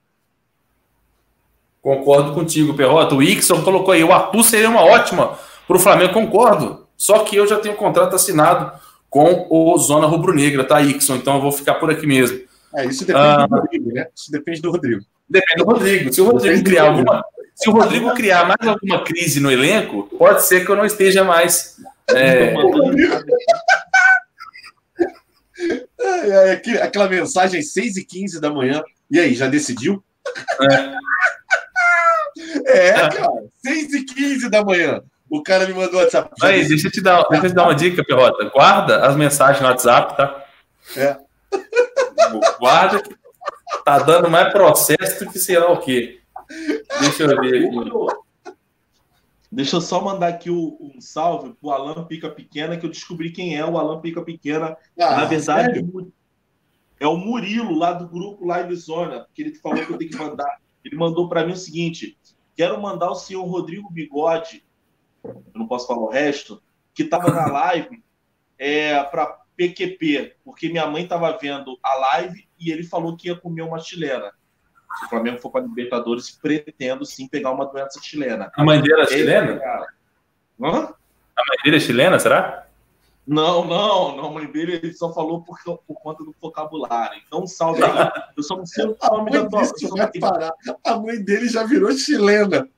Concordo contigo, Perrota. O Ixon colocou aí, o Arthur seria uma ótima para o Flamengo, concordo. Só que eu já tenho contrato assinado com o Zona Rubro-Negra, tá, Ixon? Então eu vou ficar por aqui mesmo. É, isso depende ah, do Rodrigo, né? Isso depende do Rodrigo. Depende do Rodrigo. Se o Rodrigo criar alguma. Se o Rodrigo criar mais alguma crise no elenco, pode ser que eu não esteja mais. É... É, é, aquela mensagem 6 e 15 da manhã. E aí, já decidiu? É, é cara. 6 e 15 da manhã. O cara me mandou WhatsApp. Aí, deixa eu, te dar, deixa eu te dar uma dica, Perrota. Guarda as mensagens no WhatsApp, tá? É. Guarda. Tá dando mais processo do que sei lá o quê. Deixa eu ver aqui. Deixa eu só mandar aqui um salve pro Alan Pica Pequena, que eu descobri quem é o Alan Pica Pequena. Ah, Na verdade, sério? é o Murilo, lá do grupo Live Zona, porque ele falou que eu tenho que mandar. Ele mandou para mim o seguinte: quero mandar o senhor Rodrigo Bigode, eu não posso falar o resto, que estava na live é, para PQP, porque minha mãe estava vendo a live e ele falou que ia comer uma chilena. Se o Flamengo for para Libertadores, pretendo sim pegar uma doença chilena. A mãe dele é chilena? Hã? A mãe dele é chilena, será? Não, não, não, a mãe dele ele só falou por, por conta do vocabulário. Então, salve aí. Eu só não sei o nome da tua. Vai parar. A mãe dele já virou chilena.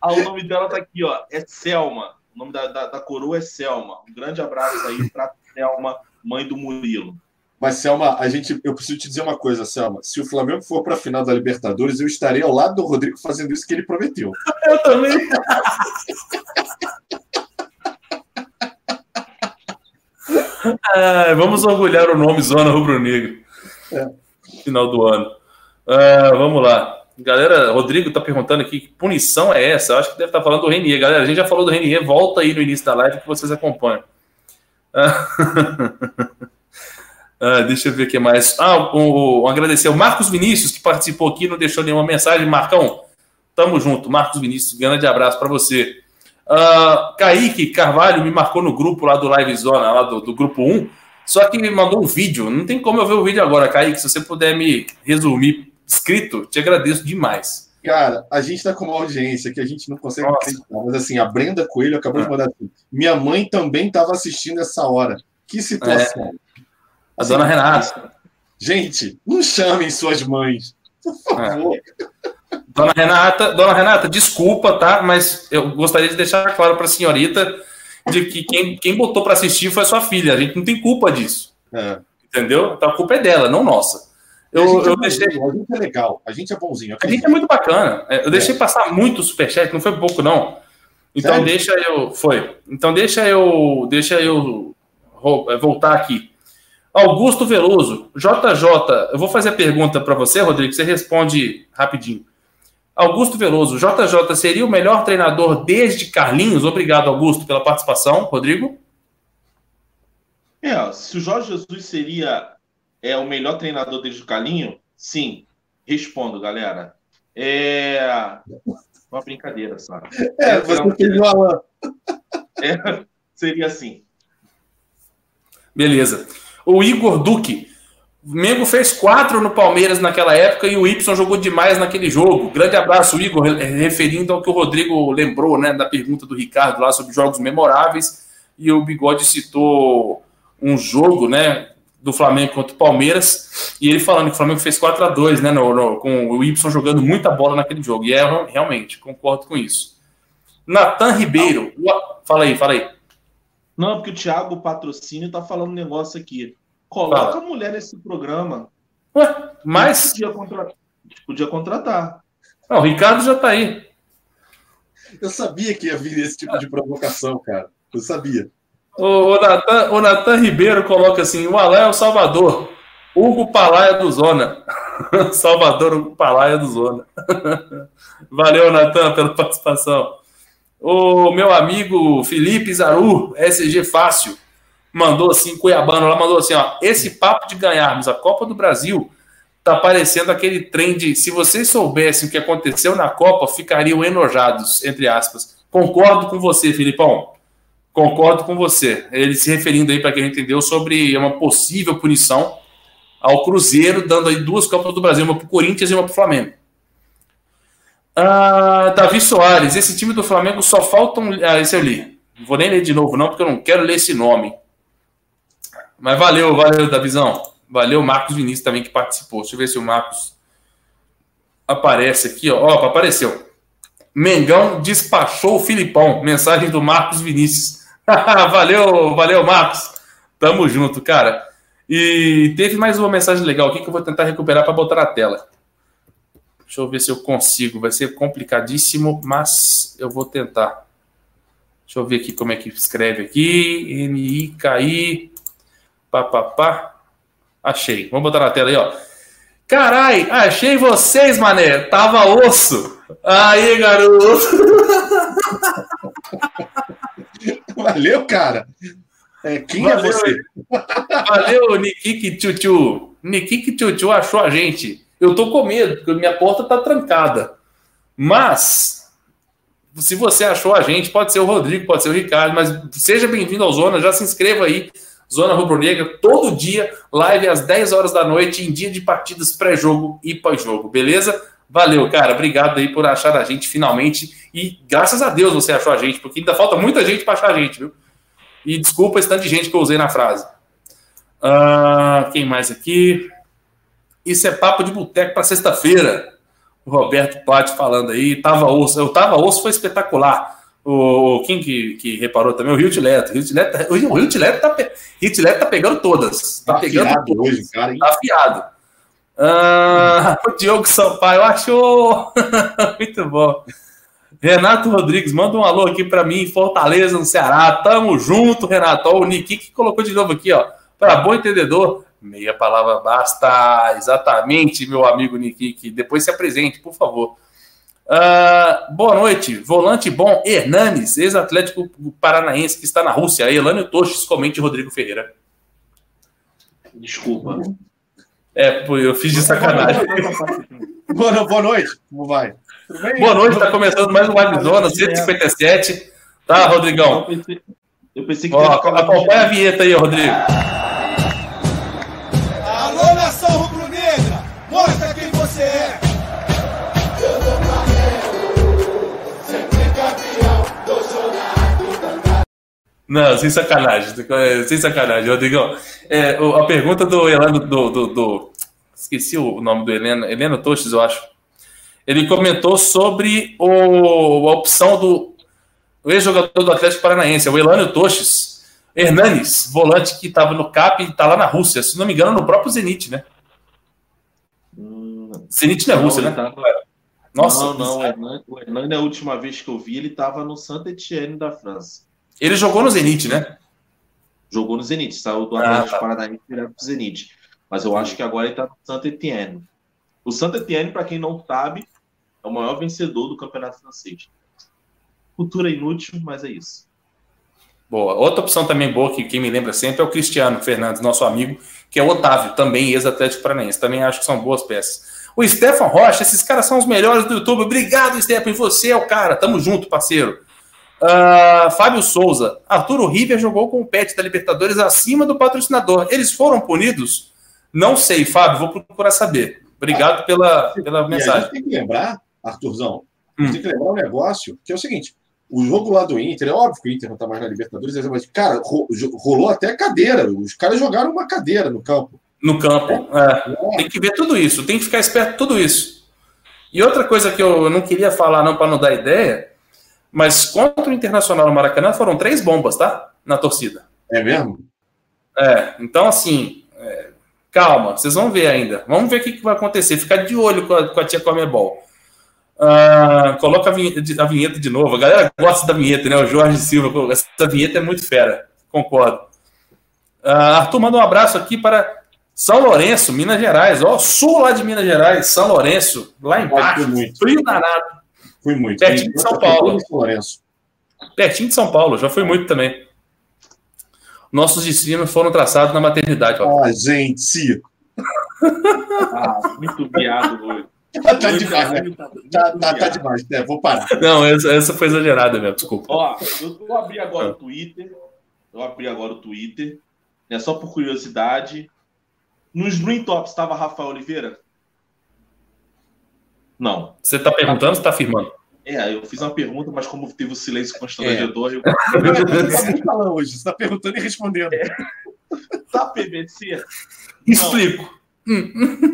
ah, o nome dela tá aqui, ó. É Selma. O nome da, da, da coroa é Selma. Um grande abraço aí para Selma, mãe do Murilo. Mas, Selma, a gente, eu preciso te dizer uma coisa, Selma. Se o Flamengo for para a final da Libertadores, eu estarei ao lado do Rodrigo fazendo isso que ele prometeu. Eu também. ah, vamos orgulhar o nome Zona Rubro Negro. É. Final do ano. Ah, vamos lá. Galera, Rodrigo tá perguntando aqui que punição é essa? Eu acho que deve estar tá falando do Renier. Galera, a gente já falou do Renier. Volta aí no início da live que vocês acompanham. Ah. Ah, deixa eu ver o que mais. Ah, o, o, agradecer ao Marcos Vinícius, que participou aqui, não deixou nenhuma mensagem. Marcão, tamo junto. Marcos Vinícius, grande abraço para você. Uh, Kaique Carvalho me marcou no grupo lá do Live Zona, lá do, do grupo 1, só que me mandou um vídeo. Não tem como eu ver o vídeo agora, Kaique. Se você puder me resumir escrito, te agradeço demais. Cara, a gente tá com uma audiência que a gente não consegue acreditar, mas assim, a Brenda Coelho acabou ah. de mandar assim. Minha mãe também estava assistindo essa hora. Que situação. É. A dona Renata. Gente, não chamem suas mães. Por favor. É. Dona Renata, dona Renata, desculpa, tá? Mas eu gostaria de deixar claro para a senhorita de que quem, quem botou para assistir foi a sua filha. A gente não tem culpa disso. É. Entendeu? Então a culpa é dela, não nossa. Eu, eu é deixei. A gente é legal, a gente é bonzinho. A gente é muito bacana. É, eu deixei é. passar muito superchat, não foi pouco, não. Então Sério? deixa eu. Foi. Então deixa eu. Deixa eu voltar aqui. Augusto Veloso, JJ, eu vou fazer a pergunta para você, Rodrigo, você responde rapidinho. Augusto Veloso, JJ seria o melhor treinador desde Carlinhos? Obrigado, Augusto, pela participação. Rodrigo? É, se o Jorge Jesus seria é, o melhor treinador desde o Carlinhos, sim. Respondo, galera. É uma brincadeira, sabe? É, é você fez o Alan. É, seria assim. Beleza. O Igor Duque. O Mengo fez quatro no Palmeiras naquela época e o Y jogou demais naquele jogo. Grande abraço, Igor, referindo ao que o Rodrigo lembrou, né, da pergunta do Ricardo lá sobre jogos memoráveis. E o Bigode citou um jogo, né, do Flamengo contra o Palmeiras, e ele falando que o Flamengo fez 4 a 2 né, no, no, com o Y jogando muita bola naquele jogo. E é realmente, concordo com isso. Natan Ribeiro, fala aí, fala aí. Não, porque o Thiago Patrocínio tá falando um negócio aqui. Coloca Fala. a mulher nesse programa. Ué, mas. Podia, contra... podia contratar. Não, o Ricardo já tá aí. Eu sabia que ia vir esse tipo de provocação, cara. Eu sabia. O, o, Natan, Ribeiro coloca assim: o Alain é o Salvador. Hugo Palaia do Zona. Salvador Hugo Palaia do Zona. Valeu, Natan, pela participação. O meu amigo Felipe Zaru, SG Fácil, mandou assim, Cuiabano, lá mandou assim, ó, esse papo de ganharmos a Copa do Brasil tá parecendo aquele trem de se vocês soubessem o que aconteceu na Copa, ficariam enojados, entre aspas. Concordo com você, Filipão. Concordo com você. Ele se referindo aí para quem entendeu sobre uma possível punição ao Cruzeiro, dando aí duas Copas do Brasil, uma para o Corinthians e uma para o Flamengo. Ah, Davi Soares, esse time do Flamengo só faltam. Ah, esse eu li. Não vou nem ler de novo, não, porque eu não quero ler esse nome. Mas valeu, valeu, Davizão. Valeu, Marcos Vinícius também que participou. Deixa eu ver se o Marcos. aparece aqui, ó. Apareceu. Mengão despachou o Filipão. Mensagem do Marcos Vinícius. valeu, valeu, Marcos. Tamo junto, cara. E teve mais uma mensagem legal aqui que eu vou tentar recuperar para botar na tela. Deixa eu ver se eu consigo. Vai ser complicadíssimo, mas eu vou tentar. Deixa eu ver aqui como é que escreve aqui. N-I-K-I. Pá, Achei. Vamos botar na tela aí, ó. Carai, achei vocês, mané. Tava osso. Aí, garoto. Valeu, cara. É, quem é Valeu, é você? Valeu, Nikiki Tchutchu. Nikiki Tchutchu achou a gente. Eu tô com medo, porque minha porta tá trancada. Mas, se você achou a gente, pode ser o Rodrigo, pode ser o Ricardo, mas seja bem-vindo ao Zona, já se inscreva aí. Zona Rubro Negra, todo dia, live às 10 horas da noite, em dia de partidas pré-jogo e pós-jogo, beleza? Valeu, cara. Obrigado aí por achar a gente finalmente. E graças a Deus você achou a gente, porque ainda falta muita gente para achar a gente, viu? E desculpa esse tanto de gente que eu usei na frase. Uh, quem mais aqui? Isso é papo de boteco para sexta-feira. O Roberto Patti falando aí. Tava osso. Eu tava osso, foi espetacular. O, quem que, que reparou também? O Rio Leto. O Rio, o Rio Leto tá, Rio tá pegando todas. Tá, tá pegando todas. Hoje, cara, tá afiado. Ah, o Diogo Sampaio achou. Muito bom. Renato Rodrigues, manda um alô aqui para mim, Fortaleza, no Ceará. Tamo junto, Renato. Ó, o Niki que colocou de novo aqui, ó. Para bom entendedor, meia palavra basta. Exatamente, meu amigo Niki. Depois se apresente, por favor. Uh, boa noite, volante bom, Hernanes, ex-atlético paranaense que está na Rússia. Elânio Toches, comente Rodrigo Ferreira. Desculpa. É, eu fiz de sacanagem. boa, boa noite, como vai? Boa noite, está começando mais um Live Zona 157. Tá, Rodrigão? Eu pensei, eu pensei que. Ó, acompanha a vinheta aí, Rodrigo. Não, sem sacanagem. Sem sacanagem, Rodrigão. É, a pergunta do Heleno, do, do, do, Esqueci o nome do Heleno. Heleno Toches, eu acho. Ele comentou sobre o, a opção do ex-jogador do Atlético Paranaense, o Elânio Toches. Hernanes, volante que estava no CAP e está lá na Rússia. Se não me engano, no próprio Zenit, né? Hum, Zenit não é Rússia, né? Tá... Nossa, não, não. O Hernani, o Hernani, a última vez que eu vi, ele estava no Saint-Etienne da França. Ele jogou no Zenit, né? Jogou no Zenit, saiu do Atlético ah, tá. Paranaense direto pro Zenit. Mas eu acho que agora ele está no Saint Etienne. O Saint Etienne, para quem não sabe, é o maior vencedor do campeonato francês. Cultura inútil, mas é isso. Boa. Outra opção também boa que quem me lembra sempre é o Cristiano Fernandes, nosso amigo, que é o Otávio, também ex-Atlético Paranaense. Também acho que são boas peças. O Stefan Rocha, esses caras são os melhores do YouTube. Obrigado, Stefan. E você é o cara. Tamo junto, parceiro. Uh, Fábio Souza, Arturo River jogou com o pet da Libertadores acima do patrocinador. Eles foram punidos? Não sei, Fábio, vou procurar saber. Obrigado ah, pela, pela mensagem. A gente tem que lembrar, Arthurzão, hum. tem que lembrar um negócio que é o seguinte: o jogo lá do Inter, é óbvio que o Inter não está mais na Libertadores, mas, cara, rolou até cadeira. Os caras jogaram uma cadeira no campo. No campo, é. É. Tem que ver tudo isso, tem que ficar esperto tudo isso. E outra coisa que eu não queria falar, não, para não dar ideia, mas contra o Internacional no Maracanã foram três bombas, tá? Na torcida. É mesmo? É, então assim, é, calma, vocês vão ver ainda. Vamos ver o que, que vai acontecer. Ficar de olho com a, com a tia Comebol. Uh, coloca a vinheta, de, a vinheta, de, novo. A galera gosta da vinheta, né? O Jorge Silva, essa vinheta é muito fera. Concordo. Uh, Arthur, manda um abraço aqui para São Lourenço, Minas Gerais. Ó, sul lá de Minas Gerais, São Lourenço, lá embaixo. Frio danado. Fui muito. Pertinho de São Paulo. Pertinho de São Paulo, já fui muito também. Nossos destinos foram traçados na maternidade. Ó. Ah, gente! ah, muito viado hoje. Tá, tá demais, né? tá, tá, tá, demais, né? Vou parar. Não, essa, essa foi exagerada mesmo, desculpa. Ó, eu vou abrir agora ah. o Twitter. Eu abri agora o Twitter. É só por curiosidade. Nos Green Tops estava Rafael Oliveira? Não. Você está perguntando ou está afirmando? É, eu fiz uma pergunta, mas como teve o silêncio constrangedor, é. eu. Falando hoje, você está perguntando e respondendo. É. Tá PVC? Explico.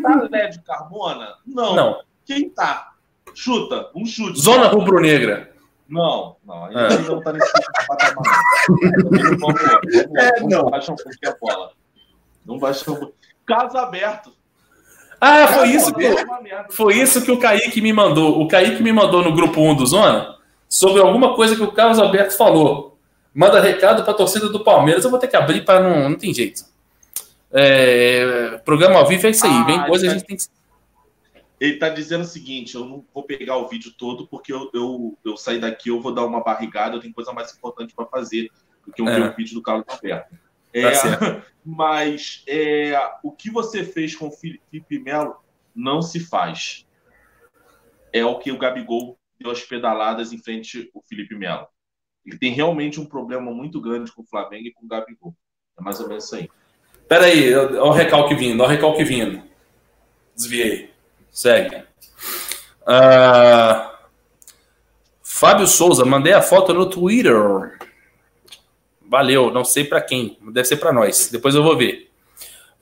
Tá LED Carmona? Não. Não. Quem tá? Chuta, um chute. Zona rubro-negra. Não, não, a gente é. não tá nesse patamar. É, não. baixa um pouquinho a bola. Não baixa um Caso aberto. Ah, foi isso, que, foi isso que o Kaique me mandou. O Kaique me mandou no grupo 1 do Zona sobre alguma coisa que o Carlos Alberto falou. Manda recado para a torcida do Palmeiras. Eu vou ter que abrir para não. Não tem jeito. É, programa ao vivo é isso aí. Vem ah, coisa, a gente tem que. Ele está dizendo o seguinte: eu não vou pegar o vídeo todo, porque eu, eu, eu sair daqui, eu vou dar uma barrigada, eu tenho coisa mais importante para fazer do que eu é. vídeo do Carlos Alberto. É, tá mas é, o que você fez com o Felipe Melo não se faz. É o que o Gabigol deu as pedaladas em frente ao Felipe Melo. Ele tem realmente um problema muito grande com o Flamengo e com o Gabigol. É mais ou menos isso aí. Peraí, olha o recalque vindo, olha o recalque vindo. Desviei. Segue. Uh, Fábio Souza, mandei a foto no Twitter. Valeu, não sei para quem, deve ser para nós. Depois eu vou ver.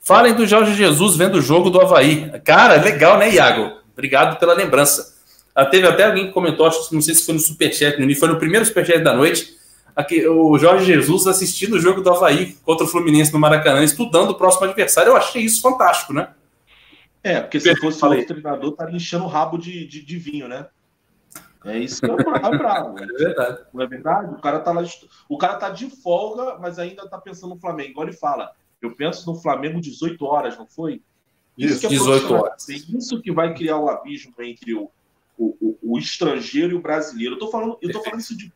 Falem do Jorge Jesus vendo o jogo do Havaí. Cara, legal, né, Iago? Obrigado pela lembrança. Ah, teve até alguém que comentou, acho que não sei se foi no Superchat, foi no primeiro Superchat da noite, aqui, o Jorge Jesus assistindo o jogo do Havaí contra o Fluminense no Maracanã, estudando o próximo adversário. Eu achei isso fantástico, né? É, porque se fosse o treinador, estaria enchendo o rabo de, de, de, vinho, né? É isso que é bravo. é verdade. Não é verdade? O cara tá lá, o cara tá de folga, mas ainda tá pensando no Flamengo. Igual ele fala, eu penso no Flamengo 18 horas, não foi? Isso, isso é 18 horas. É isso que vai criar o abismo entre o, o, o, o estrangeiro e o brasileiro. Eu tô falando, eu tô falando isso de,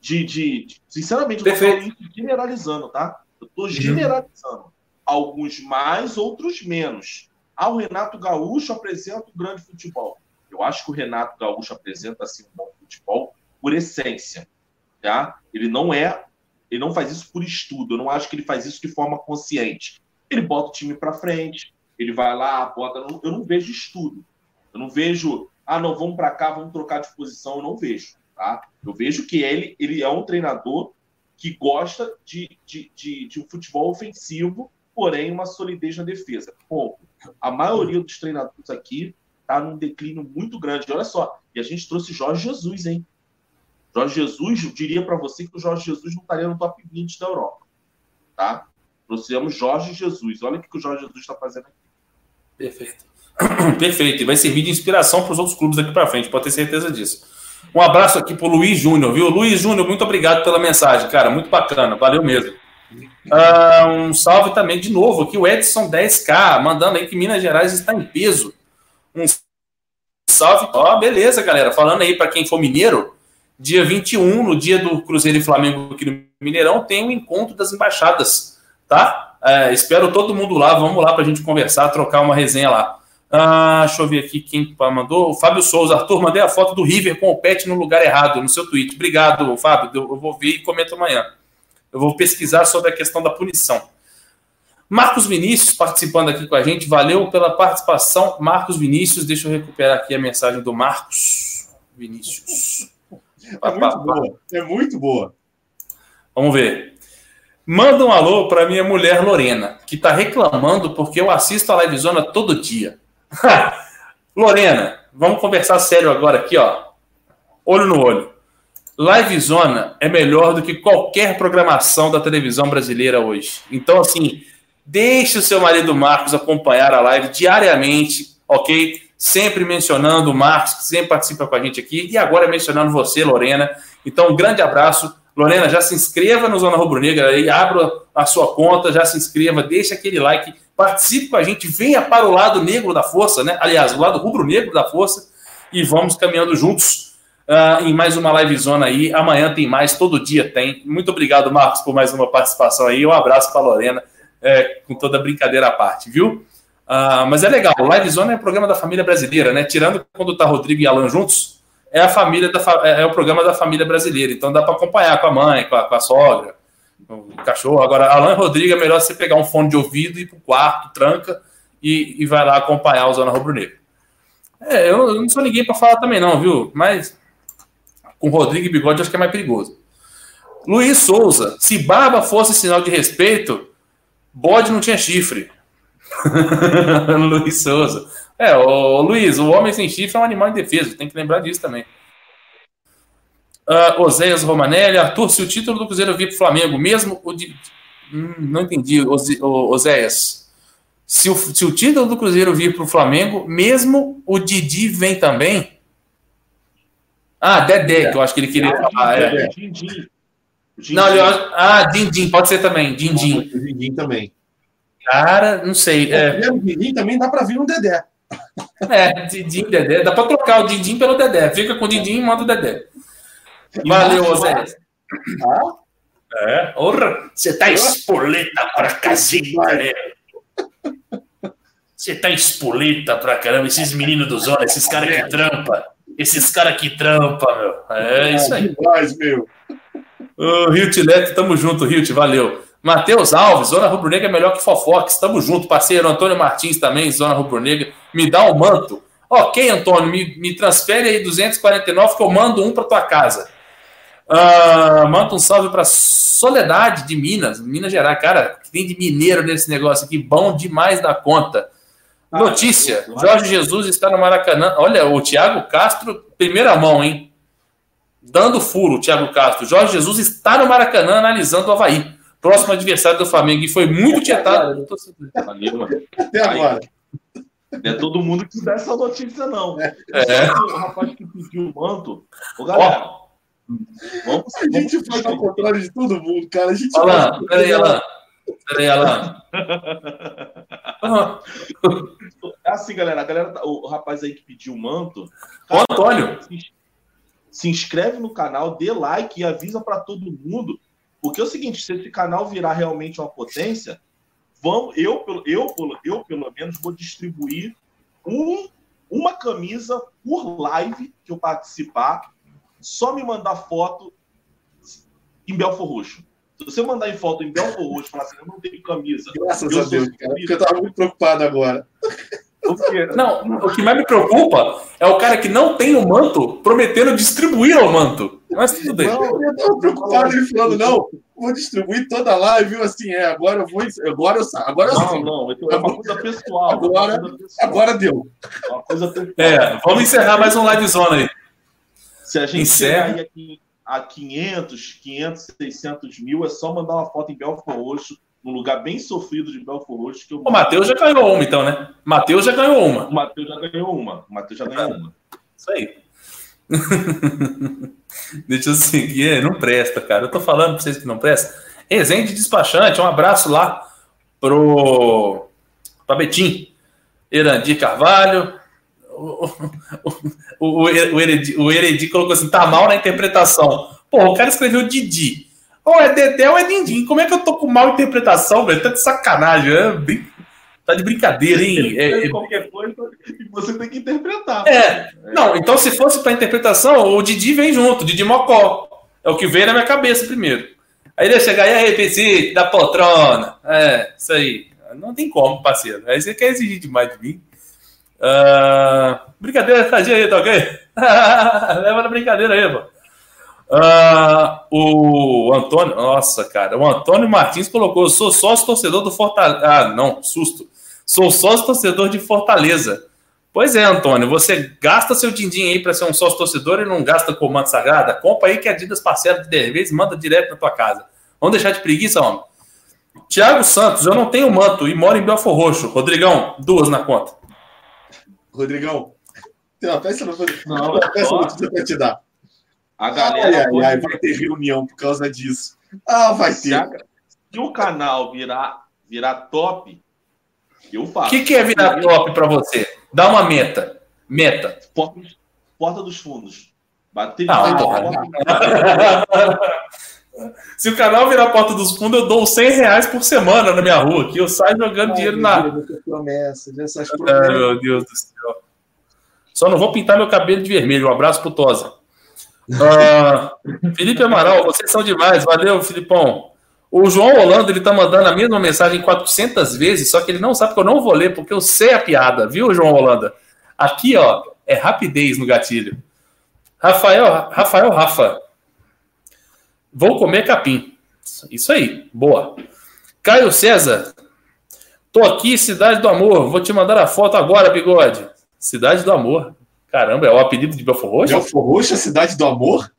de, de, de sinceramente, eu tô falando isso generalizando, tá? Eu tô uhum. generalizando. Alguns mais, outros menos. Ah, o Renato Gaúcho apresenta um grande futebol. Eu acho que o Renato Gaúcho apresenta assim um bom futebol por essência, tá? Ele não é, ele não faz isso por estudo. Eu não acho que ele faz isso de forma consciente. Ele bota o time para frente, ele vai lá, bota. Eu não vejo estudo. Eu não vejo ah, não, vamos para cá, vamos trocar de posição. Eu não vejo, tá? Eu vejo que ele, ele é um treinador que gosta de, de, de, de um futebol ofensivo, porém uma solidez na defesa. Ponto. A maioria dos treinadores aqui está num declínio muito grande. Olha só, e a gente trouxe Jorge Jesus, hein? Jorge Jesus, eu diria para você que o Jorge Jesus não estaria no top 20 da Europa, tá? Trouxemos Jorge Jesus. Olha o que o Jorge Jesus está fazendo aqui. Perfeito. Perfeito. E vai servir de inspiração para os outros clubes daqui para frente, pode ter certeza disso. Um abraço aqui para o Luiz Júnior, viu? Luiz Júnior, muito obrigado pela mensagem, cara. Muito bacana, valeu mesmo. Uh, um salve também de novo aqui, o Edson 10K, mandando aí que Minas Gerais está em peso. Um salve. Ó, beleza, galera. Falando aí para quem for mineiro, dia 21, no dia do Cruzeiro e Flamengo aqui no Mineirão, tem o um encontro das embaixadas, tá? Uh, espero todo mundo lá, vamos lá para a gente conversar, trocar uma resenha lá. Ah, deixa eu ver aqui quem mandou. O Fábio Souza. Arthur, mandei a foto do River com o pet no lugar errado no seu tweet. Obrigado, Fábio. Eu vou ver e comento amanhã. Eu vou pesquisar sobre a questão da punição. Marcos Vinícius participando aqui com a gente. Valeu pela participação, Marcos Vinícius. Deixa eu recuperar aqui a mensagem do Marcos Vinícius. É muito boa. É muito boa. Vamos ver. Manda um alô para minha mulher Lorena, que está reclamando porque eu assisto a Livezona todo dia. Lorena, vamos conversar sério agora aqui, ó. Olho no olho. Live Zona é melhor do que qualquer programação da televisão brasileira hoje. Então, assim, deixe o seu marido Marcos acompanhar a live diariamente, ok? Sempre mencionando o Marcos, que sempre participa com a gente aqui, e agora mencionando você, Lorena. Então, um grande abraço. Lorena, já se inscreva no Zona Rubro Negra aí, abra a sua conta, já se inscreva, deixa aquele like participe com a gente, venha para o lado negro da força, né? Aliás, o lado rubro-negro da força, e vamos caminhando juntos uh, em mais uma live zona aí. Amanhã tem mais, todo dia tem. Muito obrigado, Marcos, por mais uma participação aí. Um abraço para Lorena, é, com toda brincadeira à parte, viu? Uh, mas é legal, o Live Zona é o programa da família brasileira, né? Tirando quando tá Rodrigo e Alan juntos, é a família da é, é o programa da família brasileira. Então dá para acompanhar com a mãe, com a, com a sogra o cachorro. Agora, Alan Rodrigues é melhor você pegar um fone de ouvido, ir pro quarto, tranca e, e vai lá acompanhar o Zona Rubro Negro. É, eu, eu não sou ninguém para falar também, não, viu? Mas com Rodrigo e Bigode acho que é mais perigoso. Luiz Souza, se barba fosse sinal de respeito, bode não tinha chifre. Luiz Souza. É, o Luiz, o homem sem chifre é um animal indefeso, tem que lembrar disso também. Uh, Oséias Romanelli, Arthur, se o título do Cruzeiro vir para o Flamengo, mesmo o de. Hum, não entendi, Oséias. Se o, se o título do Cruzeiro vir para o Flamengo, mesmo o Didi vem também? Ah, Dedé, que eu acho que ele queria ah, falar. É. Dindim. Não, ah, Dindim, pode ser também. Dindim. Dindim também. Cara, não sei. É, o Dindim também dá para vir um Dedé. É, Dindim, Dedé. Dá para trocar o Dindim pelo Dedé. Fica com o Dindim e manda o Dedé. Valeu, Zé. Ah? É, porra, você tá espoleta pra casinha, né? Você tá espoleta pra caramba. Esses meninos dos olhos, esses caras que trampa. Esses caras que trampa, meu. É isso aí. Demais, meu. Ô, Hilt Leto, tamo junto, Hilt, valeu. Matheus Alves, Zona Rubro Negra é melhor que Fofox, tamo junto. Parceiro Antônio Martins também, Zona Rubro Negra. Me dá o um manto. Ok, Antônio, me, me transfere aí 249 que eu mando um pra tua casa. Uh, manda um salve para Soledade de Minas, Minas Gerais. Cara, que tem de mineiro nesse negócio aqui, bom demais da conta. Ah, Notícia: Jorge Jesus está no Maracanã. Olha, o Thiago Castro, primeira mão, hein? Dando furo, o Thiago Castro. Jorge Jesus está no Maracanã analisando o Havaí. Próximo adversário do Flamengo. E foi muito tietado. Até agora. Não é todo mundo que dá essa notícia, não. É. O rapaz que pediu o manto. Ô, galera. Ó, Vamos, a gente vamos... faz ao contrário de todo mundo, cara. A gente Alan, faz... peraí, Alan. Peraí, Alan. É assim, galera. A galera, tá, o rapaz aí que pediu o manto. Cara, o Antônio. Se, se inscreve no canal, dê like e avisa para todo mundo. Porque é o seguinte: se esse canal virar realmente uma potência, vamos, eu, eu, eu, eu pelo menos vou distribuir um, uma camisa por live que eu participar só me mandar foto em Belfor Roxo. Se você mandar em foto em Belfor Roxo falar assim, eu não tenho camisa. Graças a Deus, cara, porque eu tava muito preocupado agora. Não, o que mais me preocupa é o cara que não tem o manto prometendo distribuir o manto. Mas tudo bem. Não, eu tava preocupado ele falando, não, vou distribuir toda a live, assim, é, agora eu vou, agora eu saio, agora eu Não, não, é uma coisa pessoal. Agora, coisa pessoal. agora deu. Uma coisa pessoal. É, vamos encerrar mais um live zona aí. Se a gente chegar aqui a 500, 500, 600 mil, é só mandar uma foto em Belfort Roxo, num lugar bem sofrido de Belfort Roxo. Que eu... O Matheus já ganhou uma, então, né? Matheus já ganhou uma. O Matheus já ganhou uma. O Matheus já ganhou uma. Isso aí. Deixa eu seguir. Não presta, cara. Eu tô falando pra vocês que não presta. Resende Despachante, um abraço lá pro pra Betim. Erandi Carvalho, o, o, o, Heredi, o Heredi colocou assim: tá mal na interpretação. Pô, o cara escreveu Didi. Ou é Dedé ou é Dindim. Como é que eu tô com mal interpretação, velho? Tá de sacanagem. É bem... Tá de brincadeira, hein? É, é... Qualquer coisa você tem que interpretar. É. Não, então se fosse pra interpretação, o Didi vem junto, Didi Mocó. É o que veio na minha cabeça primeiro. Aí ele ia chegar, e aí, PC, da poltrona. É, isso aí. Não tem como, parceiro. Aí você quer exigir demais de mim. Uh, brincadeira, tadinha aí, tá ok? Leva na brincadeira aí, pô. Uh, o Antônio, nossa, cara, o Antônio Martins colocou: sou sócio torcedor do Fortaleza. Ah, não, susto. Sou sócio torcedor de Fortaleza. Pois é, Antônio, você gasta seu din-din aí para ser um sócio torcedor e não gasta comando sagrada? Compra aí que a Adidas parceira de 10 vezes manda direto na tua casa. Vamos deixar de preguiça, homem. Tiago Santos, eu não tenho manto e moro em Belfor Roxo. Rodrigão, duas na conta. Rodrigão, tem uma peça, não, não, uma peça notícia para te dar. A galera. Ai, ai, ai, vai ter reunião por causa disso. Ah, vai se ter. A, se o canal virar, virar top, eu faço. O que, que é virar top para você? Dá uma meta. Meta. Porta, porta dos fundos. Bater não, porta. Se o canal virar porta dos fundos, eu dou 100 reais por semana na minha rua, que eu saio jogando Ai, dinheiro na. Promessa, promessas. Ai, meu Deus do céu. Só não vou pintar meu cabelo de vermelho. Um abraço pro Tosa. Uh, Felipe Amaral, vocês são demais. Valeu, Filipão. O João Holanda, ele tá mandando a mesma mensagem 400 vezes, só que ele não sabe que eu não vou ler, porque eu sei a piada, viu, João Holanda? Aqui, ó, é rapidez no gatilho. Rafael, Rafael Rafa, Vou comer capim. Isso aí, boa. Caio César. Tô aqui, Cidade do Amor. Vou te mandar a foto agora, bigode. Cidade do Amor. Caramba, é o apelido de Belfor Roxo? Belfor Roxo, a Cidade do Amor?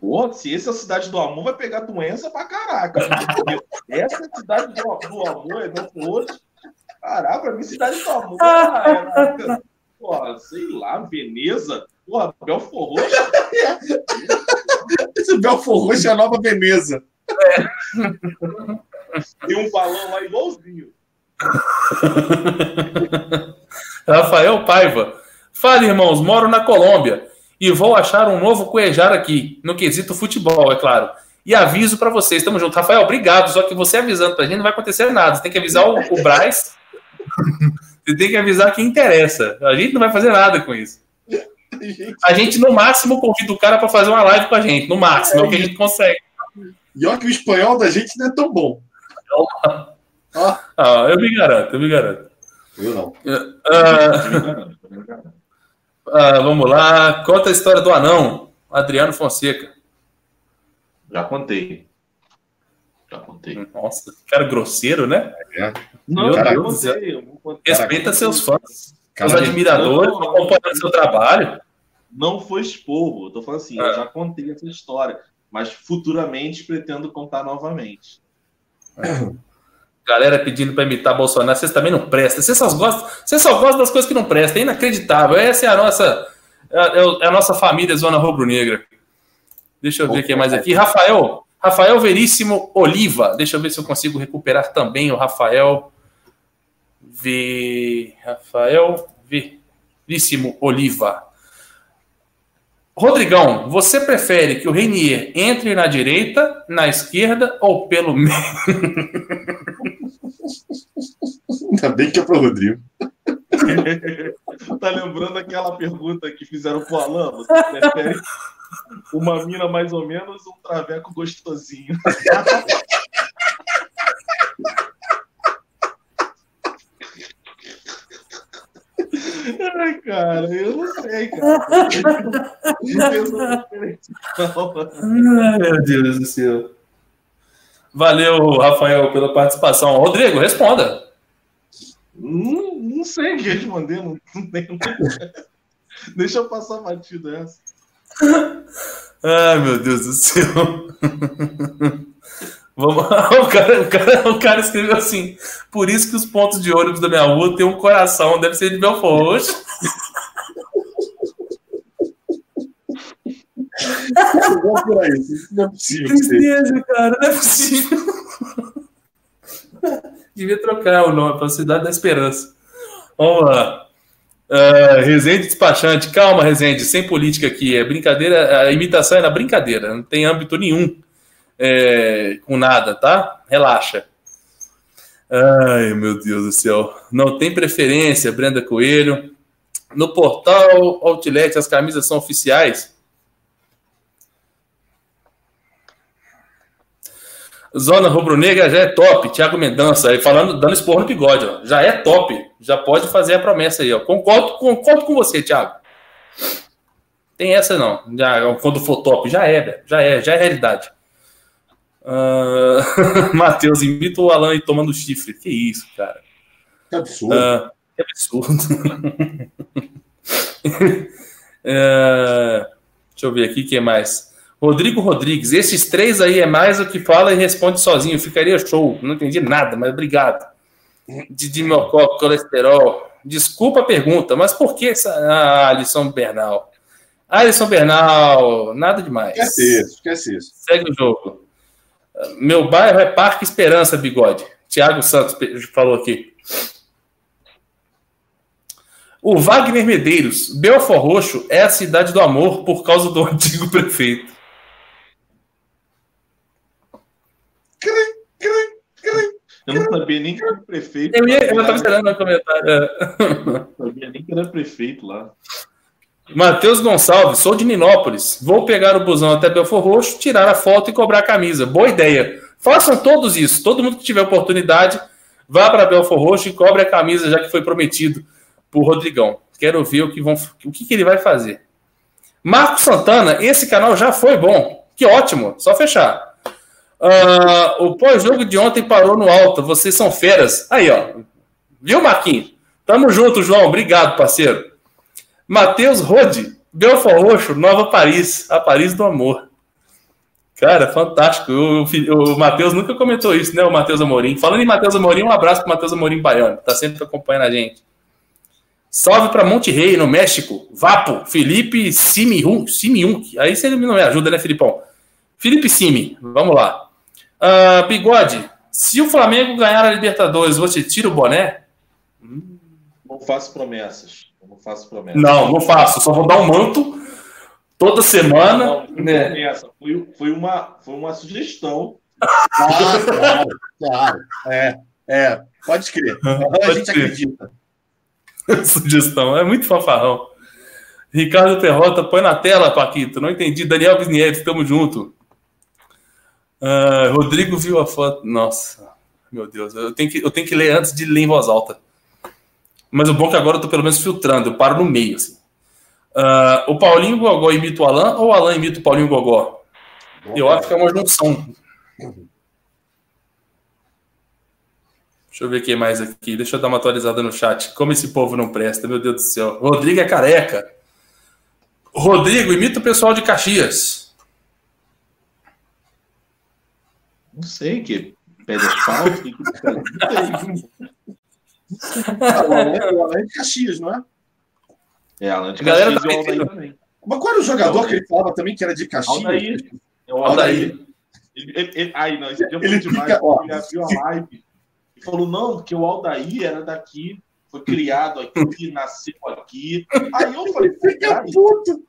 Pô, se essa é a cidade do amor, vai pegar doença pra caraca. essa é a cidade do, do amor, é Belfor Roxo. Caraca, pra mim, cidade do amor. É, porra, sei lá, Veneza. Porra, Belfor Roxo. Esse Belfor Roxo é a nova Veneza. É. Tem um balão lá igualzinho. Rafael Paiva. Fala, irmãos, moro na Colômbia e vou achar um novo Cuejar aqui, no quesito futebol, é claro. E aviso para vocês, estamos juntos. Rafael, obrigado. Só que você avisando pra gente não vai acontecer nada. Você tem que avisar o, o Braz. você tem que avisar quem interessa. A gente não vai fazer nada com isso. A gente, no máximo, convida o cara para fazer uma live com a gente. No máximo, é o que a gente consegue. E olha que o espanhol da gente não é tão bom. Ah, eu me garanto, eu me garanto. Eu não. Ah, ah, vamos lá. Conta a história do anão, Adriano Fonseca. Já contei. Já contei. Nossa, cara grosseiro, né? É. Não, Meu cara, Deus eu contei. Respeita seus fãs, Cara, seus admiradores, não, acompanhando seu trabalho. Não foi esporro. Eu tô falando assim, Ah. eu já contei essa história. Mas futuramente pretendo contar novamente. Galera pedindo para imitar Bolsonaro, vocês também não prestam. Vocês só gostam, vocês só gostam das coisas que não prestam. É inacreditável. Essa é a nossa, é a nossa família Zona Rubro-Negra. Deixa eu ver quem mais aqui. Rafael, Rafael Veríssimo Oliva. Deixa eu ver se eu consigo recuperar também o Rafael. V... Rafael Veríssimo Oliva. Rodrigão, você prefere que o Renier entre na direita, na esquerda ou pelo meio? Ainda bem que é pro Rodrigo. tá lembrando aquela pergunta que fizeram pro Alan? Você prefere uma mina mais ou menos ou um traveco gostosinho? Ai, cara, eu não sei, cara. Não meu Deus do céu. Valeu, Rafael, pela participação. Rodrigo, responda. Não, não sei o que responder. Não, não tenho... Deixa eu passar a batida essa. Ai, meu Deus do céu. Vamos... o, cara, o, cara, o cara escreveu assim: por isso que os pontos de ônibus da minha rua tem um coração, deve ser de Belfort Não é possível. Tristeza, cara, não é possível. Devia trocar o nome para Cidade da Esperança. Vamos lá. Uh, Rezende despachante, calma, Rezende, sem política aqui. É brincadeira, a imitação é na brincadeira, não tem âmbito nenhum é, com nada, tá? Relaxa. Ai, meu Deus do céu. Não tem preferência, Brenda Coelho. No portal Outlet, as camisas são oficiais. Zona Rubro-Negra já é top. Thiago Mendança aí falando, dando esporro no bigode, ó. Já é top. Já pode fazer a promessa aí, ó. Concordo, concordo com você, Thiago. Tem essa não. Já, quando for top, já é, velho. Já é, já é realidade. Uh... Matheus, imita o Alan e tomando chifre. Que isso, cara. Que absurdo. Uh, que absurdo. Uh, deixa eu ver aqui o que mais. Rodrigo Rodrigues, esses três aí é mais o que fala e responde sozinho. Ficaria show. Não entendi nada, mas obrigado. Didi Mocó, colesterol. Desculpa a pergunta, mas por que essa. Ah, Alisson Bernal. Alisson Bernal, nada demais. Esquece isso, esquece isso. Segue o jogo. Meu bairro é Parque Esperança, bigode. Tiago Santos falou aqui. O Wagner Medeiros, Belfor Roxo é a cidade do amor por causa do antigo prefeito. Eu não sabia nem que era prefeito. Eu, ia, eu tava esperando no comentário. é. não sabia nem que era prefeito lá. Matheus Gonçalves, sou de Ninópolis. Vou pegar o busão até Belfor Roxo, tirar a foto e cobrar a camisa. Boa ideia. Façam todos isso. Todo mundo que tiver oportunidade, vá para Belfor Roxo e cobre a camisa, já que foi prometido por Rodrigão. Quero ver o que, vão, o que, que ele vai fazer. Marco Santana, esse canal já foi bom. Que ótimo. Só fechar. Uh, o pós-jogo de ontem parou no alto. Vocês são feras. Aí, ó. Viu, Marquinhos? Tamo junto, João. Obrigado, parceiro. Matheus Rode, Belfort Roxo, Nova Paris, a Paris do Amor. Cara, fantástico. O, o, o Matheus nunca comentou isso, né? O Matheus Amorim. Falando em Matheus Amorim, um abraço pro Matheus Amorim Baiano. Tá sempre acompanhando a gente. Salve para Monte Rei, no México. Vapo, Felipe. Simiun. Aí você não me ajuda, né, Filipão? Felipe Simi, vamos lá. Uh, Bigode, se o Flamengo ganhar a Libertadores, você tira o boné? Não faço promessas. Não faço promessas. Não, não faço. Só vou dar um manto toda semana. Não, não né? foi, foi, uma, foi uma sugestão. Ah, claro, claro. É, é, pode crer. Pode a gente crer. acredita. Sugestão, é muito fanfarrão. Ricardo Perrota, põe na tela, Paquito. Não entendi. Daniel Bisnieves, tamo junto. Uh, Rodrigo viu a foto. Nossa, meu Deus. Eu tenho, que, eu tenho que ler antes de ler em voz alta. Mas o bom é que agora eu tô pelo menos filtrando. Eu paro no meio, assim. Uh, o Paulinho Gogó imita o Alan ou o Alan imita o Paulinho Gogó? Eu acho que é uma junção. Deixa eu ver quem mais aqui. Deixa eu dar uma atualizada no chat. Como esse povo não presta, meu Deus do céu. Rodrigo é careca. Rodrigo, imita o pessoal de Caxias. Não sei, que pede asfalto. que... o Alan é de Caxias, não é? É, Alan de Galera Caxias e o Aldair também. Mas qual era o jogador que ele falava também que era de Caxias? Aldair. É o Aldair. Ele, ele, ele, aí, não, esse dia foi demais. Fica, ó, ele abriu a live e falou, não, porque o Aldair era daqui, foi criado aqui, nasceu aqui. Aí eu falei, fica puto.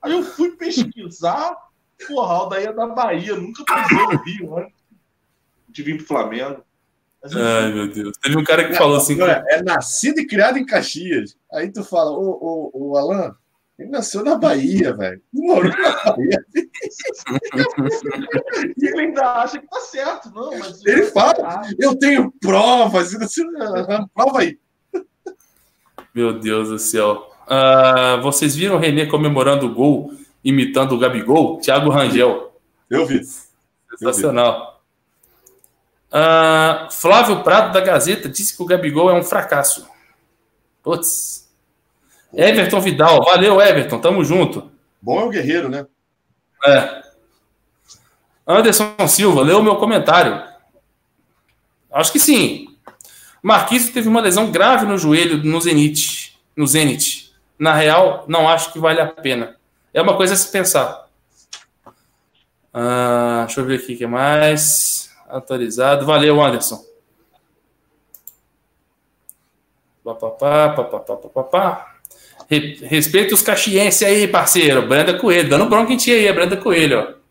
Aí eu fui pesquisar, porra, Aldair é da Bahia, nunca pisou no Rio, né? De vir pro Flamengo. Ai, meu Deus. Teve um cara que falou assim. É, é nascido e criado em Caxias. Aí tu fala, ô, ô, ô Alan, ele nasceu na Bahia, velho. Morou na Bahia. e ele ainda acha que tá certo, não. Mas ele fala, eu tenho provas. Prova aí. Meu Deus do céu. Uh, vocês viram o Renê comemorando o gol, imitando o Gabigol? Thiago Rangel. Eu vi. Sensacional. Eu vi. Uh, Flávio Prado da Gazeta disse que o Gabigol é um fracasso. Putz. Everton Vidal, valeu, Everton, tamo junto. Bom é o guerreiro, né? É. Anderson Silva, leu o meu comentário. Acho que sim. Marquinhos teve uma lesão grave no joelho no Zenit. No Zenit. Na real, não acho que vale a pena. É uma coisa a se pensar. Uh, deixa eu ver aqui o que mais. Atualizado. Valeu, Anderson. Papapá, papapá, papapá. Respeita os caxienses aí, parceiro. Brenda Coelho. Dando bronca em ti aí, a Brenda Coelho. Ó.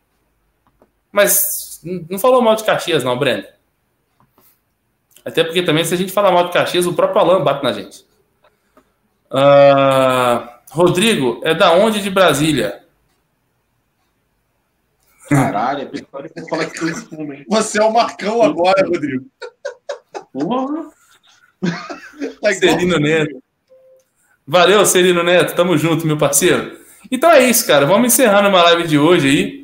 Mas não falou mal de Caxias, não, Brenda. Até porque também, se a gente falar mal de Caxias, o próprio Alan bate na gente. Uh, Rodrigo, é da onde de Brasília? Caralho, é que falar que tem fumo, hein? Você é o Marcão agora, Rodrigo. Porra! Tá Celino Neto. Valeu, Celino Neto. Tamo junto, meu parceiro. Então é isso, cara. Vamos encerrando uma live de hoje aí.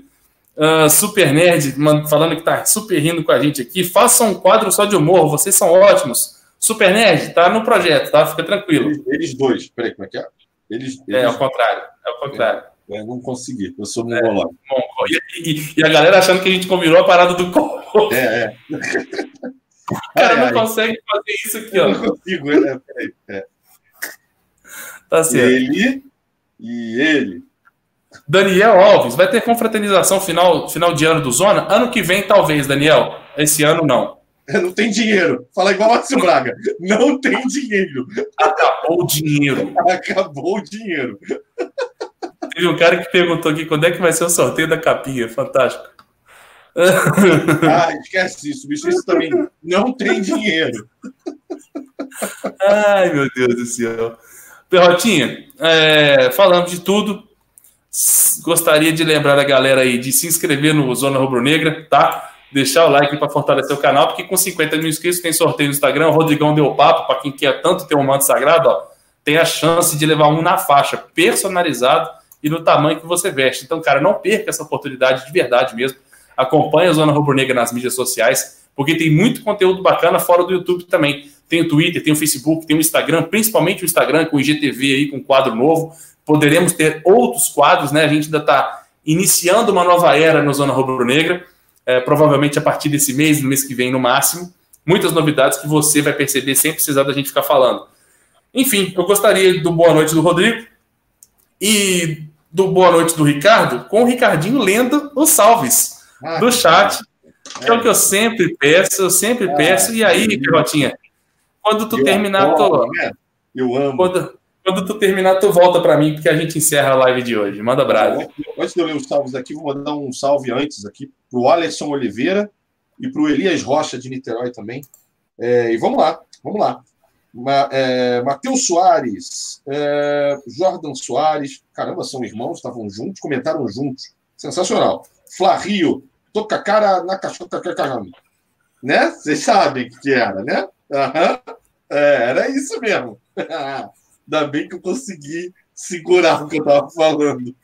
Uh, super Nerd falando que tá super rindo com a gente aqui. Faça um quadro só de humor, vocês são ótimos. Super Nerd, tá no projeto, tá? Fica tranquilo. Eles, eles dois, peraí, como é que é? Eles, eles... É, ao contrário. É ao contrário. É. Não consegui, eu sou mongolão. É, e, e, e, a galera achando que a gente combinou a parada do corpo. É, é. O cara ai, não ai. consegue fazer isso aqui, ó. Eu não consigo, é, peraí. É. Tá certo. Ele e ele. Daniel Alves, vai ter confraternização final, final de ano do Zona? Ano que vem, talvez, Daniel. Esse ano, não. Não tem dinheiro. Fala igual Márcio Braga. Não tem dinheiro. Acabou o dinheiro. Acabou o dinheiro. Teve um cara que perguntou aqui quando é que vai ser o sorteio da capinha. Fantástico. Ah, esquece isso, bicho. Isso também não tem dinheiro. Ai, meu Deus do céu. Perrotinha, é, falamos de tudo. Gostaria de lembrar a galera aí de se inscrever no Zona Rubro Negra, tá? Deixar o like para fortalecer o canal, porque com 50 mil inscritos tem sorteio no Instagram. O Rodrigão deu papo para quem quer tanto ter um manto sagrado, ó, tem a chance de levar um na faixa, personalizado e no tamanho que você veste. Então, cara, não perca essa oportunidade de verdade mesmo. Acompanhe a Zona Rubro Negra nas mídias sociais, porque tem muito conteúdo bacana fora do YouTube também. tem o Twitter, tem o Facebook, tem o Instagram, principalmente o Instagram com o IGTV aí, com quadro novo. Poderemos ter outros quadros, né? A gente ainda está iniciando uma nova era no Zona Rubro Negra, é, provavelmente a partir desse mês, no mês que vem no máximo. Muitas novidades que você vai perceber sem precisar da gente ficar falando. Enfim, eu gostaria do boa noite do Rodrigo e do boa noite do Ricardo com o Ricardinho lendo os salves ah, do chat, que é o que eu sempre peço, eu sempre ah, peço. E aí, Pirotinha, quando tu terminar, tu... Né? Eu amo. Quando, quando tu terminar, tu volta para mim, porque a gente encerra a live de hoje. Manda abraço. Antes de eu ler os salvos aqui, vou mandar um salve antes aqui para o Alisson Oliveira e para o Elias Rocha de Niterói também. É, e vamos lá, vamos lá. Ma, é, Matheus Soares, é, Jordan Soares, caramba, são irmãos, estavam juntos, comentaram juntos. Sensacional. Flario, tô com a cara na cachorra, caramba. Né? Vocês sabem o que era, né? Uhum. É, era isso mesmo. Ainda bem que eu consegui segurar o que eu estava falando.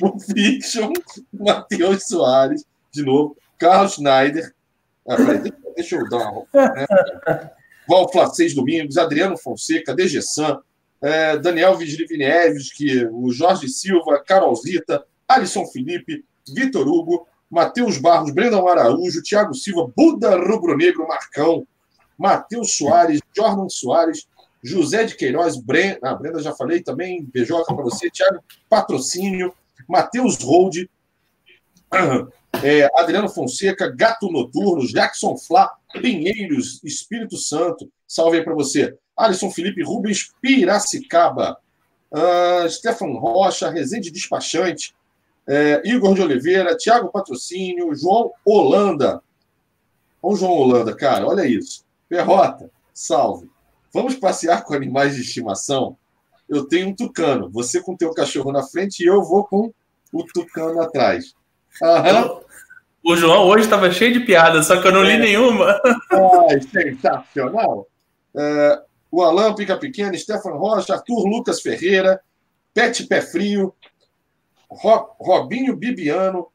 O Fiction, Matheus Soares, de novo, Carlos Schneider. Ah, peraí, deixa, eu dar uma. Né? Val Flacês Domingos, Adriano Fonseca, Degessan, é, Daniel que o Jorge Silva, Carolzita, Alisson Felipe, Vitor Hugo, Matheus Barros, Brendão Araújo, Thiago Silva, Buda Rubro Negro, Marcão, Matheus Soares, Jordan Soares, José de Queiroz, Brenda, ah, Brenda já falei também, beijoca para você, Thiago Patrocínio, Matheus Hold, é, Adriano Fonseca, Gato Noturno, Jackson Flá, Pinheiros, Espírito Santo, salve aí para você. Alisson Felipe Rubens, Piracicaba, uh, Stefan Rocha, Rezende Despachante, é, Igor de Oliveira, Tiago Patrocínio, João Holanda. O João Holanda, cara, olha isso. Perrota, salve. Vamos passear com animais de estimação? Eu tenho um tucano, você com teu cachorro na frente e eu vou com o tucano atrás. Aham. O João hoje estava cheio de piadas, só que eu não li é. nenhuma. Ai, sensacional. É, o Alain Pica Pequeno, Stefano Rocha, Arthur Lucas Ferreira, Pet Pé Frio, Ro, Robinho Bibiano.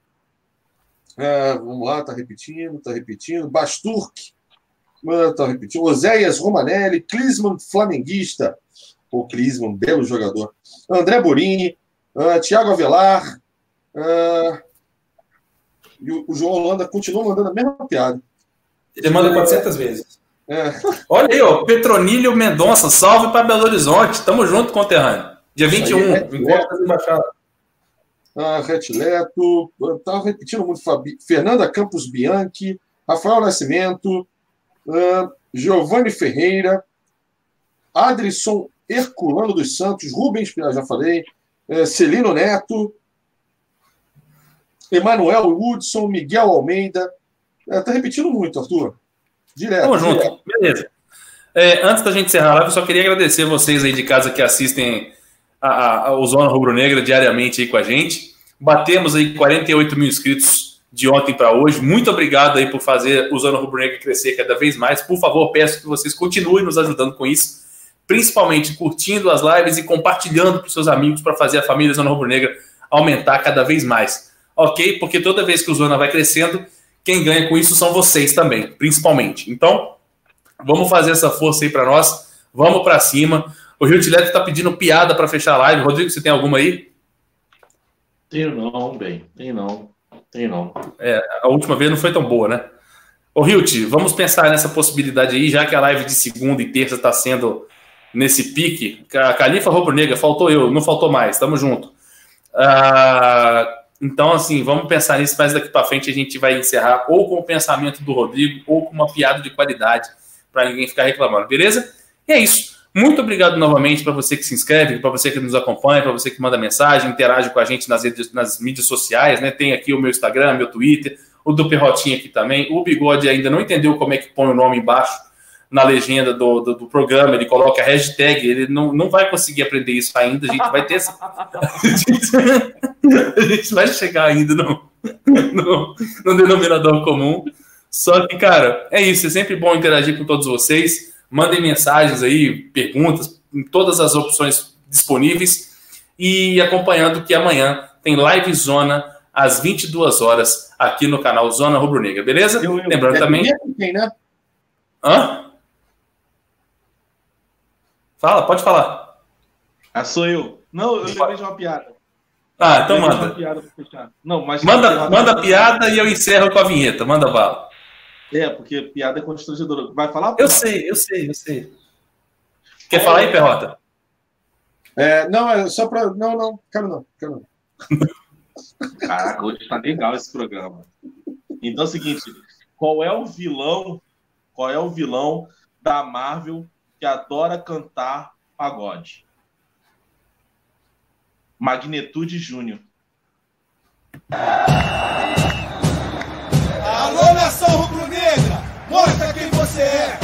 É, vamos lá, tá repetindo, tá repetindo. Basturk, tá repetindo. Oséias Romanelli, Clisman Flamenguista. O Clisman, belo jogador. André Borini, uh, Thiago Avelar. Uh, e o, João Holanda continua mandando a mesma piada. Ele manda 400 vezes. É. Olha aí, ó, Petronílio Mendonça, salve para Belo Horizonte. Tamo junto, conterrâneo. Dia 21, é, encontro das embaixadas. Ah, Retileto, estava repetindo muito, Fabi, Fernanda Campos Bianchi, Rafael Nascimento, uh, Giovanni Ferreira, Adrisson Herculano dos Santos, Rubens, já falei, uh, Celino Neto, Emanuel Hudson, Miguel Almeida. Está é, repetindo muito, Arthur. Direto. Tamo junto. Direto. Beleza. É, antes da gente encerrar a live, eu só queria agradecer vocês aí de casa que assistem a, a, a Zona Rubro Negra diariamente aí com a gente. Batemos aí 48 mil inscritos de ontem para hoje. Muito obrigado aí por fazer o Zona Rubro Negra crescer cada vez mais. Por favor, peço que vocês continuem nos ajudando com isso, principalmente curtindo as lives e compartilhando para seus amigos para fazer a família Zona Rubro Negra aumentar cada vez mais ok? Porque toda vez que o Zona vai crescendo, quem ganha com isso são vocês também, principalmente. Então, vamos fazer essa força aí para nós, vamos para cima. O Rio Tileto está pedindo piada para fechar a live. Rodrigo, você tem alguma aí? Tenho não, bem, tem não, tem não. É, a última vez não foi tão boa, né? Ô Hilt, vamos pensar nessa possibilidade aí, já que a live de segunda e terça está sendo nesse pique. A Califa Rubro Negra, faltou eu, não faltou mais, tamo junto. Ah, então, assim, vamos pensar nisso, mas daqui para frente a gente vai encerrar ou com o pensamento do Rodrigo ou com uma piada de qualidade para ninguém ficar reclamando, beleza? E é isso. Muito obrigado novamente para você que se inscreve, para você que nos acompanha, para você que manda mensagem, interage com a gente nas, redes, nas mídias sociais, né? Tem aqui o meu Instagram, meu Twitter, o do Perrotinho aqui também. O Bigode ainda não entendeu como é que põe o nome embaixo na legenda do, do, do, programa, ele coloca hashtag, ele não, não vai conseguir aprender isso ainda, a gente vai ter essa... a gente vai chegar ainda no, no, no, denominador comum. Só que, cara, é isso, é sempre bom interagir com todos vocês. Mandem mensagens aí, perguntas, em todas as opções disponíveis. E acompanhando que amanhã tem live zona às 22 horas aqui no canal Zona Rubro Negra, beleza? Eu, eu, Lembrando também. Tem, né? Hã? Fala, pode falar. Ah, sou eu. Não, eu lembrei de uma piada. Ah, então manda. uma piada pra fechar. Não, mas Manda, manda a piada e eu encerro com a vinheta. Manda bala. É, porque piada é constrangedora. Vai falar? Eu sei, eu sei, eu sei. Quer falar aí, Perrota? É, não, é só para. Não, não, quero não, quero não. Caraca, hoje tá legal esse programa. Então é o seguinte: qual é o vilão? Qual é o vilão da Marvel que adora cantar pagode? Magnitude Júnior. Alô, nação rubro-negra, mostra quem você é.